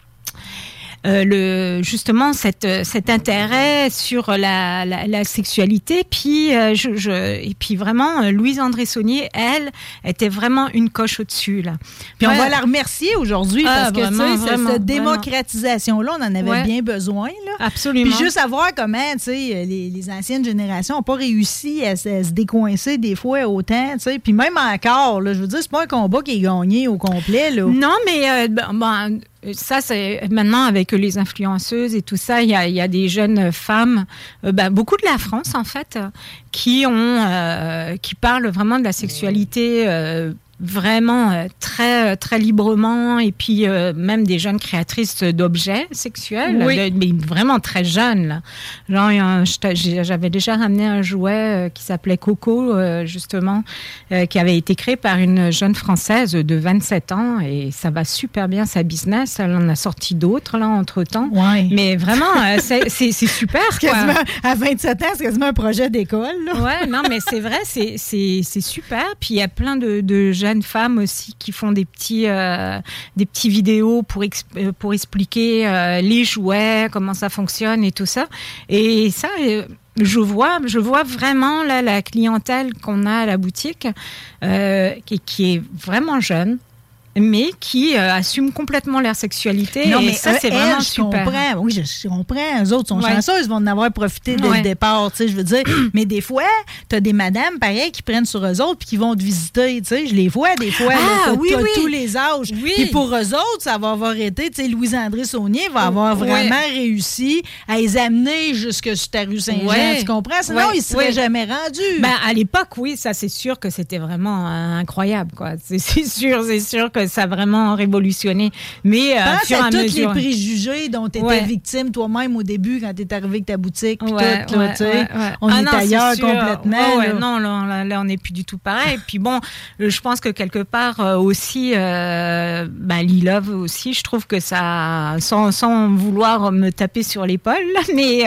[SPEAKER 10] Euh, le justement cette, cet intérêt sur la, la, la sexualité puis euh, je, je- et puis vraiment euh, Louise André Saunier elle était vraiment une coche au-dessus là
[SPEAKER 2] Puis on va la remercier aujourd'hui
[SPEAKER 10] Ah,
[SPEAKER 2] parce que
[SPEAKER 10] vraiment,
[SPEAKER 2] tu sais, ce-
[SPEAKER 10] vraiment,
[SPEAKER 2] cette démocratisation-là, on en avait
[SPEAKER 10] Ouais.
[SPEAKER 2] bien besoin. Là.
[SPEAKER 10] absolument
[SPEAKER 2] Puis juste à voir comment tu sais, les, les anciennes générations n'ont pas réussi à, se- à se décoincer des fois autant. tu sais. Puis même encore, là, je veux dire, c'est pas un combat qui est gagné au complet. Là.
[SPEAKER 10] Non, mais euh, ben, ben, ça, c'est maintenant avec les influenceuses et tout ça, il y a, il y a des jeunes femmes, euh, ben, beaucoup de la France en fait, euh, qui ont, euh, qui parlent vraiment de la sexualité. Euh, vraiment euh, très très librement et puis euh, même des jeunes créatrices d'objets sexuels
[SPEAKER 2] Oui.
[SPEAKER 10] de- mais vraiment très jeunes là. genre j'avais déjà ramené un jouet euh, qui s'appelait Coco euh, justement euh, qui avait été créé par une jeune française de 27 ans et ça va super bien sa business elle en a sorti d'autres là entre temps
[SPEAKER 2] Ouais.
[SPEAKER 10] mais vraiment euh, c'est super quoi.
[SPEAKER 2] à 27 ans, c'est quasiment un projet d'école.
[SPEAKER 10] Ouais, non, mais c'est vrai, c'est- c'est c'est super. Puis il y a plein de, de jeunes femmes aussi qui font des petits, euh, des petits vidéos pour, euh, pour expliquer euh, les jouets, comment ça fonctionne et tout ça. Et ça, je vois, je vois vraiment là, la clientèle qu'on a à la boutique qui est vraiment jeune mais qui euh, assument complètement leur sexualité.
[SPEAKER 2] Non,
[SPEAKER 10] et
[SPEAKER 2] mais
[SPEAKER 10] ça, c'est vraiment
[SPEAKER 2] je
[SPEAKER 10] super.
[SPEAKER 2] comprends. Oui, je, comprends. Eux autres sont
[SPEAKER 10] Ouais.
[SPEAKER 2] chanceux, ils vont en avoir profité dès
[SPEAKER 10] Ouais.
[SPEAKER 2] le départ, tu sais, je veux dire. mais des fois, tu as des madames, pareil, qui prennent sur eux autres puis qui vont te visiter, tu sais. Je les vois des fois,
[SPEAKER 10] Ah,
[SPEAKER 2] là,
[SPEAKER 10] oui, oui.
[SPEAKER 2] tous les âges.
[SPEAKER 10] Oui.
[SPEAKER 2] Puis pour eux autres, ça va avoir été, tu sais, Louise-André Saunier va avoir vraiment réussi à les amener jusque sur ta rue Saint-Jean, tu comprends? Sinon, ils ne seraient jamais rendus.
[SPEAKER 10] Ben, à l'époque, oui, ça c'est sûr que c'était vraiment euh, incroyable, quoi. C'est c'est sûr, c'est sûr que ça a vraiment révolutionné. Mais euh,
[SPEAKER 2] Pense à
[SPEAKER 10] à
[SPEAKER 2] tous
[SPEAKER 10] mesure.
[SPEAKER 2] les préjugés dont tu étais
[SPEAKER 10] Ouais.
[SPEAKER 2] victime toi-même au début quand tu es arrivé avec ta boutique. puis
[SPEAKER 10] Ouais,
[SPEAKER 2] tout, là,
[SPEAKER 10] ouais,
[SPEAKER 2] tu. On
[SPEAKER 10] Ah
[SPEAKER 2] est
[SPEAKER 10] non,
[SPEAKER 2] ailleurs complètement. Là.
[SPEAKER 10] non, là, on n'est plus du tout pareil. Puis bon, euh, je pense que quelque part euh, aussi, euh, ben, Lilove aussi, je trouve que ça, sans, sans vouloir me taper sur l'épaule, mais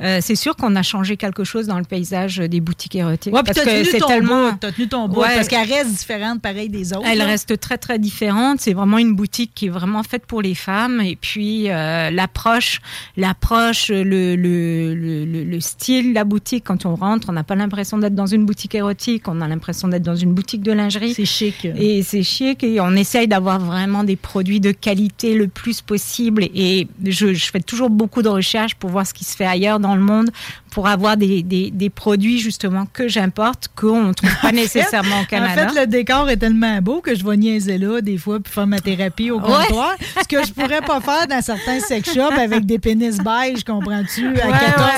[SPEAKER 10] euh, c'est sûr qu'on a changé quelque chose dans le paysage des boutiques érotiques. Parce que c'est tellement.
[SPEAKER 2] bout, t'as tenu ton
[SPEAKER 10] Ouais.
[SPEAKER 2] parce qu'elle reste différente pareil des autres.
[SPEAKER 10] Elle reste très très très différente. C'est vraiment une boutique qui est vraiment faite pour les femmes. Et puis euh, l'approche, l'approche, le, le, le, le- le style, de la boutique. Quand on rentre, on n'a pas l'impression d'être dans une boutique érotique. On a l'impression d'être dans une boutique de lingerie.
[SPEAKER 2] C'est chic.
[SPEAKER 10] Et c'est chic. Et on essaye d'avoir vraiment des produits de qualité le plus possible. Et je, je fais toujours beaucoup de recherches pour voir ce qui se fait ailleurs dans le monde, pour avoir des, des, des produits justement que j'importe, qu'on ne trouve pas nécessairement au Canada.
[SPEAKER 2] En fait, le décor est tellement beau que je vais niaiser là des fois pour faire ma thérapie au comptoir. Ce que je pourrais pas faire dans certains sex shops avec des pénis beige, comprends-tu, à
[SPEAKER 10] Ouais,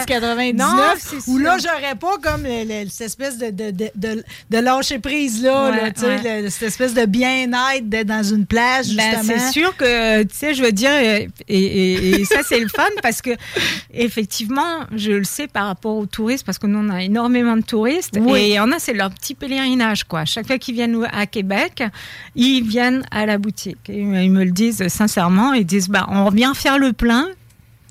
[SPEAKER 2] 14,99.
[SPEAKER 10] Non, c'est
[SPEAKER 2] Où là, j'aurais pas comme le- le- cette espèce de, de, de, de, de lâcher prise là,
[SPEAKER 10] Ouais,
[SPEAKER 2] là, tu sais,
[SPEAKER 10] ouais.
[SPEAKER 2] le- cette espèce de bien-être d'être dans une plage,
[SPEAKER 10] Ben, c'est sûr que, tu sais, je veux dire, et, et- et ça, c'est le fun parce que, effectivement, je le sais par rapport aux touristes, parce que nous, on a énormément de touristes
[SPEAKER 2] Oui.
[SPEAKER 10] et en a, c'est leur petit pèlerinage, quoi. Chaque fois qu'ils viennent à Québec, ils viennent à la boutique. Ils me le disent sincèrement, ils disent, bah, on revient faire le plein.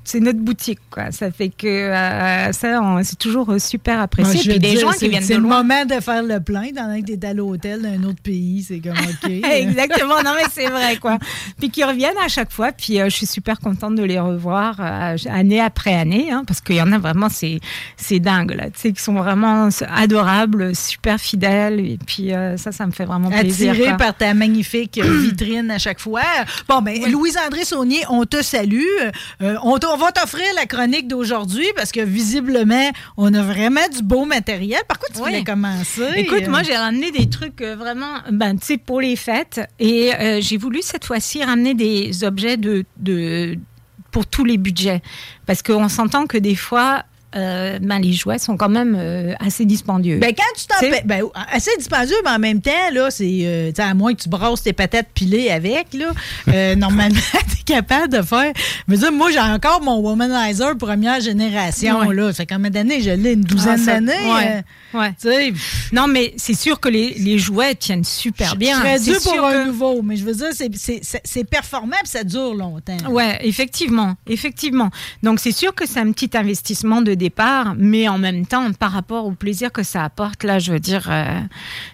[SPEAKER 10] C'est notre boutique, quoi. Ça fait que euh, ça, c'est toujours euh, super apprécié.
[SPEAKER 2] Moi,
[SPEAKER 10] Puis des
[SPEAKER 2] dire,
[SPEAKER 10] gens
[SPEAKER 2] c'est-
[SPEAKER 10] qui viennent
[SPEAKER 2] C'est
[SPEAKER 10] de
[SPEAKER 2] le
[SPEAKER 10] loin.
[SPEAKER 2] moment de faire le plein, pendant que t'es à l'hôtel d'un autre pays, c'est comme OK.
[SPEAKER 10] Exactement, non mais c'est vrai quoi. Puis qui reviennent à chaque fois, puis euh, je suis super contente de les revoir euh, année après année, hein, parce qu'il y en a vraiment, c'est c'est dingue là, tu sais, qui sont vraiment adorables, super fidèles, et puis ça, ça me fait vraiment plaisir.
[SPEAKER 2] Attiré
[SPEAKER 10] quoi.
[SPEAKER 2] par ta magnifique vitrine à chaque fois. Bon, ben, Louise-André Saunier, on te salue. On, t- on va t'offrir la chronique d'aujourd'hui parce que visiblement, on a vraiment du beau matériel. Par quoi tu voulais commencer?
[SPEAKER 10] Écoute,
[SPEAKER 2] Euh,
[SPEAKER 10] moi j'ai ramené des trucs euh, vraiment, ben tu sais, pour les fêtes, et euh, j'ai voulu cette fois-ci ramener des objets de, de pour tous les budgets, parce qu'on s'entend que des fois. Euh, ben, les jouets sont quand même euh, assez dispendieux.
[SPEAKER 2] Ben, quand tu t'en ben, assez dispendieux, mais en même temps, là, c'est, euh, à moins que tu brosses tes patates pilées avec, là, euh, normalement, tu es capable de faire. Veux dire, moi, j'ai encore mon Womanizer première génération,
[SPEAKER 10] Ouais.
[SPEAKER 2] là. Ça fait combien d'années? Je l'ai une douzaine
[SPEAKER 10] Ah,
[SPEAKER 2] d'années.
[SPEAKER 10] ouais.
[SPEAKER 2] euh,
[SPEAKER 10] Non, mais c'est sûr que les, les jouets tiennent super bien. C'est
[SPEAKER 2] dû pour un nouveau, mais je veux dire, c'est- performant et ça dure longtemps.
[SPEAKER 10] Ouais, effectivement, effectivement. Donc c'est sûr que c'est un petit investissement de départ, mais en même temps, par rapport au plaisir que ça apporte, là, je veux dire, euh,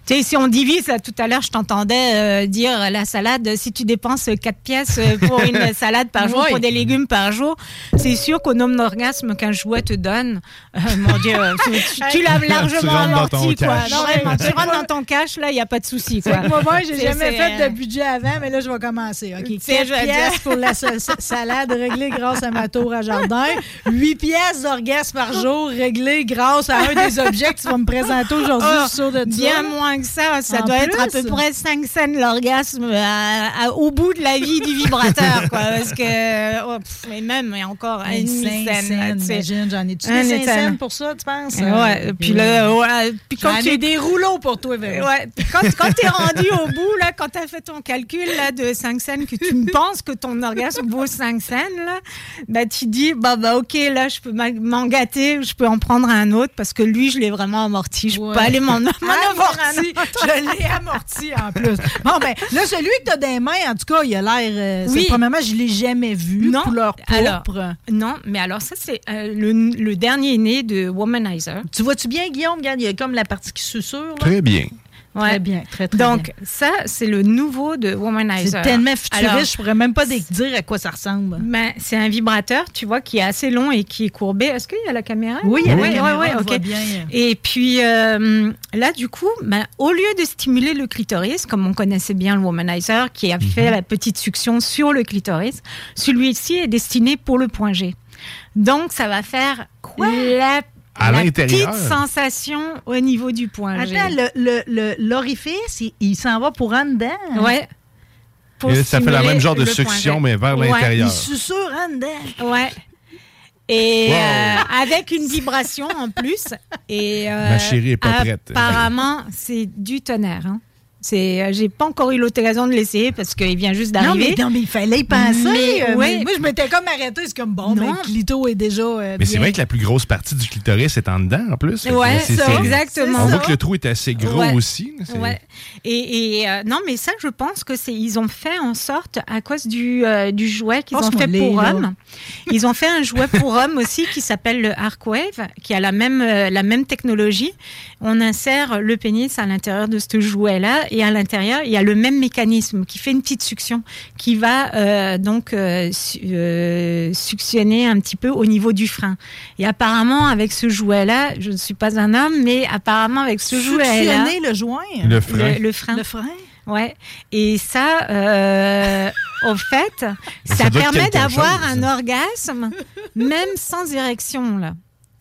[SPEAKER 10] tu sais, si on divise, là, tout à l'heure, je t'entendais euh, dire la salade, si tu dépenses 4 pièces euh, pour une salade par jour, pour des légumes par jour, c'est sûr qu'au nombre d'orgasme qu'un jouet te donne, euh, mon Dieu, tu, tu- tu l'as largement amorti, quoi. Non, vraiment, tu rentres dans ton cash, là, il n'y a pas de souci, quoi.
[SPEAKER 2] Moi, moi, j'ai jamais fait de budget avant, mais là, je vais commencer. OK,
[SPEAKER 10] Tu sais,
[SPEAKER 2] 4
[SPEAKER 10] je veux dire-
[SPEAKER 2] pièces pour la sa- sa- salade réglée grâce à ma tour à jardin. 8 pièces d'orgasme par jour réglées grâce à un des objets que tu vas me présenter aujourd'hui.
[SPEAKER 10] Oh,
[SPEAKER 2] je suis sûre de ça.
[SPEAKER 10] Bien moins que ça. Ça
[SPEAKER 2] En
[SPEAKER 10] doit être à peu près 5 cents l'orgasme à- au bout de la vie du vibrateur. Quoi, parce que, oh, pff, mais même, et encore, un
[SPEAKER 2] Hey,
[SPEAKER 10] demi
[SPEAKER 2] cinq
[SPEAKER 10] scène.
[SPEAKER 2] imagine, j'en ai-tu des 5
[SPEAKER 10] étal.
[SPEAKER 2] cents pour ça, tu penses?
[SPEAKER 10] Ouais, puis là, ouais, puis quand tu
[SPEAKER 2] ai des rouleaux pour toi, Véro.
[SPEAKER 10] Ouais, puis quand, quand tu es rendu au bout, là, quand tu as fait ton calcul là, de 5 cents, que tu penses que ton orgasme vaut 5 cents, là, bah, tu dis, bah, bah, ok, là, je peux m'a- je peux en prendre un autre parce que lui, je l'ai vraiment amorti. Je peux pas aller m'en un
[SPEAKER 2] amorti. Je l'ai amorti en plus. Bon, ben, là, celui que tu as des mains, en tout cas, il a l'air. euh, c'est-
[SPEAKER 10] Oui.
[SPEAKER 2] Premièrement, je l'ai jamais vu.
[SPEAKER 10] Non,
[SPEAKER 2] Couleur
[SPEAKER 10] alors,
[SPEAKER 2] pourpre.
[SPEAKER 10] non, mais alors ça, c'est euh, le, le dernier né de Womanizer.
[SPEAKER 2] Tu vois-tu bien, Guillaume? Regarde, il y a comme la partie qui susurre. là.
[SPEAKER 5] Très bien.
[SPEAKER 10] Ouais.
[SPEAKER 2] Très bien, très, très
[SPEAKER 10] Donc,
[SPEAKER 2] bien.
[SPEAKER 10] ça, c'est le nouveau de Womanizer.
[SPEAKER 2] C'est tellement futuriste,
[SPEAKER 10] Alors,
[SPEAKER 2] je pourrais même pas dire à quoi ça ressemble.
[SPEAKER 10] Ben, c'est un vibrateur, tu vois, qui est assez long et qui est courbé. Est-ce qu'il y a la caméra?
[SPEAKER 2] Oui, il y a la
[SPEAKER 10] Oui,
[SPEAKER 2] caméra,
[SPEAKER 10] ok.
[SPEAKER 2] voit bien.
[SPEAKER 10] Et puis euh, là, du coup, ben, au lieu de stimuler le clitoris, comme on connaissait bien le womanizer, qui a fait la petite succion sur le clitoris, celui-ci est destiné pour le point G. Donc, ça va faire la,
[SPEAKER 5] À
[SPEAKER 10] la
[SPEAKER 5] l'intérieur.
[SPEAKER 10] petite sensation au niveau du point.
[SPEAKER 2] Attends, le- le- le- l'orifice, il, il s'en va pour en dedans.
[SPEAKER 10] Pour
[SPEAKER 5] Et ça fait la même genre de succion, mais vers
[SPEAKER 10] Ouais.
[SPEAKER 5] l'intérieur.
[SPEAKER 2] Il susurre en dedans.
[SPEAKER 10] Ouais. Et
[SPEAKER 5] Wow.
[SPEAKER 10] euh, avec une vibration en plus. Et, euh,
[SPEAKER 5] Ma chérie est pas prête.
[SPEAKER 10] Apparemment, c'est du tonnerre. hein. C'est, euh, j'ai pas encore eu l'occasion de l'essayer parce qu'il vient juste
[SPEAKER 2] Non mais,
[SPEAKER 10] d'arriver.
[SPEAKER 2] non, mais il fallait y penser.
[SPEAKER 10] Mais,
[SPEAKER 2] Euh,
[SPEAKER 10] ouais.
[SPEAKER 2] mais moi, je m'étais comme arrêté. C'est comme bon,
[SPEAKER 10] Non.
[SPEAKER 2] mais le clito est déjà. euh,
[SPEAKER 5] Mais c'est vrai que la plus grosse partie du clitoris est en dedans, en plus. C'est-
[SPEAKER 10] exactement.
[SPEAKER 5] On voit que le trou est assez gros
[SPEAKER 10] Ouais.
[SPEAKER 5] aussi. C'est-
[SPEAKER 10] Ouais. Et, et, euh, non, mais ça, je pense que c'est ils ont fait en sorte à cause du, euh, du jouet qu'ils ont fait pour
[SPEAKER 2] là.
[SPEAKER 10] hommes. Ils ont fait un jouet pour hommes aussi qui s'appelle le Arcwave, qui a la même euh, la même technologie. On insère le pénis à l'intérieur de ce jouet-là et à l'intérieur, il y a le même mécanisme qui fait une petite succion qui va euh, donc euh, euh, suctionner un petit peu au niveau du frein. Et apparemment, avec ce jouet-là, je ne suis pas un homme, mais apparemment avec ce jouet-là,
[SPEAKER 2] Suctionner le joint.
[SPEAKER 5] Le frein.
[SPEAKER 10] le, le frein.
[SPEAKER 2] Le frein?
[SPEAKER 10] Ouais. Et ça, euh, au fait, ça,
[SPEAKER 5] Ça
[SPEAKER 10] permet d'avoir un orgasme, même sans érection, là.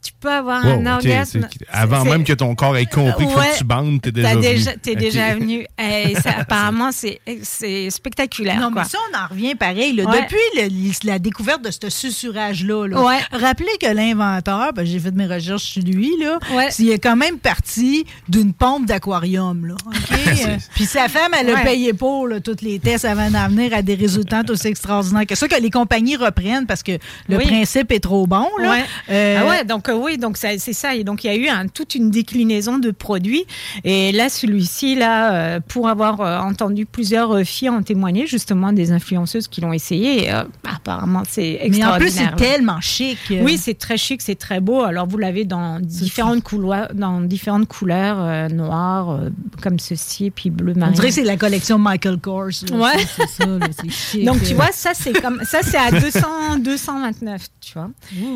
[SPEAKER 10] Tu peux avoir
[SPEAKER 5] Wow,
[SPEAKER 10] un orgasme.
[SPEAKER 5] Avant même que ton corps ait compris qu'il faut
[SPEAKER 10] Ouais.
[SPEAKER 5] que tu bandes, t'es déjà
[SPEAKER 10] T'as
[SPEAKER 5] venu.
[SPEAKER 10] déjà, t'es déjà venu. Et ça, apparemment, c'est, c'est spectaculaire.
[SPEAKER 2] Non,
[SPEAKER 10] quoi.
[SPEAKER 2] mais ça, on en revient pareil. là.
[SPEAKER 10] Ouais.
[SPEAKER 2] Depuis le- la découverte de ce susurrage-là, là,
[SPEAKER 10] Ouais.
[SPEAKER 2] rappelez que l'inventeur, ben, j'ai fait mes recherches sur lui, là,
[SPEAKER 10] Ouais.
[SPEAKER 2] il est quand même parti d'une pompe d'aquarium. Euh, Puis sa femme, elle a payé pour là, tous les tests avant d'en venir à des résultats aussi extraordinaires que ça, que les compagnies reprennent parce que le
[SPEAKER 10] Oui.
[SPEAKER 2] principe est trop bon. Là.
[SPEAKER 10] Ouais.
[SPEAKER 2] Euh,
[SPEAKER 10] Ah ouais, donc oui, donc c'est ça. Et donc il y a eu un- toute une déclinaison de produits. Et là, celui-ci, là, euh, pour avoir euh, entendu plusieurs euh, filles en témoigner, justement des influenceuses qui l'ont essayé, et, euh, apparemment c'est
[SPEAKER 2] Mais en plus,
[SPEAKER 10] extraordinaire.
[SPEAKER 2] c'est tellement chic.
[SPEAKER 10] Oui, c'est très chic, c'est très beau. Alors vous l'avez dans différentes couleurs, dans différentes couleurs, euh, noir euh, comme ceci, et puis bleu
[SPEAKER 2] On
[SPEAKER 10] marine.
[SPEAKER 2] dirait que c'est la collection Michael Kors. là.
[SPEAKER 10] Ouais.
[SPEAKER 2] Ça, là, c'est chic.
[SPEAKER 10] Donc tu vois, ça c'est comme ça c'est à 200 229, tu vois.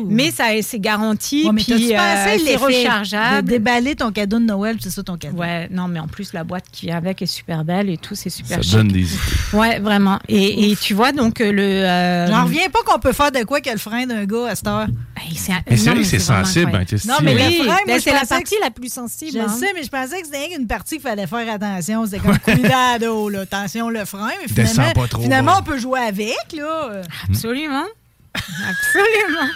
[SPEAKER 10] Mais ça c'est garanti
[SPEAKER 2] Ouais, mais
[SPEAKER 10] puis euh, c'est rechargeable?
[SPEAKER 2] De déballer ton cadeau de Noël, c'est ça ton cadeau?
[SPEAKER 10] Ouais, non mais en plus la boîte qui vient avec est super belle et tout, c'est super
[SPEAKER 5] Ça
[SPEAKER 10] chic.
[SPEAKER 5] donne des idées.
[SPEAKER 10] Ouais, vraiment. Et, et tu vois donc euh, le euh,
[SPEAKER 2] J'en reviens pas qu'on peut faire de quoi que le frein d'un gars à cette heure.
[SPEAKER 10] hey, c'est
[SPEAKER 5] Mais vrai que c'est sensible, hein.
[SPEAKER 2] Non, mais le frein, moi,
[SPEAKER 10] ben, c'est la partie la plus sensible.
[SPEAKER 2] Je
[SPEAKER 10] hein.
[SPEAKER 2] sais, mais je pensais que c'était qu'une partie qu'il fallait faire attention. C'est comme cuidado, là. Attention le frein. Mais
[SPEAKER 5] Descends
[SPEAKER 2] finalement,
[SPEAKER 5] pas trop
[SPEAKER 2] finalement
[SPEAKER 5] bas.
[SPEAKER 2] on peut jouer avec, là.
[SPEAKER 10] Absolument. Absolument.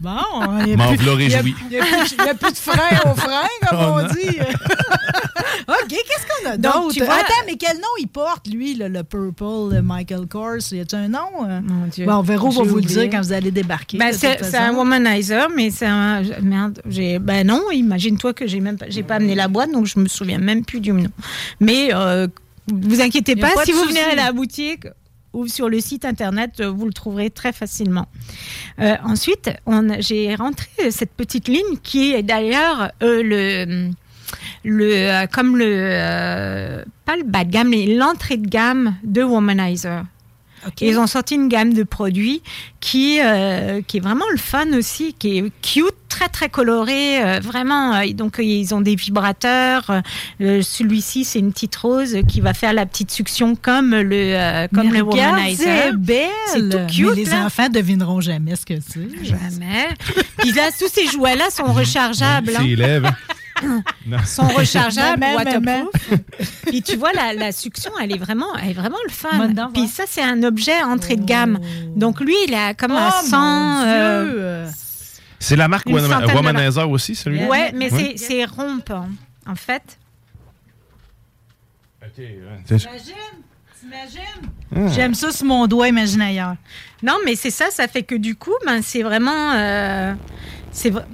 [SPEAKER 2] Bon, il n'y a, plus- de frein au frein, comme
[SPEAKER 5] Oh
[SPEAKER 2] on dit. OK, qu'est-ce qu'on a
[SPEAKER 10] Donc,
[SPEAKER 2] d'autre?
[SPEAKER 10] tu vois-
[SPEAKER 2] Attends, mais quel nom il porte, lui, le Purple le Michael Kors? Y a-tu un nom? euh?
[SPEAKER 10] Mon Dieu.
[SPEAKER 2] Bon, on verra, on va vous le dire quand vous allez débarquer.
[SPEAKER 10] Ben, c'est un womanizer, mais c'est un. Merde. Ben non, imagine-toi que j'ai même pas, j'ai pas amené la boîte, donc je me souviens même plus du nom. Mais euh, vous inquiétez pas,
[SPEAKER 2] pas
[SPEAKER 10] si vous
[SPEAKER 2] souci.
[SPEAKER 10] venez à la boutique ou sur le site internet, euh, vous le trouverez très facilement. Euh, ensuite, j'ai rentré cette petite ligne qui est d'ailleurs euh, le le euh, comme le euh, pas le bas de gamme, mais l'entrée de gamme de Womanizer. Ils ont sorti une gamme de produits qui, euh, qui est vraiment le fun aussi, qui est cute, très très coloré, euh, vraiment. euh, donc ils ont des vibrateurs. euh, Celui-ci c'est une petite rose qui va faire la petite succion comme le euh, comme
[SPEAKER 2] Mais
[SPEAKER 10] le womanizer.
[SPEAKER 2] C'est belle.
[SPEAKER 10] C'est tout cute.
[SPEAKER 2] Mais les
[SPEAKER 10] là.
[SPEAKER 2] enfants devineront jamais ce que c'est.
[SPEAKER 10] Jamais. Puis là, tous ces jouets-là sont rechargeables. hein.
[SPEAKER 5] Élève. Non.
[SPEAKER 10] sont rechargeables, waterproof. Puis tu vois, la, la succion, elle est vraiment, elle est vraiment le fun. Puis ça, c'est un objet entrée de gamme. Donc lui, il a comme un
[SPEAKER 2] Oh,
[SPEAKER 10] 100.
[SPEAKER 2] mon
[SPEAKER 10] euh,
[SPEAKER 2] Dieu.
[SPEAKER 5] C'est la marque Womanizer aussi, celui-là?
[SPEAKER 10] Ouais, mais
[SPEAKER 5] Oui.
[SPEAKER 10] c'est hein, en fait.
[SPEAKER 5] Ok, ouais.
[SPEAKER 2] J'aime ça sur mon doigt, imagine ailleurs.
[SPEAKER 10] Non, mais c'est ça, ça fait que du coup, ben, c'est vraiment. euh, c'est vra-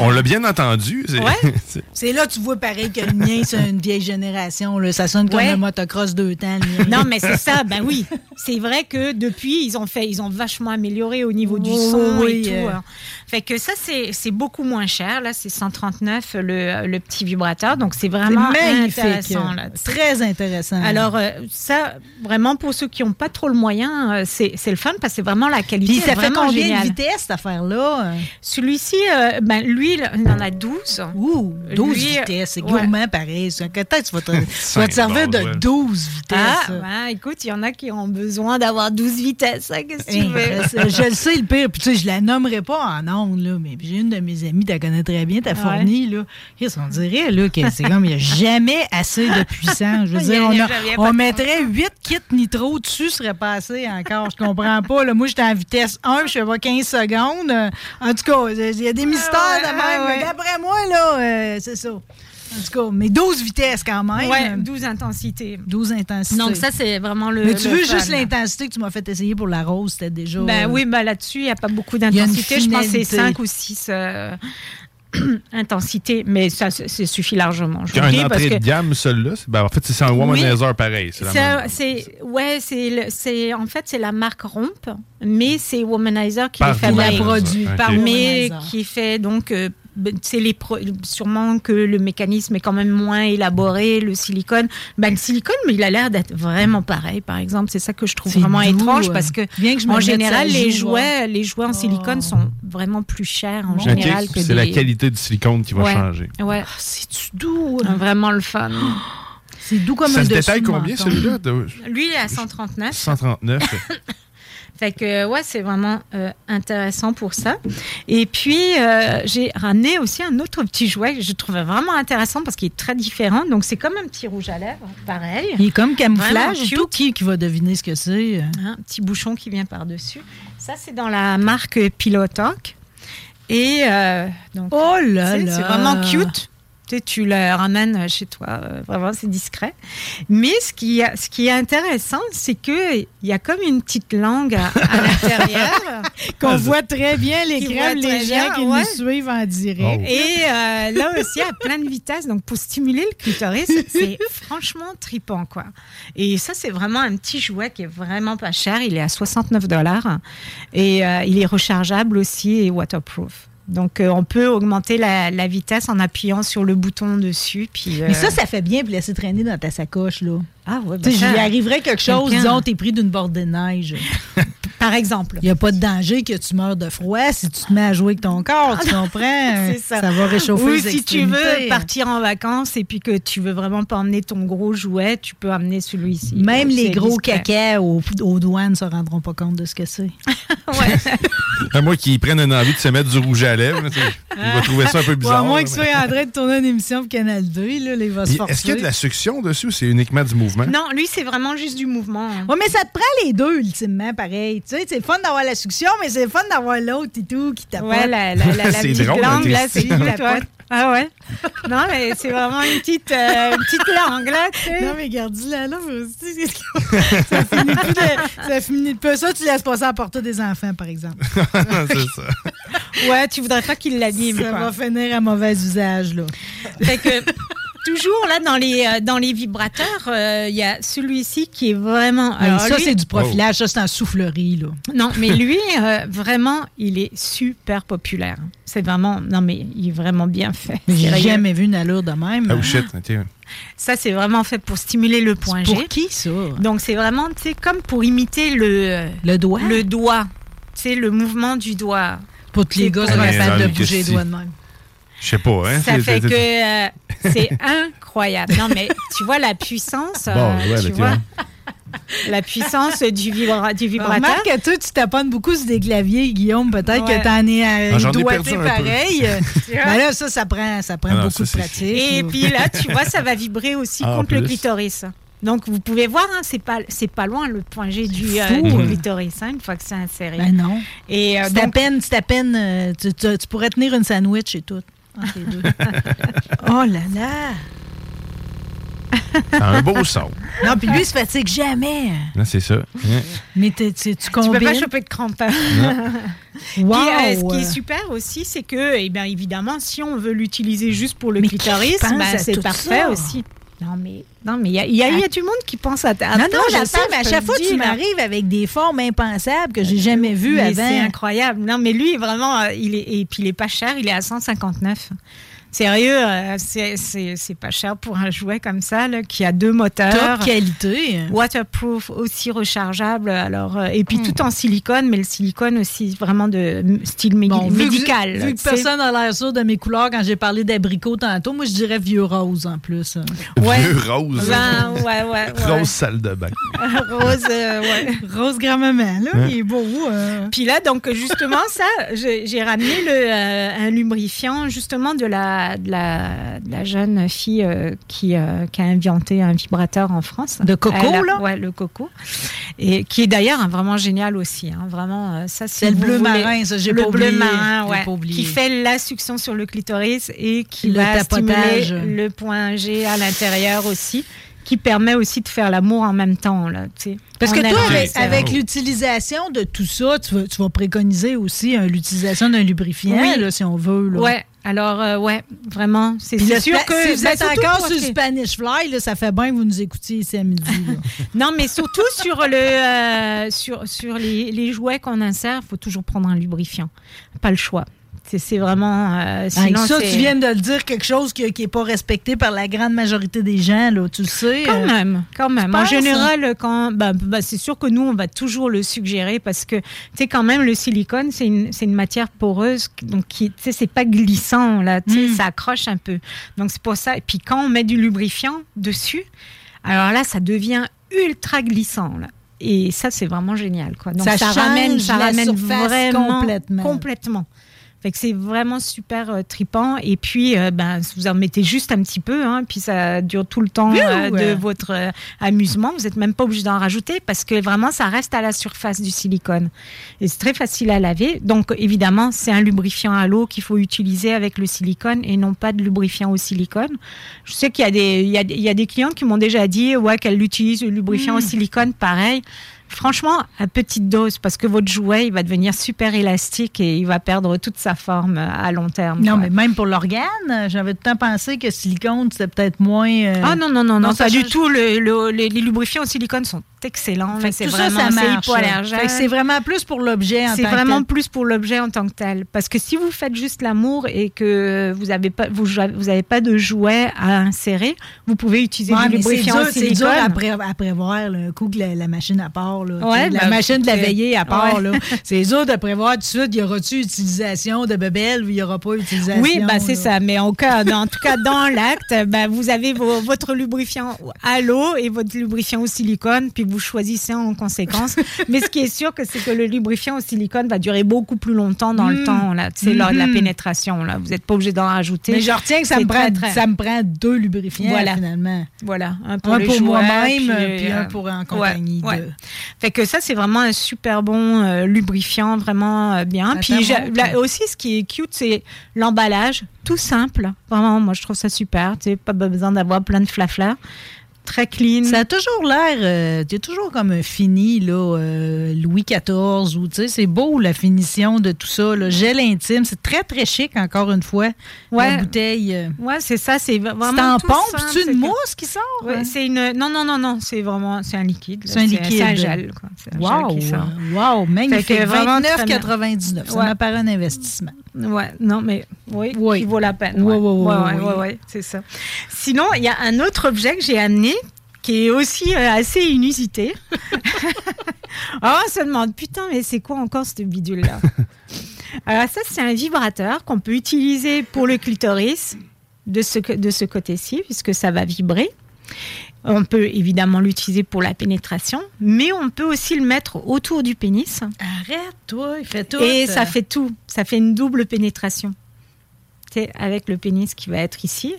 [SPEAKER 5] On l'a bien entendu. c'est-
[SPEAKER 10] Ouais.
[SPEAKER 2] là tu vois pareil que le mien, c'est une vieille génération. Là. Ça sonne comme
[SPEAKER 10] Ouais.
[SPEAKER 2] un motocross deux temps. le mien.
[SPEAKER 10] Non, mais c'est ça, ben oui. C'est vrai que depuis, ils ont fait, ils ont vachement amélioré au niveau du son
[SPEAKER 2] oui,
[SPEAKER 10] et tout.
[SPEAKER 2] euh.
[SPEAKER 10] hein. Fait que ça, c'est c'est beaucoup moins cher. Là, c'est 139 le, le petit vibrateur. Donc, c'est vraiment
[SPEAKER 2] magnifique.
[SPEAKER 10] intéressant. Là.
[SPEAKER 2] Très intéressant.
[SPEAKER 10] Alors, euh, ça, vraiment, pour ceux qui n'ont pas trop le moyen, euh, c'est c'est le fun parce que c'est vraiment la qualité.
[SPEAKER 2] Puis ça fait
[SPEAKER 10] vraiment
[SPEAKER 2] combien
[SPEAKER 10] géniale.
[SPEAKER 2] de vitesse, cette affaire-là?
[SPEAKER 10] Celui-ci, euh, ben, lui, il en a 12.
[SPEAKER 2] Ouh, 12
[SPEAKER 10] Lui,
[SPEAKER 2] vitesses. C'est
[SPEAKER 10] ouais.
[SPEAKER 2] gourmand pareil. tu vas te, tu vas te servir de
[SPEAKER 5] balles, ouais.
[SPEAKER 2] 12 vitesses.
[SPEAKER 10] Ah, ben, écoute, il y en a qui ont besoin d'avoir 12 vitesses. hein, Qu'est-ce que tu
[SPEAKER 2] Hey,
[SPEAKER 10] veux?
[SPEAKER 2] je, je le sais, le pire. Puis, tu sais, je la nommerai pas en ondes, là, mais j'ai une de mes amies, tu la connais très bien, ta fournie, là. Dirait, là, que c'est comme, il n'y a jamais assez de puissance. Je veux dire, on,
[SPEAKER 10] a
[SPEAKER 2] mettrait 8 kits nitro dessus, ce serait pas assez encore. Je comprends pas, là. Moi, j'étais en vitesse 1, je fais pas 15 secondes. Euh, En tout cas, il y a des mystères
[SPEAKER 10] ouais,
[SPEAKER 2] de même.
[SPEAKER 10] ouais.
[SPEAKER 2] mais D'après moi, là, euh, c'est ça. En tout cas, mais 12 vitesses quand même.
[SPEAKER 10] Ouais, 12 intensités.
[SPEAKER 2] 12 intensités.
[SPEAKER 10] Donc, ça, c'est vraiment le.
[SPEAKER 2] mais tu
[SPEAKER 10] le
[SPEAKER 2] veux
[SPEAKER 10] fun.
[SPEAKER 2] juste l'intensité que tu m'as fait essayer pour la rose, c'était déjà.
[SPEAKER 10] Ben
[SPEAKER 2] euh,
[SPEAKER 10] oui, ben là-dessus, il n'y a pas beaucoup d'intensité. Je pense que c'est
[SPEAKER 2] finalité.
[SPEAKER 10] 5 ou 6 intensités, mais ça, suffit largement. Je
[SPEAKER 5] un
[SPEAKER 10] parce
[SPEAKER 5] entrée
[SPEAKER 10] que
[SPEAKER 5] de gamme, celui-là. ben, en fait, c'est un Womanizer pareil. C'est
[SPEAKER 10] ouais, c'est en fait c'est la marque Romp, mais c'est Womanizer qui
[SPEAKER 5] Par
[SPEAKER 10] les fabrique,
[SPEAKER 5] Womanizer,
[SPEAKER 2] produit
[SPEAKER 5] ok.
[SPEAKER 2] par
[SPEAKER 10] mais
[SPEAKER 2] Womanizer.
[SPEAKER 10] qui fait donc euh, c'est les pro- sûrement que le mécanisme est quand même moins élaboré, le silicone. Ben, le silicone, mais il a l'air d'être vraiment pareil, par exemple. C'est ça que je trouve
[SPEAKER 2] C'est
[SPEAKER 10] vraiment
[SPEAKER 2] doux,
[SPEAKER 10] étrange parce que,
[SPEAKER 2] Bien que je
[SPEAKER 10] en général,
[SPEAKER 2] ça
[SPEAKER 10] les
[SPEAKER 2] joue,
[SPEAKER 10] jouets, les jouets en silicone sont vraiment plus chers en général que
[SPEAKER 11] C'est la qualité du silicone qui va
[SPEAKER 10] Ouais.
[SPEAKER 11] changer.
[SPEAKER 10] Ouais.
[SPEAKER 2] Ah, C'est doux.
[SPEAKER 10] Vraiment le fun.
[SPEAKER 2] C'est doux comme
[SPEAKER 11] Ça
[SPEAKER 2] un
[SPEAKER 11] se
[SPEAKER 2] dessous
[SPEAKER 11] détaille combien celui-là?
[SPEAKER 10] Lui, il est à 139.
[SPEAKER 11] 139.
[SPEAKER 10] Fait que ouais, c'est vraiment euh, intéressant pour ça. Et puis euh, j'ai ramené aussi un autre petit jouet que je trouvais vraiment intéressant parce qu'il est très différent. Donc c'est comme un petit rouge à lèvres, pareil.
[SPEAKER 2] Il est comme camouflage. Et tout. Qui, qui va deviner ce que c'est?
[SPEAKER 10] Un petit bouchon qui vient par dessus. Ça c'est dans la marque Pilotalk. Et euh, donc
[SPEAKER 2] Oh là là.
[SPEAKER 10] c'est vraiment cute. Tu, le ramènes chez toi, euh, vraiment c'est discret. Mais ce qui, ce qui est intéressant, c'est que il y a comme une petite langue à, à l'intérieur.
[SPEAKER 2] Qu'on voit très bien l'écran,
[SPEAKER 10] voit
[SPEAKER 2] les gens
[SPEAKER 10] bien,
[SPEAKER 2] qui
[SPEAKER 10] ouais.
[SPEAKER 2] nous suivent en direct.
[SPEAKER 10] Et euh, là aussi, à pleine vitesse, donc pour stimuler le clitoris, c'est franchement tripant, quoi. Et ça, c'est vraiment un petit jouet qui est vraiment pas cher. Il est à 69 dollars et euh, il est rechargeable aussi et waterproof. Donc, euh, on peut augmenter la, la vitesse en appuyant sur le bouton dessus. Puis, euh,
[SPEAKER 2] Mais ça, ça fait bien pour laisser traîner dans ta sacoche, là.
[SPEAKER 10] Ah ouais, ben
[SPEAKER 2] j'y
[SPEAKER 10] ça-
[SPEAKER 2] arriverait quelque chose, disons, t'es pris d'une bordée de neige.
[SPEAKER 10] Par exemple.
[SPEAKER 2] Il n'y a pas de danger que tu meurs de froid si tu te mets à jouer avec ton corps, tu comprends?
[SPEAKER 10] C'est ça.
[SPEAKER 2] va réchauffer
[SPEAKER 10] Ou
[SPEAKER 2] les
[SPEAKER 10] si tu veux partir en vacances et puis que tu veux vraiment pas emmener ton gros jouet, tu peux amener celui-ci.
[SPEAKER 2] Même les gros caca aux, aux douanes ne se rendront pas compte de ce que c'est.
[SPEAKER 11] À moi qui prennent une envie de se mettre du rouge à lèvres, sais, il va trouver ça un peu bizarre.
[SPEAKER 2] à moins
[SPEAKER 11] là,
[SPEAKER 2] qu'il
[SPEAKER 11] mais-
[SPEAKER 2] soit en train de tourner une émission pour Canal 2, là, il va se.
[SPEAKER 11] Est-ce qu'il y a de la succion dessus ou c'est uniquement du mouvement?
[SPEAKER 10] Non, lui, c'est vraiment juste du mouvement. hein.
[SPEAKER 2] Oui, mais ça te prend les deux, ultimement, pareil. Tu sais, c'est fun d'avoir la succion, mais c'est fun d'avoir l'autre et tout qui tapote.
[SPEAKER 10] Ouais, la, la, la, la
[SPEAKER 11] C'est
[SPEAKER 10] petite
[SPEAKER 11] drôle,
[SPEAKER 10] langue, là, c'est ouais. Ah ouais? Non, mais c'est vraiment une petite, euh, une petite langue, là, tu sais.
[SPEAKER 2] Non, mais garde-la là, aussi. ça finit plus de, ça finit de ça, tu laisses pas ça à porter des enfants, par exemple.
[SPEAKER 11] c'est ça.
[SPEAKER 10] Ouais, tu voudrais pas qu'il l'abîme,
[SPEAKER 2] Ça
[SPEAKER 10] quoi.
[SPEAKER 2] va finir à mauvais usage, là.
[SPEAKER 10] Fait que, toujours là dans les, euh, dans les vibrateurs, euh, il y a celui-ci qui est vraiment.
[SPEAKER 2] Alors,
[SPEAKER 10] alors
[SPEAKER 2] ça,
[SPEAKER 10] lui-
[SPEAKER 2] c'est du profilage, ça, c'est en soufflerie, là.
[SPEAKER 10] Non, mais lui, euh, vraiment, il est super populaire. C'est vraiment. Non, mais il est vraiment bien fait.
[SPEAKER 2] J'ai jamais vu une allure de même.
[SPEAKER 11] Oh shit, ok.
[SPEAKER 10] Ça, c'est vraiment fait pour stimuler le point G.
[SPEAKER 2] Pour qui, ça?
[SPEAKER 10] Donc, c'est vraiment, tu sais, comme pour imiter le,
[SPEAKER 2] Le doigt?
[SPEAKER 10] le doigt. Tu sais, le mouvement du doigt.
[SPEAKER 2] Pour que les gars
[SPEAKER 10] C'est
[SPEAKER 2] soient
[SPEAKER 11] pas-
[SPEAKER 2] capables de bouger les doigts de même.
[SPEAKER 11] Je sais pas, hein?
[SPEAKER 10] Ça fait que euh, c'est incroyable. Non, mais tu vois la puissance. euh,
[SPEAKER 11] Bon, ouais,
[SPEAKER 10] tu vois, la puissance du, vibra- du vibrateur.
[SPEAKER 2] Remarque que toi, tu taponnes beaucoup sur des claviers, Guillaume. Peut-être
[SPEAKER 10] Ouais.
[SPEAKER 2] que t'en es à
[SPEAKER 11] Ah,
[SPEAKER 2] doigté
[SPEAKER 11] un peu.
[SPEAKER 2] pareil. Ben là, ça, ça prend, ça prend
[SPEAKER 11] Ah non,
[SPEAKER 2] beaucoup
[SPEAKER 11] ça,
[SPEAKER 2] de pratique.
[SPEAKER 10] Et puis là, tu vois, ça va vibrer aussi
[SPEAKER 11] Ah,
[SPEAKER 10] contre le clitoris. Donc, vous pouvez voir, hein, c'est pas, c'est pas loin le point G du, euh, du
[SPEAKER 2] hein.
[SPEAKER 10] clitoris, hein, une fois que c'est inséré.
[SPEAKER 2] Ben non.
[SPEAKER 10] Et euh,
[SPEAKER 2] C'est à peine, c'est à peine. euh, tu, tu- tu pourrais tenir une sandwich et tout. Entre les deux. oh là là!
[SPEAKER 11] C'est un beau son.
[SPEAKER 2] Non, puis lui, il se fatigue jamais.
[SPEAKER 11] Là, c'est ça. Hein?
[SPEAKER 2] Mais tu, tu
[SPEAKER 10] tu peux
[SPEAKER 2] combines.
[SPEAKER 10] pas choper de crampe.
[SPEAKER 2] Wow!
[SPEAKER 10] Puis, euh, ce qui est super aussi, c'est que, eh bien, évidemment, si on veut l'utiliser juste pour le
[SPEAKER 2] Mais
[SPEAKER 10] clitoris, ben, c'est parfait
[SPEAKER 2] ça?
[SPEAKER 10] aussi. Non, mais non, mais il y a, y a- il y a du monde qui pense à, à
[SPEAKER 2] non, non,
[SPEAKER 10] je
[SPEAKER 2] sais, mais à chaque fois, tu m'arrives avec des formes impensables que j'ai jamais vues
[SPEAKER 10] Mais C'est
[SPEAKER 2] avant.
[SPEAKER 10] incroyable. Non, mais lui, vraiment, euh, il est, et puis il est pas cher, il est à 159. Sérieux, euh, c'est- pas cher pour un jouet comme ça, là, qui a deux moteurs.
[SPEAKER 2] Top qualité.
[SPEAKER 10] Waterproof, aussi rechargeable. Alors, euh, et puis
[SPEAKER 2] Hmm.
[SPEAKER 10] tout en silicone, mais le silicone aussi vraiment de style
[SPEAKER 2] vu que-
[SPEAKER 10] médical.
[SPEAKER 2] Vu que, personne n'a l'air sûr de mes couleurs quand j'ai parlé d'abricot tantôt, moi, je dirais vieux rose en plus.
[SPEAKER 10] Ouais.
[SPEAKER 11] Vieux rose.
[SPEAKER 10] Ben, ouais, ouais, ouais.
[SPEAKER 11] Rose salle de bain.
[SPEAKER 10] Rose, euh, ouais.
[SPEAKER 2] Rose grand-maman, là,
[SPEAKER 11] Hein?
[SPEAKER 2] il est beau. euh.
[SPEAKER 10] Puis là, donc, justement, ça, j'ai j'ai ramené le, euh, un lubrifiant, justement, de la, de la, de la jeune fille euh, qui, euh, qui a inventé un vibrateur en France.
[SPEAKER 2] De coco,
[SPEAKER 10] a-
[SPEAKER 2] là?
[SPEAKER 10] Ouais, le coco. Et qui est d'ailleurs hein, vraiment génial aussi. hein, vraiment, euh, ça, si
[SPEAKER 2] C'est le
[SPEAKER 10] vous
[SPEAKER 2] bleu
[SPEAKER 10] voulez-
[SPEAKER 2] marin, ça, j'ai
[SPEAKER 10] Le
[SPEAKER 2] pas
[SPEAKER 10] bleu marin, ouais. Qui fait la succion sur le clitoris et qui
[SPEAKER 2] Le
[SPEAKER 10] va
[SPEAKER 2] tapotage.
[SPEAKER 10] stimuler le point G à l'intérieur aussi. Qui permet aussi de faire l'amour en même temps, là, tu sais.
[SPEAKER 2] Parce que toi, avec, avec l'utilisation de tout ça, tu vas, tu vas préconiser aussi euh, l'utilisation d'un lubrifiant,
[SPEAKER 10] Oui.
[SPEAKER 2] là, si on veut. Là.
[SPEAKER 10] Ouais, alors, euh, ouais, vraiment, c'est sûr que.
[SPEAKER 2] si vous
[SPEAKER 10] ben,
[SPEAKER 2] êtes encore sur Spanish Fly, là, ça fait bien que vous nous écoutiez ici à midi.
[SPEAKER 10] Non, mais surtout sur, le, euh, sur, sur les, les jouets qu'on insère, il faut toujours prendre un lubrifiant. Pas le choix. C'est vraiment. euh,
[SPEAKER 2] Hey,
[SPEAKER 10] sinon,
[SPEAKER 2] ça, tu viens de le dire quelque chose qui n'est pas respecté par la grande majorité des gens, là, tu le sais.
[SPEAKER 10] Quand
[SPEAKER 2] euh,
[SPEAKER 10] même, quand même. En
[SPEAKER 2] penses,
[SPEAKER 10] général, quand, bah, bah, c'est sûr que nous, on va toujours le suggérer parce que, tu sais, quand même, le silicone, c'est une, c'est une matière poreuse, donc tu sais, c'est pas glissant, là, tu sais,
[SPEAKER 2] Mm.
[SPEAKER 10] ça accroche un peu. Donc, c'est pour ça. Et puis, quand on met du lubrifiant dessus, alors là, ça devient ultra glissant, là. Et ça, c'est vraiment génial, quoi. Donc,
[SPEAKER 2] Ça
[SPEAKER 10] ça,
[SPEAKER 2] change
[SPEAKER 10] ramène, ça
[SPEAKER 2] la
[SPEAKER 10] ramène
[SPEAKER 2] surface
[SPEAKER 10] vraiment
[SPEAKER 2] complètement.
[SPEAKER 10] complètement. Fait que c'est vraiment super euh, tripant. Et puis, euh, ben, vous en mettez juste un petit peu, hein, puis ça dure tout le temps euh, de votre amusement. Vous n'êtes même pas obligé d'en rajouter parce que vraiment, ça reste à la surface du silicone. Et c'est très facile à laver. Donc, évidemment, c'est un lubrifiant à l'eau qu'il faut utiliser avec le silicone et non pas de lubrifiant au silicone. Je sais qu'il y a des, il y a, des- il y a des clients qui m'ont déjà dit ouais, qu'elles utilisent le lubrifiant au silicone. Pareil. Franchement, à petite dose, parce que votre jouet, il va devenir super élastique et il va perdre toute sa forme à long terme.
[SPEAKER 2] Non,
[SPEAKER 10] quoi.
[SPEAKER 2] mais même pour l'organe, j'avais tout le temps pensé que silicone, c'était peut-être moins. euh,
[SPEAKER 10] Ah non, non, non, non,
[SPEAKER 2] ça
[SPEAKER 10] pas du tout. Le- le- les, les lubrifiants au silicone sont excellents. C'est
[SPEAKER 2] tout ça,
[SPEAKER 10] vraiment
[SPEAKER 2] ça
[SPEAKER 10] c'est
[SPEAKER 2] vraiment plus pour l'objet en
[SPEAKER 10] C'est
[SPEAKER 2] tant que
[SPEAKER 10] vraiment
[SPEAKER 2] tel.
[SPEAKER 10] plus pour l'objet en tant que tel. Parce que si vous faites juste l'amour et que vous n'avez pas, vous, vous avez pas de jouet à insérer, vous pouvez utiliser
[SPEAKER 2] Ouais,
[SPEAKER 10] du lubrifiant
[SPEAKER 2] dur,
[SPEAKER 10] au
[SPEAKER 2] c'est dur
[SPEAKER 10] silicone.
[SPEAKER 2] à, pré- à prévoir le coup que la, la machine à part. Là,
[SPEAKER 10] Ouais,
[SPEAKER 2] la
[SPEAKER 10] ben,
[SPEAKER 2] machine de la veillée à part.
[SPEAKER 10] Ouais.
[SPEAKER 2] C'est dur de prévoir tout de suite. Y aura-tu utilisation de bebelles ou il n'y aura pas utilisation?
[SPEAKER 10] Oui, bah, c'est ça. Mais en, cas, en tout cas, dans l'acte, bah, vous avez vos- votre lubrifiant à l'eau et votre lubrifiant au silicone, puis vous choisissez en conséquence. Mais ce qui est sûr, c'est que le lubrifiant au silicone va durer beaucoup plus longtemps dans le
[SPEAKER 2] Mm.
[SPEAKER 10] temps. C'est lors de la
[SPEAKER 2] Mhm.
[SPEAKER 10] pénétration. Là, vous n'êtes pas obligé d'en rajouter.
[SPEAKER 2] Mais je retiens que ça me, prend,
[SPEAKER 10] très,
[SPEAKER 2] ça me prend deux lubrifiants
[SPEAKER 10] Voilà.
[SPEAKER 2] finalement.
[SPEAKER 10] Voilà, un pour,
[SPEAKER 2] Un moi-même, puis
[SPEAKER 10] euh,
[SPEAKER 2] un pour en compagnie
[SPEAKER 10] ouais,
[SPEAKER 2] de-
[SPEAKER 10] ouais. Fait que ça, c'est vraiment un super bon euh, lubrifiant, vraiment euh, bien.
[SPEAKER 2] Ça
[SPEAKER 10] Puis là, aussi, ce qui est cute, c'est l'emballage, tout simple. Vraiment, moi, je trouve ça super. Tu sais, pas besoin d'avoir plein de flafla. Très clean.
[SPEAKER 2] Ça a toujours l'air, euh, t'es toujours comme un fini, là, euh, Louis XIV, ou tu sais, c'est beau la finition de tout ça, le gel intime, c'est très très chic encore une fois,
[SPEAKER 10] Ouais.
[SPEAKER 2] la bouteille. euh.
[SPEAKER 10] Ouais, c'est ça, c'est vraiment.
[SPEAKER 2] C'est en pompe, c'est une
[SPEAKER 10] que-
[SPEAKER 2] mousse qui sort?
[SPEAKER 10] Ouais,
[SPEAKER 2] hein?
[SPEAKER 10] c'est une. Non, non, non, non, c'est vraiment, c'est un liquide.
[SPEAKER 2] C'est un liquide.
[SPEAKER 10] C'est un gel, quoi. C'est un gel
[SPEAKER 2] Wow,
[SPEAKER 10] qui sort.
[SPEAKER 2] wow, magnifique.
[SPEAKER 10] Fait que vraiment très bien.
[SPEAKER 2] 29,99. Ça
[SPEAKER 10] Ouais.
[SPEAKER 2] me paraît un investissement.
[SPEAKER 10] Ouais, non, mais oui,
[SPEAKER 2] Oui.
[SPEAKER 10] qui vaut la peine.
[SPEAKER 2] Ouais,
[SPEAKER 10] ouais,
[SPEAKER 2] ouais. ouais,
[SPEAKER 10] c'est ça. Sinon, il y a un autre objet que j'ai amené qui est aussi euh, assez inusité. Alors, on se demande, putain, mais c'est quoi encore cette bidule-là Alors, ça, c'est un vibrateur qu'on peut utiliser pour le clitoris de ce, de ce côté-ci, puisque ça va vibrer. On peut évidemment l'utiliser pour la pénétration, mais on peut aussi le mettre autour du pénis.
[SPEAKER 2] Arrête, toi, il fait tout.
[SPEAKER 10] Et ça fait tout. Ça fait une double pénétration. Sais, avec le pénis qui va être ici.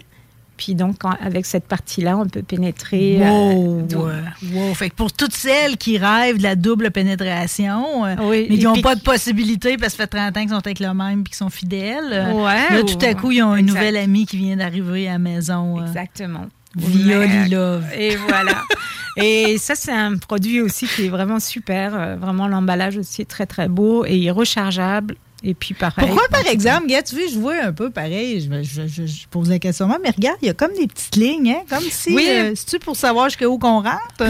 [SPEAKER 10] Puis donc, en- avec cette partie-là, on peut pénétrer. euh,
[SPEAKER 2] Wow, euh, wow. Fait que pour toutes celles qui rêvent de la double pénétration, euh,
[SPEAKER 10] Oui,
[SPEAKER 2] mais qui n'ont
[SPEAKER 10] puis-
[SPEAKER 2] pas de possibilité parce que ça fait 30 ans qu'ils sont avec le même et qu'ils sont fidèles, euh,
[SPEAKER 10] Ouais,
[SPEAKER 2] là,
[SPEAKER 10] ou-
[SPEAKER 2] tout à coup, ils ont une nouvelle amie qui vient d'arriver à la maison.
[SPEAKER 10] Exactement.
[SPEAKER 2] Via. Lilove.
[SPEAKER 10] Et voilà. et ça, c'est un produit aussi qui est vraiment super. Vraiment, l'emballage aussi est très, très beau et il est rechargeable. Et puis, pareil.
[SPEAKER 2] Pourquoi, par exemple, gars, tu vois, je vois un peu pareil, je, je- je- je pose la question, mais regarde, il y a comme des petites lignes, hein, comme si,
[SPEAKER 10] Oui.
[SPEAKER 2] euh, c'est-tu pour savoir jusqu'à où qu'on rentre?
[SPEAKER 10] Non,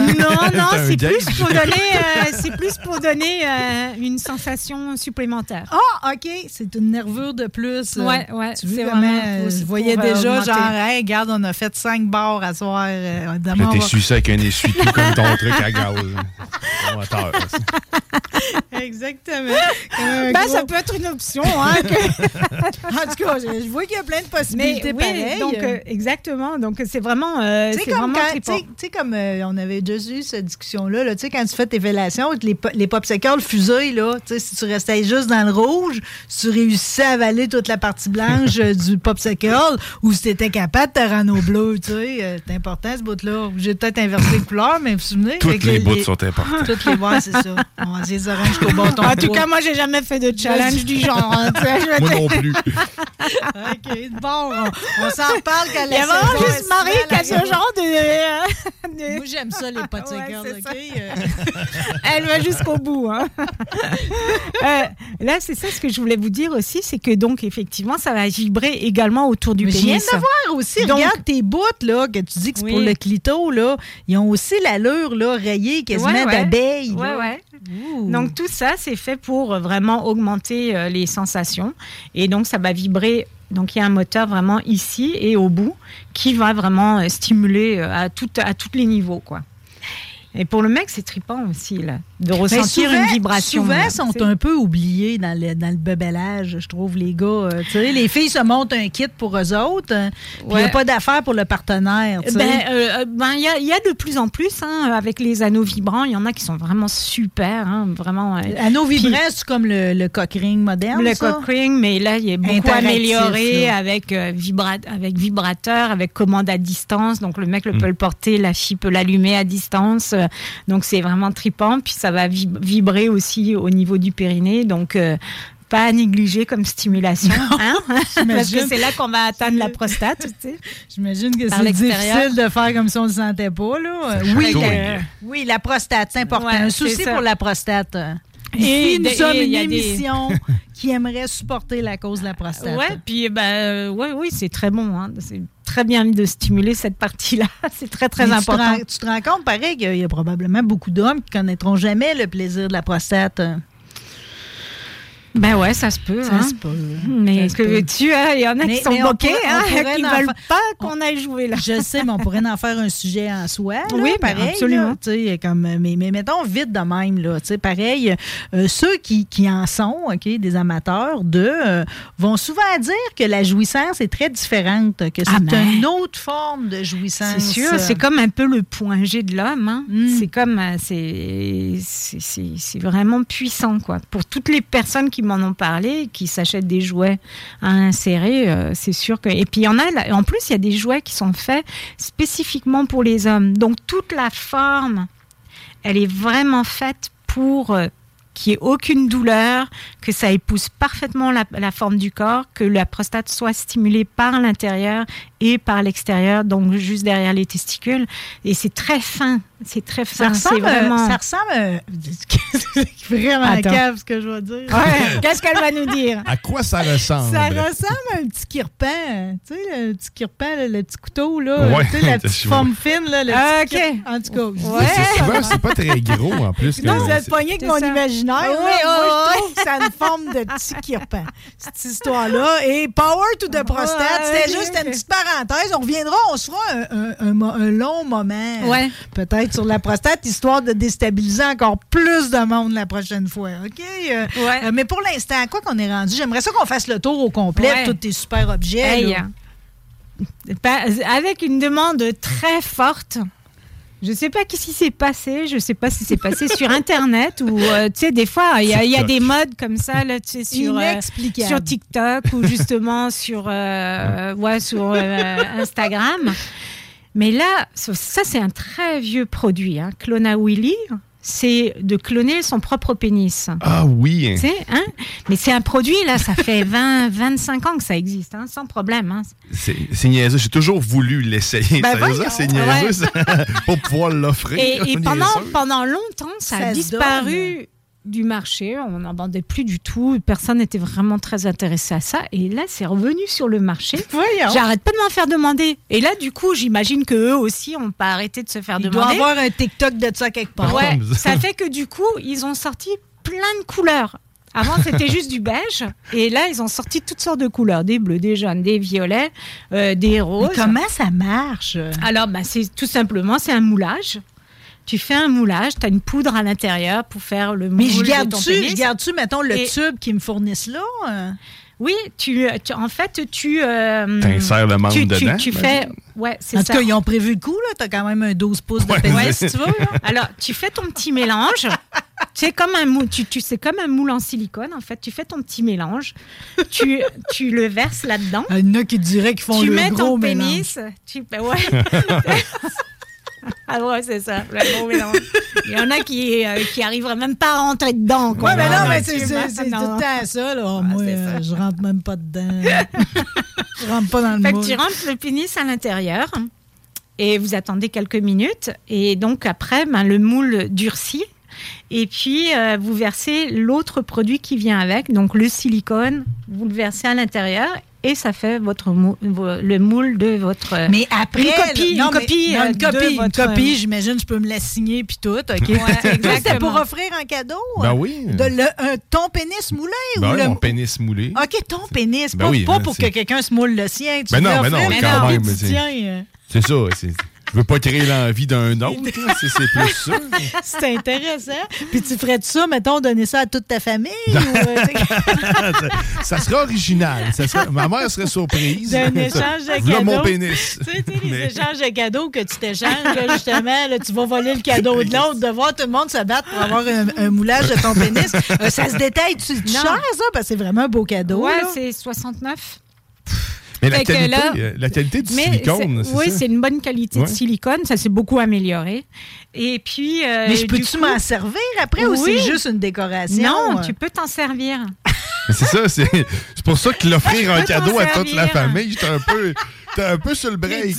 [SPEAKER 10] non,
[SPEAKER 11] C'est un
[SPEAKER 10] c'est plus pour donner, euh, c'est plus pour donner euh, une sensation supplémentaire.
[SPEAKER 2] Ah, OK, c'est une nervure de plus. euh,
[SPEAKER 10] Ouais, ouais,
[SPEAKER 2] Tu vois
[SPEAKER 10] vraiment
[SPEAKER 2] euh, je voyais
[SPEAKER 10] euh,
[SPEAKER 2] déjà,
[SPEAKER 10] augmenter.
[SPEAKER 2] genre, hey, regarde, on a fait cinq bars à soir. euh, on
[SPEAKER 11] t'es su ça avec un essuie-tout comme ton truc à gaz. Ça.
[SPEAKER 2] Exactement. Un
[SPEAKER 10] Ben,
[SPEAKER 2] gros-
[SPEAKER 10] ça peut être une option. Hein, que-
[SPEAKER 2] En tout cas, je, je vois qu'il y a plein de
[SPEAKER 10] Mais
[SPEAKER 2] possibilités
[SPEAKER 10] oui,
[SPEAKER 2] pareilles.
[SPEAKER 10] donc euh, exactement. Donc c'est vraiment, euh,
[SPEAKER 2] Tu sais,
[SPEAKER 10] c'est
[SPEAKER 2] comme,
[SPEAKER 10] vraiment
[SPEAKER 2] quand- tu
[SPEAKER 10] trippant.
[SPEAKER 2] sais- tu sais, comme euh, on avait déjà eu cette discussion-là, là, tu sais, quand tu fais tes fellations, avec les, les popsicles fusées, là, tu sais, si tu restais juste dans le rouge, si tu réussissais à avaler toute la partie blanche euh, du popsicle, ou si tu étais capable de te rendre au bleu, tu sais, euh, c'est important ce bout-là. J'ai peut-être inversé les couleurs, mais vous vous souvenez?
[SPEAKER 11] Toutes
[SPEAKER 2] que
[SPEAKER 11] les bouts sont importantes.
[SPEAKER 2] Toutes les ouais, c'est ça. On va les oranges jusqu'au bâton.
[SPEAKER 10] En tout cas, moi, j'ai jamais fait de challenge du genre. hein, tu sais, je
[SPEAKER 11] Moi non plus.
[SPEAKER 2] OK, bon, on, on s'en reparle quand
[SPEAKER 10] Il y a
[SPEAKER 2] la
[SPEAKER 10] vraiment
[SPEAKER 2] saison
[SPEAKER 10] juste Marie
[SPEAKER 2] estivale
[SPEAKER 10] qui a ce genre de... de-
[SPEAKER 2] Moi, j'aime ça, les potes
[SPEAKER 10] Ouais,
[SPEAKER 2] girls, OK? Euh,
[SPEAKER 10] Elle va jusqu'au bout. hein. Euh, là, c'est ça ce que je voulais vous dire aussi, c'est que donc effectivement, ça va vibrer également autour du
[SPEAKER 2] Mais je viens
[SPEAKER 10] pénis.
[SPEAKER 2] de voir aussi,
[SPEAKER 10] Donc-
[SPEAKER 2] regarde tes bouts, là, que tu dis que c'est
[SPEAKER 10] Oui.
[SPEAKER 2] pour le clito, là. Ils ont aussi l'allure, là, rayée quasiment
[SPEAKER 10] Ouais, ouais.
[SPEAKER 2] d'abeille.
[SPEAKER 10] Ouais,
[SPEAKER 2] là.
[SPEAKER 10] ouais.
[SPEAKER 2] Ouh.
[SPEAKER 10] Donc tout ça, c'est fait pour euh, vraiment augmenter euh, les sensations. Et donc ça va vibrer. Donc il y a un moteur vraiment ici et au bout qui va vraiment euh, stimuler euh, à, tout, à tous les niveaux. quoi. Et pour le mec, c'est trippant aussi là, de ressentir
[SPEAKER 2] souvent-
[SPEAKER 10] une vibration.
[SPEAKER 2] Souvent, sont un peu oubliés dans le, dans le bebellage, je trouve, les gars. Euh, tu sais, les filles se montent un kit pour eux autres, euh, puis il n'y a
[SPEAKER 10] Ouais.
[SPEAKER 2] pas d'affaire pour le partenaire. sais.
[SPEAKER 10] Ben, euh, euh, ben, il y, a- il y a de plus en plus hein, avec les anneaux vibrants. Il y en a qui sont vraiment super, hein, vraiment. euh,
[SPEAKER 2] Anneau
[SPEAKER 10] puis-
[SPEAKER 2] vibrant, c'est comme le, le cock ring moderne.
[SPEAKER 10] Le
[SPEAKER 2] ça?
[SPEAKER 10] cock ring, mais là, il est beaucoup amélioré
[SPEAKER 2] là.
[SPEAKER 10] avec, euh, vibra- avec vibrateur, avec commande à distance. Donc, le mec le
[SPEAKER 2] Mm.
[SPEAKER 10] peut le porter, la fille peut l'allumer à distance. Donc, c'est vraiment trippant. Puis, ça va vib- vibrer aussi au niveau du périnée. Donc, euh, pas à négliger comme stimulation. hein? Parce que c'est là qu'on va atteindre la prostate. tu sais.
[SPEAKER 2] J'imagine que c'est difficile de faire comme si on ne le sentait pas. Là.
[SPEAKER 11] Ça
[SPEAKER 2] Oui, la, oui, la prostate, c'est important.
[SPEAKER 10] Ouais,
[SPEAKER 2] un souci
[SPEAKER 10] ça.
[SPEAKER 2] pour la prostate.
[SPEAKER 10] Et
[SPEAKER 2] Ici, nous
[SPEAKER 10] de-
[SPEAKER 2] sommes
[SPEAKER 10] et
[SPEAKER 2] une
[SPEAKER 10] des-
[SPEAKER 2] émission qui aimerait supporter la cause de la prostate.
[SPEAKER 10] Puis ben, euh, ouais, oui, c'est très bon. hein. Très bien de stimuler cette partie-là. C'est très, très
[SPEAKER 2] Mais tu te
[SPEAKER 10] important.
[SPEAKER 2] rends- Tu te, rends compte, pareil, qu'il y a probablement beaucoup d'hommes qui connaîtront jamais le plaisir de la prostate.
[SPEAKER 10] Ben ouais, ça se peut.
[SPEAKER 2] Ça
[SPEAKER 10] hein.
[SPEAKER 2] se peut.
[SPEAKER 10] Mais
[SPEAKER 2] Ça
[SPEAKER 10] que hein, il y en a
[SPEAKER 2] Mais-
[SPEAKER 10] qui sont bloqués, hein, qui
[SPEAKER 2] en
[SPEAKER 10] veulent pas qu'on aille jouer là.
[SPEAKER 2] Je sais, mais on pourrait en faire un sujet en soi. là,
[SPEAKER 10] Oui,
[SPEAKER 2] pareil.
[SPEAKER 10] absolument.
[SPEAKER 2] là, tu comme, mais, mais mettons vite de même. Là, tu pareil, euh, ceux qui, qui en sont, OK, des amateurs de, euh, vont souvent dire que la jouissance est très différente, que c'est
[SPEAKER 10] Ah ben.
[SPEAKER 2] une autre forme de jouissance.
[SPEAKER 10] C'est sûr, c'est comme un peu le point G de l'homme. hein.
[SPEAKER 2] Mm.
[SPEAKER 10] C'est comme, euh, c'est, c'est- c'est c'est vraiment puissant quoi. Pour toutes les personnes qui m'en ont parlé, qui s'achètent des jouets à insérer, euh, c'est sûr que. Et puis il y en a, en plus il y a des jouets qui sont faits spécifiquement pour les hommes. Donc toute la forme, elle est vraiment faite pour euh, qu'il n'y ait aucune douleur, que ça épouse parfaitement la, la forme du corps, que la prostate soit stimulée par l'intérieur et par l'extérieur, donc juste derrière les testicules. Et c'est très fin, c'est très
[SPEAKER 2] Ça
[SPEAKER 10] fin. C'est
[SPEAKER 2] ressemble,
[SPEAKER 10] vraiment.
[SPEAKER 2] ça ressemble à- vraiment
[SPEAKER 10] Attends.
[SPEAKER 2] cave ce que je vais dire.
[SPEAKER 10] Ouais, Qu'est-ce qu'elle va nous dire?
[SPEAKER 5] À quoi ça ressemble?
[SPEAKER 2] Ça ressemble à un petit kirpan. Tu sais, le petit kirpan, le, le petit couteau, là.
[SPEAKER 11] Ouais,
[SPEAKER 2] tu sais, la petite forme fine, là. Le
[SPEAKER 10] Ah,
[SPEAKER 2] petit
[SPEAKER 10] ok.
[SPEAKER 2] En tout cas,
[SPEAKER 10] Ouais.
[SPEAKER 5] C'est souvent, c'est pas très gros en plus.
[SPEAKER 2] Non,
[SPEAKER 5] que-
[SPEAKER 2] vous êtes pogné avec
[SPEAKER 10] C'est
[SPEAKER 2] mon
[SPEAKER 10] ça.
[SPEAKER 2] imaginaire.
[SPEAKER 10] Ah oui,
[SPEAKER 2] Moi,
[SPEAKER 10] ah
[SPEAKER 2] je
[SPEAKER 10] ouais.
[SPEAKER 2] trouve que ça a une forme de petit kirpan, cette histoire-là. Et power to the prostate,
[SPEAKER 10] Ouais,
[SPEAKER 2] c'était juste une petite parenthèse. On reviendra, on se fera un, un- un mo- un long moment,
[SPEAKER 10] Ouais.
[SPEAKER 2] peut-être, sur la prostate, histoire de déstabiliser encore plus de monde la prochaine fois. OK? Euh,
[SPEAKER 10] Ouais.
[SPEAKER 2] euh, mais pour l'instant, quoi qu'on est rendu, j'aimerais ça qu'on fasse le tour au complet
[SPEAKER 10] Ouais.
[SPEAKER 2] de tous tes super objets.
[SPEAKER 10] Hey,
[SPEAKER 2] là.
[SPEAKER 10] Pas- avec une demande très forte. Je sais pas ce qui s'est passé. Je sais pas si c'est passé sur Internet ou euh, tu sais des fois il y, a- y des modes comme ça là tu sais sur euh, TikTok ou justement sur euh, ouais sur euh, Instagram. Mais là ça c'est un très vieux produit. Hein. Clona Willy, c'est de cloner son propre pénis.
[SPEAKER 11] Ah oui.
[SPEAKER 10] Tu sais, hein? Mais c'est un produit, là, ça fait 20, 25 ans que ça existe, hein, sans problème. Hein.
[SPEAKER 11] C'est c'est niaiseux. J'ai toujours voulu l'essayer.
[SPEAKER 10] Ben
[SPEAKER 11] c'est niaiseux
[SPEAKER 10] Ouais.
[SPEAKER 11] pour pouvoir l'offrir.
[SPEAKER 10] Et, et pendant, longtemps, ça,
[SPEAKER 2] Ça
[SPEAKER 10] a disparu du marché. On n'en vendait plus du tout. Personne n'était vraiment très intéressé à ça. Et là, c'est revenu sur le marché.
[SPEAKER 2] Voyons.
[SPEAKER 10] J'arrête pas de m'en faire demander. Et là, du coup, j'imagine que eux aussi n'ont pas arrêté de se faire
[SPEAKER 2] Il doit
[SPEAKER 10] demander.
[SPEAKER 2] avoir un TikTok de ça quelque part.
[SPEAKER 10] Ouais, ça fait que du coup, ils ont sorti plein de couleurs. Avant, c'était juste du beige. Et là, ils ont sorti toutes sortes de couleurs. Des bleus, des jaunes, des violets, euh, des
[SPEAKER 2] Mais
[SPEAKER 10] roses.
[SPEAKER 2] comment ça marche?
[SPEAKER 10] Alors, bah, c'est tout simplement, c'est un moulage. Tu fais un moulage, tu as une poudre à l'intérieur pour faire le
[SPEAKER 2] Mais je
[SPEAKER 10] moule de ton
[SPEAKER 2] garde-tu,
[SPEAKER 10] pénis.
[SPEAKER 2] je garde-tu, mettons, le
[SPEAKER 10] Et-
[SPEAKER 2] tube qu'ils me fournissent là? euh?
[SPEAKER 10] Oui, tu, tu- en fait, tu... euh,
[SPEAKER 11] T'insères le membre
[SPEAKER 10] tu, tu-
[SPEAKER 11] dedans,
[SPEAKER 10] Tu,
[SPEAKER 11] ben.
[SPEAKER 10] fais... Ouais, c'est
[SPEAKER 2] En
[SPEAKER 10] ça.
[SPEAKER 2] tout cas, ils ont prévu le coup, là. T'as quand même un 12 pouces de pénis, si tu veux. là.
[SPEAKER 10] Alors, tu fais ton petit mélange. C'est comme un moule, tu, tu, c'est comme un moule en silicone, en fait. Tu fais ton petit mélange. Tu, tu le verses là-dedans.
[SPEAKER 2] Il y en a qui diraient qu'ils font
[SPEAKER 10] tu
[SPEAKER 2] le
[SPEAKER 10] mets
[SPEAKER 2] gros
[SPEAKER 10] ton
[SPEAKER 2] mélange.
[SPEAKER 10] pénis. Tu, ben ouais. Ah ouais, c'est ça, le bon mélange. Il y en a qui, euh, qui arriveraient même pas à rentrer dedans. quoi.
[SPEAKER 2] Ouais, mais non, mais c'est c'est- c'est tout le temps ça. Là. Moi, euh, je rentre même pas dedans. je rentre pas dans le
[SPEAKER 10] Fait que tu rentres le pénis à l'intérieur et vous attendez quelques minutes. Et donc après, ben, le moule durcit. Et puis, euh, vous versez l'autre produit qui vient avec, donc le silicone, vous le versez à l'intérieur et ça fait votre mou- le moule de votre.
[SPEAKER 2] Mais après,
[SPEAKER 10] une copie,
[SPEAKER 2] non,
[SPEAKER 10] une
[SPEAKER 2] mais-
[SPEAKER 10] copie,
[SPEAKER 2] non,
[SPEAKER 10] euh,
[SPEAKER 2] une
[SPEAKER 10] de
[SPEAKER 2] copie, une
[SPEAKER 10] votre-
[SPEAKER 2] copie, j'imagine, je peux me la signer puis tout, ok?
[SPEAKER 10] Ouais,
[SPEAKER 2] C'était pour offrir un cadeau.
[SPEAKER 11] Ben oui.
[SPEAKER 2] De le, un- ton pénis moulé
[SPEAKER 11] Ben
[SPEAKER 2] ou
[SPEAKER 11] oui,
[SPEAKER 2] le
[SPEAKER 11] mon pénis moulé.
[SPEAKER 2] Ok, ton pénis,
[SPEAKER 11] Ben
[SPEAKER 2] pas,
[SPEAKER 11] oui,
[SPEAKER 2] pas
[SPEAKER 11] hein,
[SPEAKER 2] pour que quelqu'un se moule le sien. Tu
[SPEAKER 11] Ben non, ben non,
[SPEAKER 2] offrir
[SPEAKER 11] quand même, mais
[SPEAKER 2] euh.
[SPEAKER 11] C'est ça. Je veux pas créer l'envie d'un autre. là, C'est plus ça.
[SPEAKER 2] C'est intéressant. Puis tu ferais de ça, mettons, donner ça à toute ta famille? ou, euh,
[SPEAKER 5] ça serait original. Ça serait- Ma mère serait surprise.
[SPEAKER 2] d'un échange de cadeaux.
[SPEAKER 5] mon pénis.
[SPEAKER 2] Tu sais, tu sais, les
[SPEAKER 5] Mais-
[SPEAKER 2] échanges de cadeaux que tu t'échanges, là, justement, là, tu vas voler le cadeau de l'autre, de voir tout le monde se battre pour avoir un, un moulage de ton pénis. Euh, ça se détaille tu cher, ça, parce que c'est vraiment un beau cadeau.
[SPEAKER 10] Ouais,
[SPEAKER 2] là.
[SPEAKER 10] c'est 69.
[SPEAKER 11] Mais la qualité,
[SPEAKER 10] là-
[SPEAKER 11] euh, la qualité du silicone,
[SPEAKER 10] c'est-
[SPEAKER 11] c'est
[SPEAKER 10] Oui, c'est une bonne qualité
[SPEAKER 11] Ouais.
[SPEAKER 10] de silicone. Ça s'est beaucoup amélioré. Et puis. euh,
[SPEAKER 2] Mais je peux-tu m'en servir après ou
[SPEAKER 10] Oui.
[SPEAKER 2] c'est juste une décoration?
[SPEAKER 10] Non,
[SPEAKER 2] euh?
[SPEAKER 10] tu peux t'en servir.
[SPEAKER 11] C'est ça, c'est c'est pour ça que l'offrir un cadeau à toute la famille, j'étais un peu, j'étais un peu sur le break.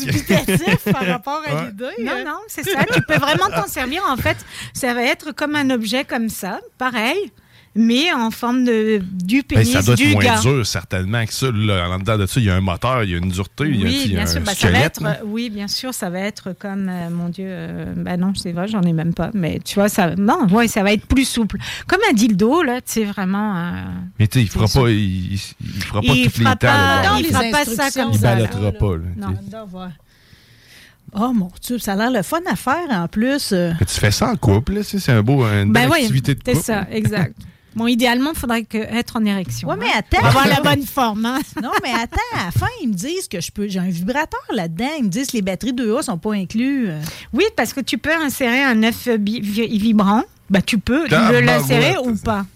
[SPEAKER 2] Par rapport à
[SPEAKER 11] Ouais.
[SPEAKER 2] l'idée.
[SPEAKER 10] Non,
[SPEAKER 2] hein?
[SPEAKER 10] non, c'est ça. tu peux vraiment t'en servir. En fait, ça va être comme un objet comme ça, pareil, mais en forme de, du
[SPEAKER 11] Ben,
[SPEAKER 10] pénis
[SPEAKER 11] ça doit
[SPEAKER 10] du
[SPEAKER 11] être moins
[SPEAKER 10] gars.
[SPEAKER 11] dur, certainement, que ça. Là, en dedans de ça, il y a un moteur, il y a une dureté, il y a,
[SPEAKER 10] Oui,
[SPEAKER 11] il y a
[SPEAKER 10] bien
[SPEAKER 11] un
[SPEAKER 10] sûr. Bah, ça va
[SPEAKER 11] squelette.
[SPEAKER 10] être,
[SPEAKER 11] là.
[SPEAKER 10] oui, bien sûr, ça va être comme, euh, mon Dieu, euh, bah non, c'est vrai, j'en ai même pas. Mais tu vois, ça, non, ouais, ça va être plus souple. Comme un dildo, là, tu sais, vraiment. euh,
[SPEAKER 11] Mais tu sais, il fera
[SPEAKER 10] c'est
[SPEAKER 11] pas, il, il- il fera pas
[SPEAKER 10] Il
[SPEAKER 11] tous les
[SPEAKER 10] fera
[SPEAKER 11] temps.
[SPEAKER 10] pas-
[SPEAKER 11] là,
[SPEAKER 10] non, il fera pas ça comme
[SPEAKER 11] Il
[SPEAKER 10] ça.
[SPEAKER 11] ballottera pas. là,
[SPEAKER 10] Non.
[SPEAKER 11] sais.
[SPEAKER 2] Oh mon Dieu, ça a l'air le fun à faire en plus. euh.
[SPEAKER 11] Mais tu fais ça en couple, sais, c'est un beau, une
[SPEAKER 10] Ben
[SPEAKER 11] belle
[SPEAKER 10] oui,
[SPEAKER 11] activité de
[SPEAKER 10] c'est
[SPEAKER 11] couple.
[SPEAKER 10] ça, exact. Bon, idéalement, il faudrait que, être en érection.
[SPEAKER 2] Ouais, mais
[SPEAKER 10] hein,
[SPEAKER 2] attends.
[SPEAKER 10] Pour avoir la bonne forme. hein.
[SPEAKER 2] Non, mais attends, à la fin, ils me disent que je peux. J'ai un vibrateur là-dedans. Ils me disent que les batteries 2A sont pas inclus. euh.
[SPEAKER 10] Oui, parce que tu peux insérer un œuf vibrant. Bah, tu peux le-
[SPEAKER 11] Tabarouette.
[SPEAKER 10] l'insérer ou pas?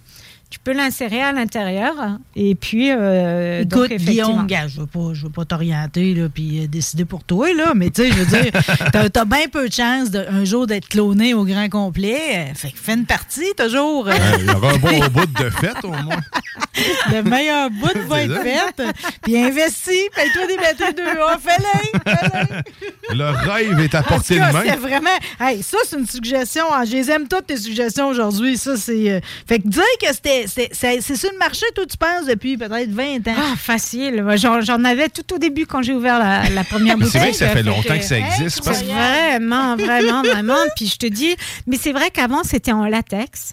[SPEAKER 10] Tu peux l'insérer à l'intérieur et puis. euh, donc,
[SPEAKER 2] Écoute,
[SPEAKER 10] effectivement.
[SPEAKER 2] Guillaume, gars, je veux pas, je veux pas t'orienter là, puis euh, décider pour toi là, mais tu sais, je veux dire, t'as as bien peu de chance de, un jour d'être cloné au grand complet. Fait que fais une partie toujours.
[SPEAKER 11] Ouais, Il y aura un bon bout de fête, au moins.
[SPEAKER 2] le meilleur bout va être fait. Puis investis, paye-toi des batteries 2A, fais-les, fais-les.
[SPEAKER 11] Le rêve est à portée de main.
[SPEAKER 2] c'est vraiment. Hey, ça, c'est une suggestion. Ah, Je les aime toutes tes suggestions aujourd'hui. Ça, c'est. euh, Fait que dire que c'était. C'est sur le marché, toi, tu penses, depuis peut-être 20 ans.
[SPEAKER 10] Ah, facile. J'en avais tout au début quand j'ai ouvert la, la première
[SPEAKER 11] Mais
[SPEAKER 10] boutique.
[SPEAKER 11] c'est vrai que ça fait longtemps que ça existe. parce
[SPEAKER 10] vraiment, vraiment, vraiment. Puis je te dis, mais c'est vrai qu'avant, c'était en latex.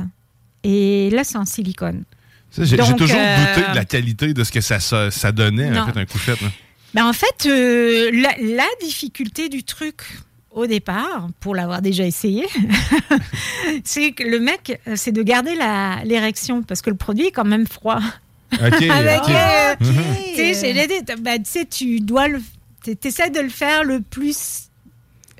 [SPEAKER 10] Et là, c'est en silicone.
[SPEAKER 11] J'ai toujours
[SPEAKER 10] euh,
[SPEAKER 11] douté de la qualité de ce que ça, ça, ça donnait,
[SPEAKER 10] Non.
[SPEAKER 11] en fait, un couchette.
[SPEAKER 10] Ben, en fait, euh, la, la difficulté du truc au départ, pour l'avoir déjà essayé, c'est que le mec, euh, c'est de garder l'érection parce que le produit est quand même froid.
[SPEAKER 11] OK,
[SPEAKER 10] Avec,
[SPEAKER 11] OK.
[SPEAKER 10] euh,
[SPEAKER 11] Mhm.
[SPEAKER 10] tu sais, j'ai l'idée, ben, tu sais, tu dois le, essaies de le faire le plus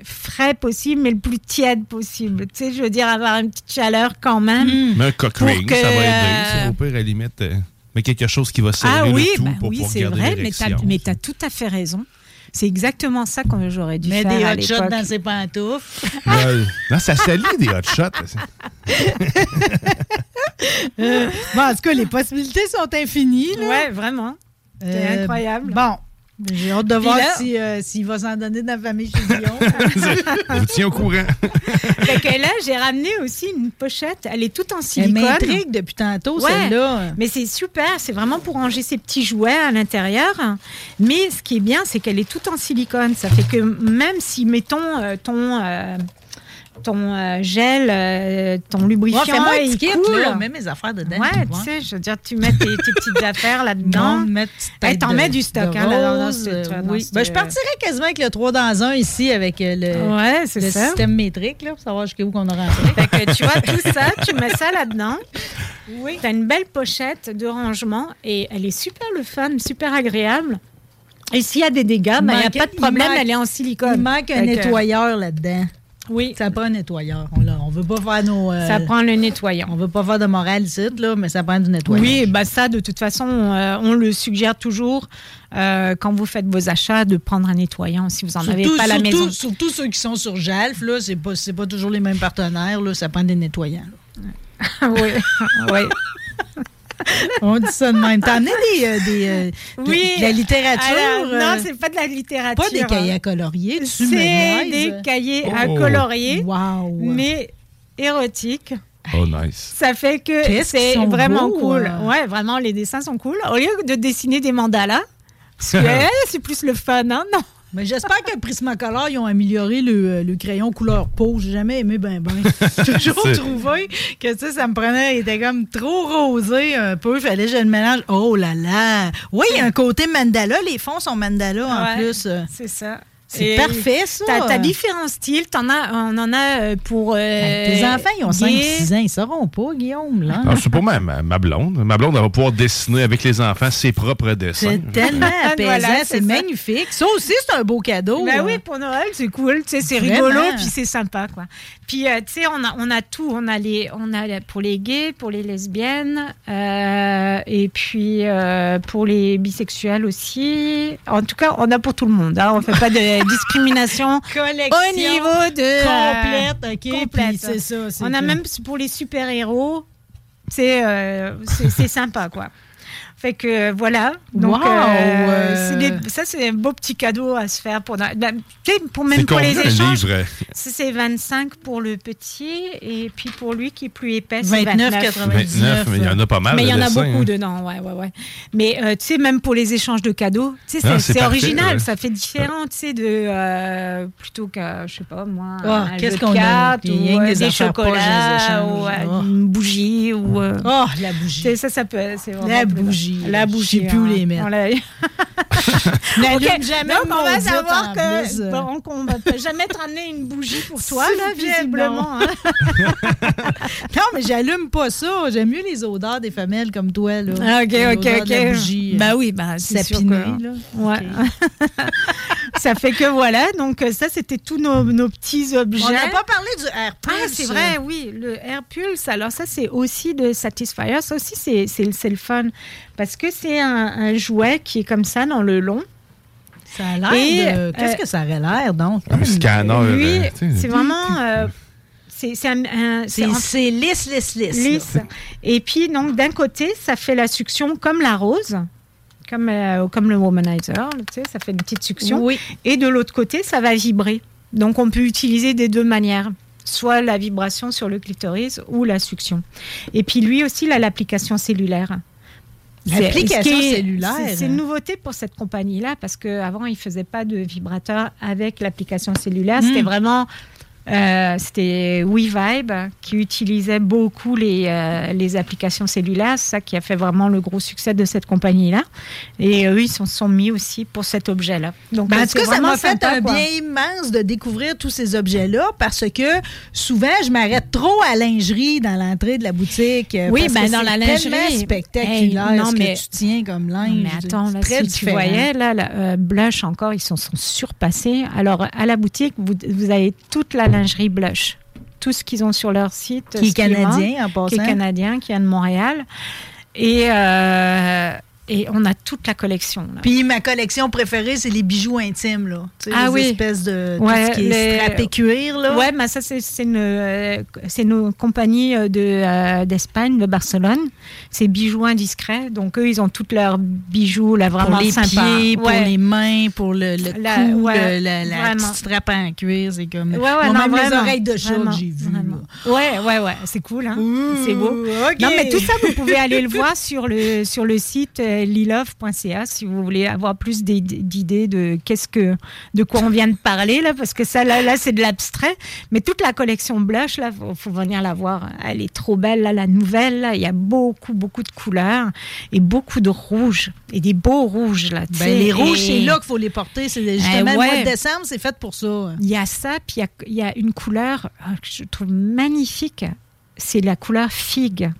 [SPEAKER 10] frais possible, mais le plus tiède possible. Tu sais, je veux dire, avoir une petite chaleur quand même.
[SPEAKER 11] Mais un cock ring,
[SPEAKER 10] que,
[SPEAKER 11] ça va aider.
[SPEAKER 10] euh,
[SPEAKER 11] au pire, à la limite. euh, mais quelque chose qui va serrer
[SPEAKER 10] Ah oui,
[SPEAKER 11] le tout
[SPEAKER 10] bah
[SPEAKER 11] pour
[SPEAKER 10] oui,
[SPEAKER 11] pouvoir
[SPEAKER 10] c'est
[SPEAKER 11] garder
[SPEAKER 10] vrai, mais tu as, tout à fait raison. C'est exactement ça que j'aurais dû
[SPEAKER 2] Mets
[SPEAKER 10] faire
[SPEAKER 2] des
[SPEAKER 10] à
[SPEAKER 2] hot shots dans ses pantoufles.
[SPEAKER 11] Ouais. Non, ça salit des hot shots.
[SPEAKER 2] Euh, bon, en tout cas, les possibilités sont infinies.
[SPEAKER 10] Ouais, vraiment. C'est
[SPEAKER 2] Euh,
[SPEAKER 10] incroyable.
[SPEAKER 2] Bon, j'ai hâte de
[SPEAKER 10] Puis
[SPEAKER 2] voir
[SPEAKER 10] là-
[SPEAKER 2] si, euh, s'il va s'en donner dans la famille chez Guillaume.
[SPEAKER 11] Je vous tiens au courant.
[SPEAKER 10] Fait que là, j'ai ramené aussi une pochette. Elle est toute en
[SPEAKER 2] Elle
[SPEAKER 10] silicone.
[SPEAKER 2] m'intrigue depuis tantôt,
[SPEAKER 10] Ouais.
[SPEAKER 2] celle-là.
[SPEAKER 10] Mais c'est super, c'est vraiment pour ranger ses petits jouets à l'intérieur. Mais ce qui est bien, c'est qu'elle est toute en silicone. Ça fait que même si, mettons, euh, ton, euh, ton euh, gel, euh, ton lubrifiant,
[SPEAKER 2] Ouais, un
[SPEAKER 10] il
[SPEAKER 2] kit,
[SPEAKER 10] coule.
[SPEAKER 2] là. Mets mes affaires dedans.
[SPEAKER 10] Ouais,
[SPEAKER 2] tu
[SPEAKER 10] sais, je veux dire, tu mets tes, tes petites affaires là-dedans. Hey, T'en mets du stock, hein, là, dans
[SPEAKER 2] euh,
[SPEAKER 10] dans
[SPEAKER 2] oui.
[SPEAKER 10] ce-
[SPEAKER 2] Ben, je partirais quasiment avec le 3 dans 1 ici avec le,
[SPEAKER 10] Ouais,
[SPEAKER 2] le
[SPEAKER 10] ça.
[SPEAKER 2] système métrique là, pour savoir jusqu'où qu'on a rentré.
[SPEAKER 10] Fait que tu vois, tout ça, tu mets ça là-dedans. Oui. Tu as une belle pochette de rangement et elle est super le fun, super agréable. Et s'il y a des dégâts, il n'y a pas de problème,
[SPEAKER 2] manque-
[SPEAKER 10] elle est en silicone.
[SPEAKER 2] Il manque un nettoyeur là-dedans.
[SPEAKER 10] Oui.
[SPEAKER 2] Ça prend un nettoyeur. On, on veut pas faire nos. euh,
[SPEAKER 10] Ça prend le nettoyant.
[SPEAKER 2] On veut pas faire de morale ici, là, mais ça prend du nettoyeur.
[SPEAKER 10] Oui, bah ça, de toute façon, euh, on le suggère toujours euh, quand vous faites vos achats de prendre un nettoyant si vous en avez pas à la maison.
[SPEAKER 2] Surtout ceux qui sont sur Jalf, là, c'est pas, c'est pas toujours les mêmes partenaires, là, ça prend des nettoyants.
[SPEAKER 10] oui, oui.
[SPEAKER 2] On dit ça de même. T'as amené des, euh, des, euh,
[SPEAKER 10] Oui.
[SPEAKER 2] de la littérature?
[SPEAKER 10] Alors,
[SPEAKER 2] euh,
[SPEAKER 10] non, c'est pas de la littérature.
[SPEAKER 2] Pas des cahiers à colorier, tu
[SPEAKER 10] C'est des cahiers à
[SPEAKER 5] Oh.
[SPEAKER 10] colorier,
[SPEAKER 2] Wow.
[SPEAKER 10] mais érotiques.
[SPEAKER 11] Oh, nice.
[SPEAKER 10] Ça fait que c'est vraiment
[SPEAKER 2] beaux,
[SPEAKER 10] cool.
[SPEAKER 2] euh.
[SPEAKER 10] Ouais, vraiment, les dessins sont cool. Au lieu de dessiner des mandalas, eh, c'est plus le fun, hein? Non.
[SPEAKER 2] Mais j'espère que Prismacolor, ils ont amélioré le, le crayon couleur peau. J'ai jamais aimé ben ben. J'ai toujours trouvé que ça, ça me prenait, il était comme trop rosé un peu. Fallait que je le mélange. Oh là là! Oui, il y a un côté mandala. Les fonds sont mandala en
[SPEAKER 10] Ouais,
[SPEAKER 2] plus. euh.
[SPEAKER 10] C'est ça.
[SPEAKER 2] C'est parfait, ça.
[SPEAKER 10] T'as, t'as différents styles. T'en as, on en a euh, pour. euh,
[SPEAKER 2] Ben, tes enfants, ils ont
[SPEAKER 10] gay.
[SPEAKER 2] 5-6 ans. Ils sauront pas, Guillaume. Là.
[SPEAKER 11] C'est pour ma, ma, blonde. Ma blonde, elle va pouvoir dessiner avec les enfants ses propres dessins.
[SPEAKER 2] C'est tellement apaisant.
[SPEAKER 10] Voilà,
[SPEAKER 2] c'est
[SPEAKER 10] c'est ça.
[SPEAKER 2] magnifique. Ça aussi, c'est un beau cadeau.
[SPEAKER 10] Ben
[SPEAKER 2] hein.
[SPEAKER 10] oui, pour Noël, c'est cool. Tu sais, c'est
[SPEAKER 2] Vraiment.
[SPEAKER 10] rigolo, puis c'est sympa, quoi. Puis, euh, tu sais, on a, on a tout. On a, les, on a pour les gays, pour les lesbiennes, euh, et puis euh, pour les bisexuels aussi. En tout cas, on a pour tout le monde. Hein. On fait pas de discrimination
[SPEAKER 2] Collection
[SPEAKER 10] au niveau de...
[SPEAKER 2] complète. OK.
[SPEAKER 10] complète.
[SPEAKER 2] Puis c'est ça. c'est
[SPEAKER 10] On a même pour les super-héros. C'est euh, sympa, quoi. Fait que voilà. Donc,
[SPEAKER 2] Wow,
[SPEAKER 10] euh,
[SPEAKER 2] euh.
[SPEAKER 10] des- ça, c'est un beau petit cadeau à se faire pour, sais, pour même pour les échanges. C'est 25 pour le petit et puis pour lui qui est plus épais, c'est
[SPEAKER 2] 29,
[SPEAKER 10] 29.
[SPEAKER 11] 29, mais il y en a pas mal.
[SPEAKER 10] Mais il y en a beaucoup
[SPEAKER 11] hein.
[SPEAKER 10] dedans, ouais, ouais, ouais. Mais euh, tu sais, même pour les échanges de cadeaux, tu sais,
[SPEAKER 11] Ah,
[SPEAKER 10] c'est original,
[SPEAKER 11] ouais.
[SPEAKER 10] ça fait différent, tu sais, de euh, plutôt qu'un, je sais pas moi,
[SPEAKER 2] Ah,
[SPEAKER 10] un
[SPEAKER 2] qu'est-ce qu'on a?
[SPEAKER 10] ou euh,
[SPEAKER 2] des
[SPEAKER 10] chocolats ou euh,
[SPEAKER 2] Ah.
[SPEAKER 10] une bougie ou. euh,
[SPEAKER 2] Oh, la bougie.
[SPEAKER 10] ça, ça peut,
[SPEAKER 2] La
[SPEAKER 10] plus-
[SPEAKER 2] bougie.
[SPEAKER 10] La
[SPEAKER 2] Je
[SPEAKER 10] bougie.
[SPEAKER 2] sais plus où
[SPEAKER 10] hein.
[SPEAKER 2] les mettre.
[SPEAKER 10] On l'a-
[SPEAKER 2] N'allume
[SPEAKER 10] Ok,
[SPEAKER 2] jamais
[SPEAKER 10] donc on va savoir que
[SPEAKER 2] plus.
[SPEAKER 10] bon, qu'on va peut jamais te ramener une bougie pour toi là visiblement.
[SPEAKER 2] non.
[SPEAKER 10] hein.
[SPEAKER 2] Non, mais j'allume pas ça. J'aime mieux les odeurs des femelles comme toi. Là.
[SPEAKER 10] Ah, ok, ok,
[SPEAKER 2] de la
[SPEAKER 10] ok.
[SPEAKER 2] bougie, euh,
[SPEAKER 10] Bah oui, bah c'est sûr
[SPEAKER 2] sapinée,
[SPEAKER 10] que-
[SPEAKER 2] là.
[SPEAKER 10] Ouais. ça fait que voilà, donc euh, ça c'était tous nos, nos petits objets.
[SPEAKER 2] On n'a pas parlé du Air
[SPEAKER 10] Ah, c'est vrai, oui, le Air Pulse. Alors ça, c'est aussi de Satisfyer. Ça aussi, c'est- c'est le fun. Parce que c'est un, un jouet qui est comme ça dans le long.
[SPEAKER 2] Ça a l'air
[SPEAKER 10] Et,
[SPEAKER 2] de... Qu'est-ce
[SPEAKER 10] euh,
[SPEAKER 2] que ça aurait l'air, donc?
[SPEAKER 11] Un scanner.
[SPEAKER 10] Lui,
[SPEAKER 11] euh,
[SPEAKER 10] c'est vraiment... euh, c'est c'est un... un-
[SPEAKER 2] C'est
[SPEAKER 10] en-
[SPEAKER 2] c'est lisse, lisse, lisse.
[SPEAKER 10] lisse. Et puis, donc, d'un côté, ça fait la succión comme la rose, comme, euh, comme le womanizer, tu sais, ça fait une petite succion.
[SPEAKER 2] Oui.
[SPEAKER 10] Et de l'autre côté, ça va vibrer. Donc, on peut utiliser des deux manières. Soit la vibration sur le clitoris ou la succion. Et puis, lui aussi, il a l'application cellulaire. C'est-
[SPEAKER 2] L'application
[SPEAKER 10] ce
[SPEAKER 2] cellulaire.
[SPEAKER 10] c'est- une nouveauté pour cette compagnie-là parce qu'avant, ils ne faisaient pas de vibrateur avec l'application cellulaire. C'était
[SPEAKER 2] Mm.
[SPEAKER 10] vraiment. Euh, c'était WeVibe qui utilisait beaucoup les, euh, les applications cellulaires. C'est ça qui a fait vraiment le gros succès de cette compagnie-là. Et eux, ils se sont mis aussi pour cet objet-là. Donc,
[SPEAKER 2] Ben, en tout
[SPEAKER 10] c'est
[SPEAKER 2] cas, ça m'a fait
[SPEAKER 10] sympa,
[SPEAKER 2] un
[SPEAKER 10] quoi.
[SPEAKER 2] bien immense de découvrir tous ces objets-là? Parce que souvent, je m'arrête trop à lingerie dans l'entrée de la boutique. euh,
[SPEAKER 10] Oui,
[SPEAKER 2] parce
[SPEAKER 10] ben,
[SPEAKER 2] que
[SPEAKER 10] dans la lingerie.
[SPEAKER 2] spectaculaire
[SPEAKER 10] Hey, non,
[SPEAKER 2] ce que
[SPEAKER 10] mais-
[SPEAKER 2] tu tiens comme linge.
[SPEAKER 10] Non, mais attends, là, si tu voyais, là, la, euh, Blush encore, ils sont, sont surpassés. Alors, à la boutique, vous, vous avez toute la lingerie Blush. Tout ce qu'ils ont sur leur site.
[SPEAKER 2] Qui est canadien, en
[SPEAKER 10] Qui est canadien, qui vient de Montréal. Et, euh, et on a toute la collection. là.
[SPEAKER 2] Puis ma collection préférée, c'est les bijoux intimes, là. Tu sais,
[SPEAKER 10] Ah
[SPEAKER 2] les
[SPEAKER 10] oui.
[SPEAKER 2] espèces de tout
[SPEAKER 10] Ouais,
[SPEAKER 2] ce qui est
[SPEAKER 10] les-
[SPEAKER 2] strappé cuir, là.
[SPEAKER 10] Ouais, mais ça, c'est euh, c'est une compagnie euh, de, euh, d'Espagne, de Barcelone. C'est bijoux indiscrets. Donc, eux, ils ont tous leurs bijoux, là, vraiment
[SPEAKER 2] pour les
[SPEAKER 10] sympas.
[SPEAKER 2] pieds, pour
[SPEAKER 10] Ouais.
[SPEAKER 2] les mains, pour le, le
[SPEAKER 10] La-
[SPEAKER 2] cou,
[SPEAKER 10] ouais,
[SPEAKER 2] le- la, petite strappe en cuir, c'est comme...
[SPEAKER 10] Ouais, ouais,
[SPEAKER 2] Bon,
[SPEAKER 10] non,
[SPEAKER 2] même les
[SPEAKER 10] vraiment,
[SPEAKER 2] oreilles de chat que j'ai vues.
[SPEAKER 10] Ouais, ouais, ouais, c'est cool, hein? c'est beau.
[SPEAKER 2] ok.
[SPEAKER 10] Non, mais tout ça, vous pouvez aller le voir sur le, sur le site euh, lilove.ca si vous voulez avoir plus d'idées de qu'est-ce que, de quoi on vient de parler, là, parce que ça, là, là c'est de l'abstrait. Mais toute la collection Blush, là, faut, faut venir la voir. Elle est trop belle, là, la nouvelle, là. Il y a beaucoup, beaucoup de couleurs et beaucoup de rouges et des beaux rouges, là.
[SPEAKER 2] Ben, les rouges,
[SPEAKER 10] Et-
[SPEAKER 2] c'est là qu'il faut les porter. C'est justement
[SPEAKER 10] Eh
[SPEAKER 2] le mois
[SPEAKER 10] ouais.
[SPEAKER 2] de décembre, c'est fait pour ça.
[SPEAKER 10] Il y a ça, puis il y a- il y, a une couleur euh, que je trouve magnifique. C'est la couleur figue.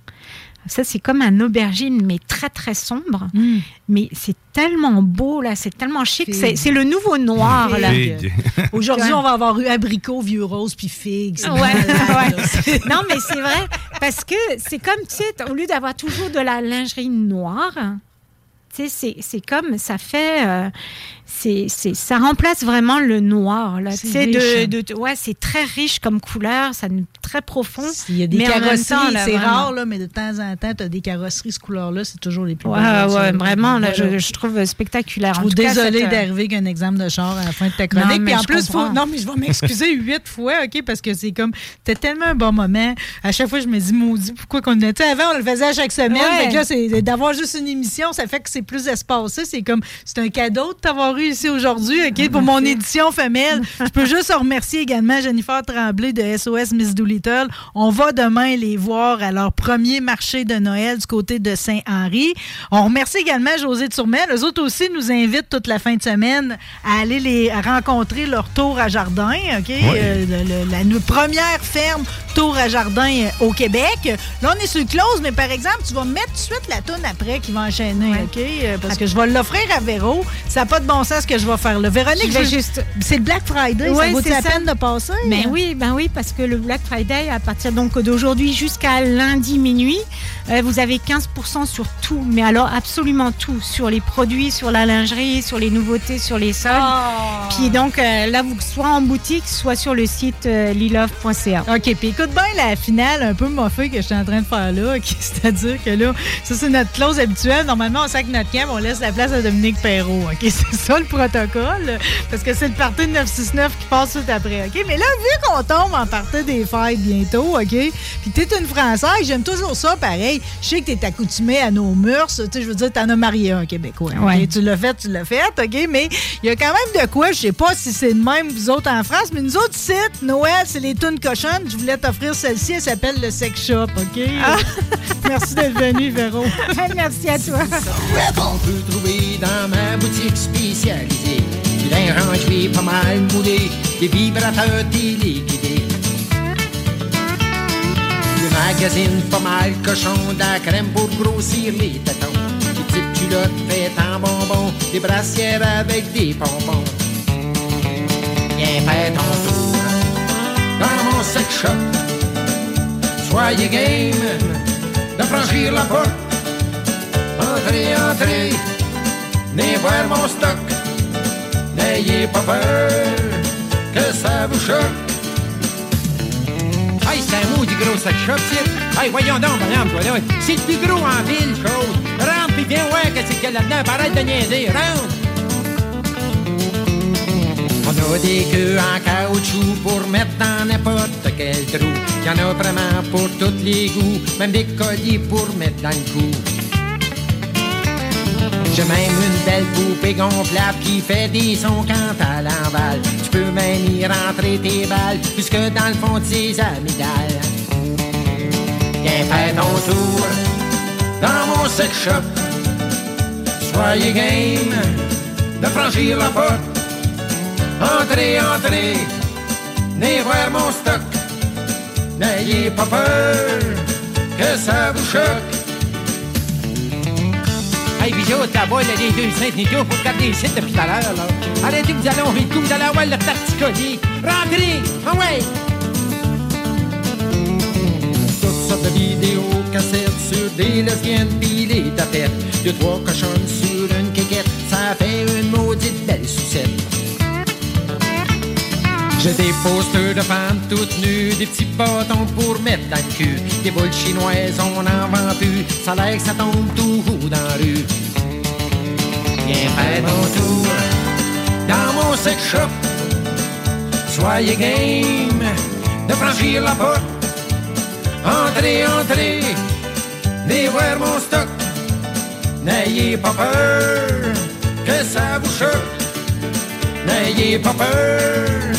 [SPEAKER 10] Ça, c'est comme un aubergine, mais très, très sombre.
[SPEAKER 2] Hmm.
[SPEAKER 10] Mais c'est tellement beau, là. C'est tellement chic. C'est c'est le nouveau noir, là.
[SPEAKER 5] Figue.
[SPEAKER 2] Aujourd'hui, on va avoir eu abricot, vieux rose, puis figue.
[SPEAKER 10] Ouais, ouais. Non, mais c'est vrai, parce que c'est comme, tu sais, au lieu d'avoir toujours de la lingerie noire, tu sais, c'est- c'est comme, ça fait, euh, c'est c'est- ça remplace vraiment le noir, là.
[SPEAKER 2] C'est
[SPEAKER 10] de, ouais, c'est très riche comme couleur, ça très profond.
[SPEAKER 2] Il y a des
[SPEAKER 10] mais
[SPEAKER 2] carrosseries,
[SPEAKER 10] temps, là,
[SPEAKER 2] c'est
[SPEAKER 10] vraiment-
[SPEAKER 2] rare, là, mais de temps en temps, tu as des carrosseries ce couleur-là, c'est toujours les plus
[SPEAKER 10] Ouais,
[SPEAKER 2] belles
[SPEAKER 10] ouais,
[SPEAKER 2] voitures.
[SPEAKER 10] vraiment, là, je, je trouve spectaculaire.
[SPEAKER 2] Je suis
[SPEAKER 10] cas,
[SPEAKER 2] désolée
[SPEAKER 10] cette, euh,
[SPEAKER 2] d'arriver avec un exemple de char à la fin de ta chronique.
[SPEAKER 10] Non, mais
[SPEAKER 2] Puis en plus, faut- non, mais je vais m'excuser huit fois, OK? Parce que c'est comme, c'était tellement un bon moment. À chaque fois, je me dis, maudit, pourquoi qu'on sais, avant, on le faisait à chaque semaine.
[SPEAKER 10] Ouais.
[SPEAKER 2] Fait que là, c'est d'avoir juste une émission, ça fait que c'est plus espacé. C'est comme, c'est un cadeau de t'avoir eu ici aujourd'hui, OK? Pour mon édition femelle. Je peux juste remercier également Jennifer Tremblay de SOS Miss Doolittle. On va demain les voir à leur premier marché de Noël du côté de Saint-Henri. On remercie également José Turmel. Eux autres aussi nous invitent toute la fin de semaine à aller les à rencontrer leur tour à jardin, OK? Euh, le- le- la première ferme tour à jardin euh, au Québec. Là, on est sur le close, mais par exemple, tu vas mettre tout de suite la toune après qui va enchaîner, OK? Euh, Parce que je vais l'offrir à Véro. Ça n'a pas de bon sens ce que je vais faire là. Véronique,
[SPEAKER 10] Je juste-
[SPEAKER 2] c'est le Black Friday.
[SPEAKER 10] Ouais,
[SPEAKER 2] ça vaut
[SPEAKER 10] c'est
[SPEAKER 2] la
[SPEAKER 10] ça.
[SPEAKER 2] peine de passer?
[SPEAKER 10] Ben oui, ben oui, parce que le Black Friday, à partir donc d'aujourd'hui jusqu'à lundi minuit, euh, vous avez 15% sur tout, mais alors absolument tout, sur les produits, sur la lingerie, sur les nouveautés, sur les soldes.
[SPEAKER 2] Ah.
[SPEAKER 10] Puis donc euh, là, vous soit en boutique, soit sur le site euh, lilove.ca.
[SPEAKER 2] OK, puis écoute bien la finale un peu moffée que je suis en train de faire là, c'est-à-dire que là, ça c'est notre clause habituelle. Normalement, on sac notre camp, on laisse la place à Dominique Perrault, OK? C'est ça le protocole, parce que c'est le party de 969 qui passe tout après, OK? Mais là, vu qu'on tombe en partie des fêtes bientôt, OK? Puis que t'es une Française, j'aime toujours ça, pareil. Je sais que t'es accoutumée à nos mœurs, tu sais, je veux dire, t'en as marié un Québécois, OK?
[SPEAKER 10] Ouais.
[SPEAKER 2] Tu l'as fait, tu l'as fait, OK? Mais il y a quand même de quoi, je sais pas si c'est de même, vous autres en France, mais nous autres, ici, Noël, c'est les tunes cochonnes. Je voulais t'offrir celle-ci, elle s'appelle le Sex Shop, OK? Merci d'être venu, Véro.
[SPEAKER 10] Merci à toi.
[SPEAKER 12] On peut trouver dans ma boutique spécialisée du linge en cuir pas mal moulé, des vibrateurs téléguidés. Des magazines pas mal cochons, de la crème pour grossir les tatons. Des petites culottes faites en bonbons, des brassières avec des pompons. Viens faire ton tour dans mon sex shop. Soyez game de franchir la porte. Entrez, entrez, venez voir mon stock. N'ayez pas peur que ça vous choque. C'est un du gros c'est. Hey, voyons donc, madame, toi. C'est le plus gros en ville, chose. Rentre pis viens qu'il y a là-dedans. De niaiser, rentre. On a des queues en caoutchouc pour mettre dans n'importe quel trou. Y en a vraiment pour tous les goûts, même des colliers pour mettre dans le cou. J'ai même une belle poupée gonflable qui fait des sons quand elle emballe. Tu peux même y rentrer tes balles, puisque dans le fond de ses amygdales. Viens faire ton tour dans mon sex shop. Soyez game de franchir la porte. Entrez, entrez, venez voir mon stock. N'ayez pas peur que ça vous choque. Hey, puis autres, là-bas, là, les deux saintes nico faut regarder sites depuis tout à l'heure, là. Arrêtez, vous allez ouvrir le coup, vous allez avoir le tarticolis. Rentrez! Ah ouais! Toutes sortes de vidéos, cassettes sur des lesbiennes pis les tapettes. Deux, trois cochonnes sur une quéquette, ça fait une maudite belle sucette. J'ai des posters de femmes toutes nues, des petits bâtons pour mettre dans le cul. Des boules chinoises, on n'en vend plus, ça l'air ça tombe tout haut dans la rue. Viens faire ton tour dans mon sex shop. Soyez game de franchir la porte. Entrez, entrez, venez voir mon stock. N'ayez pas peur que ça vous choque. N'ayez pas peur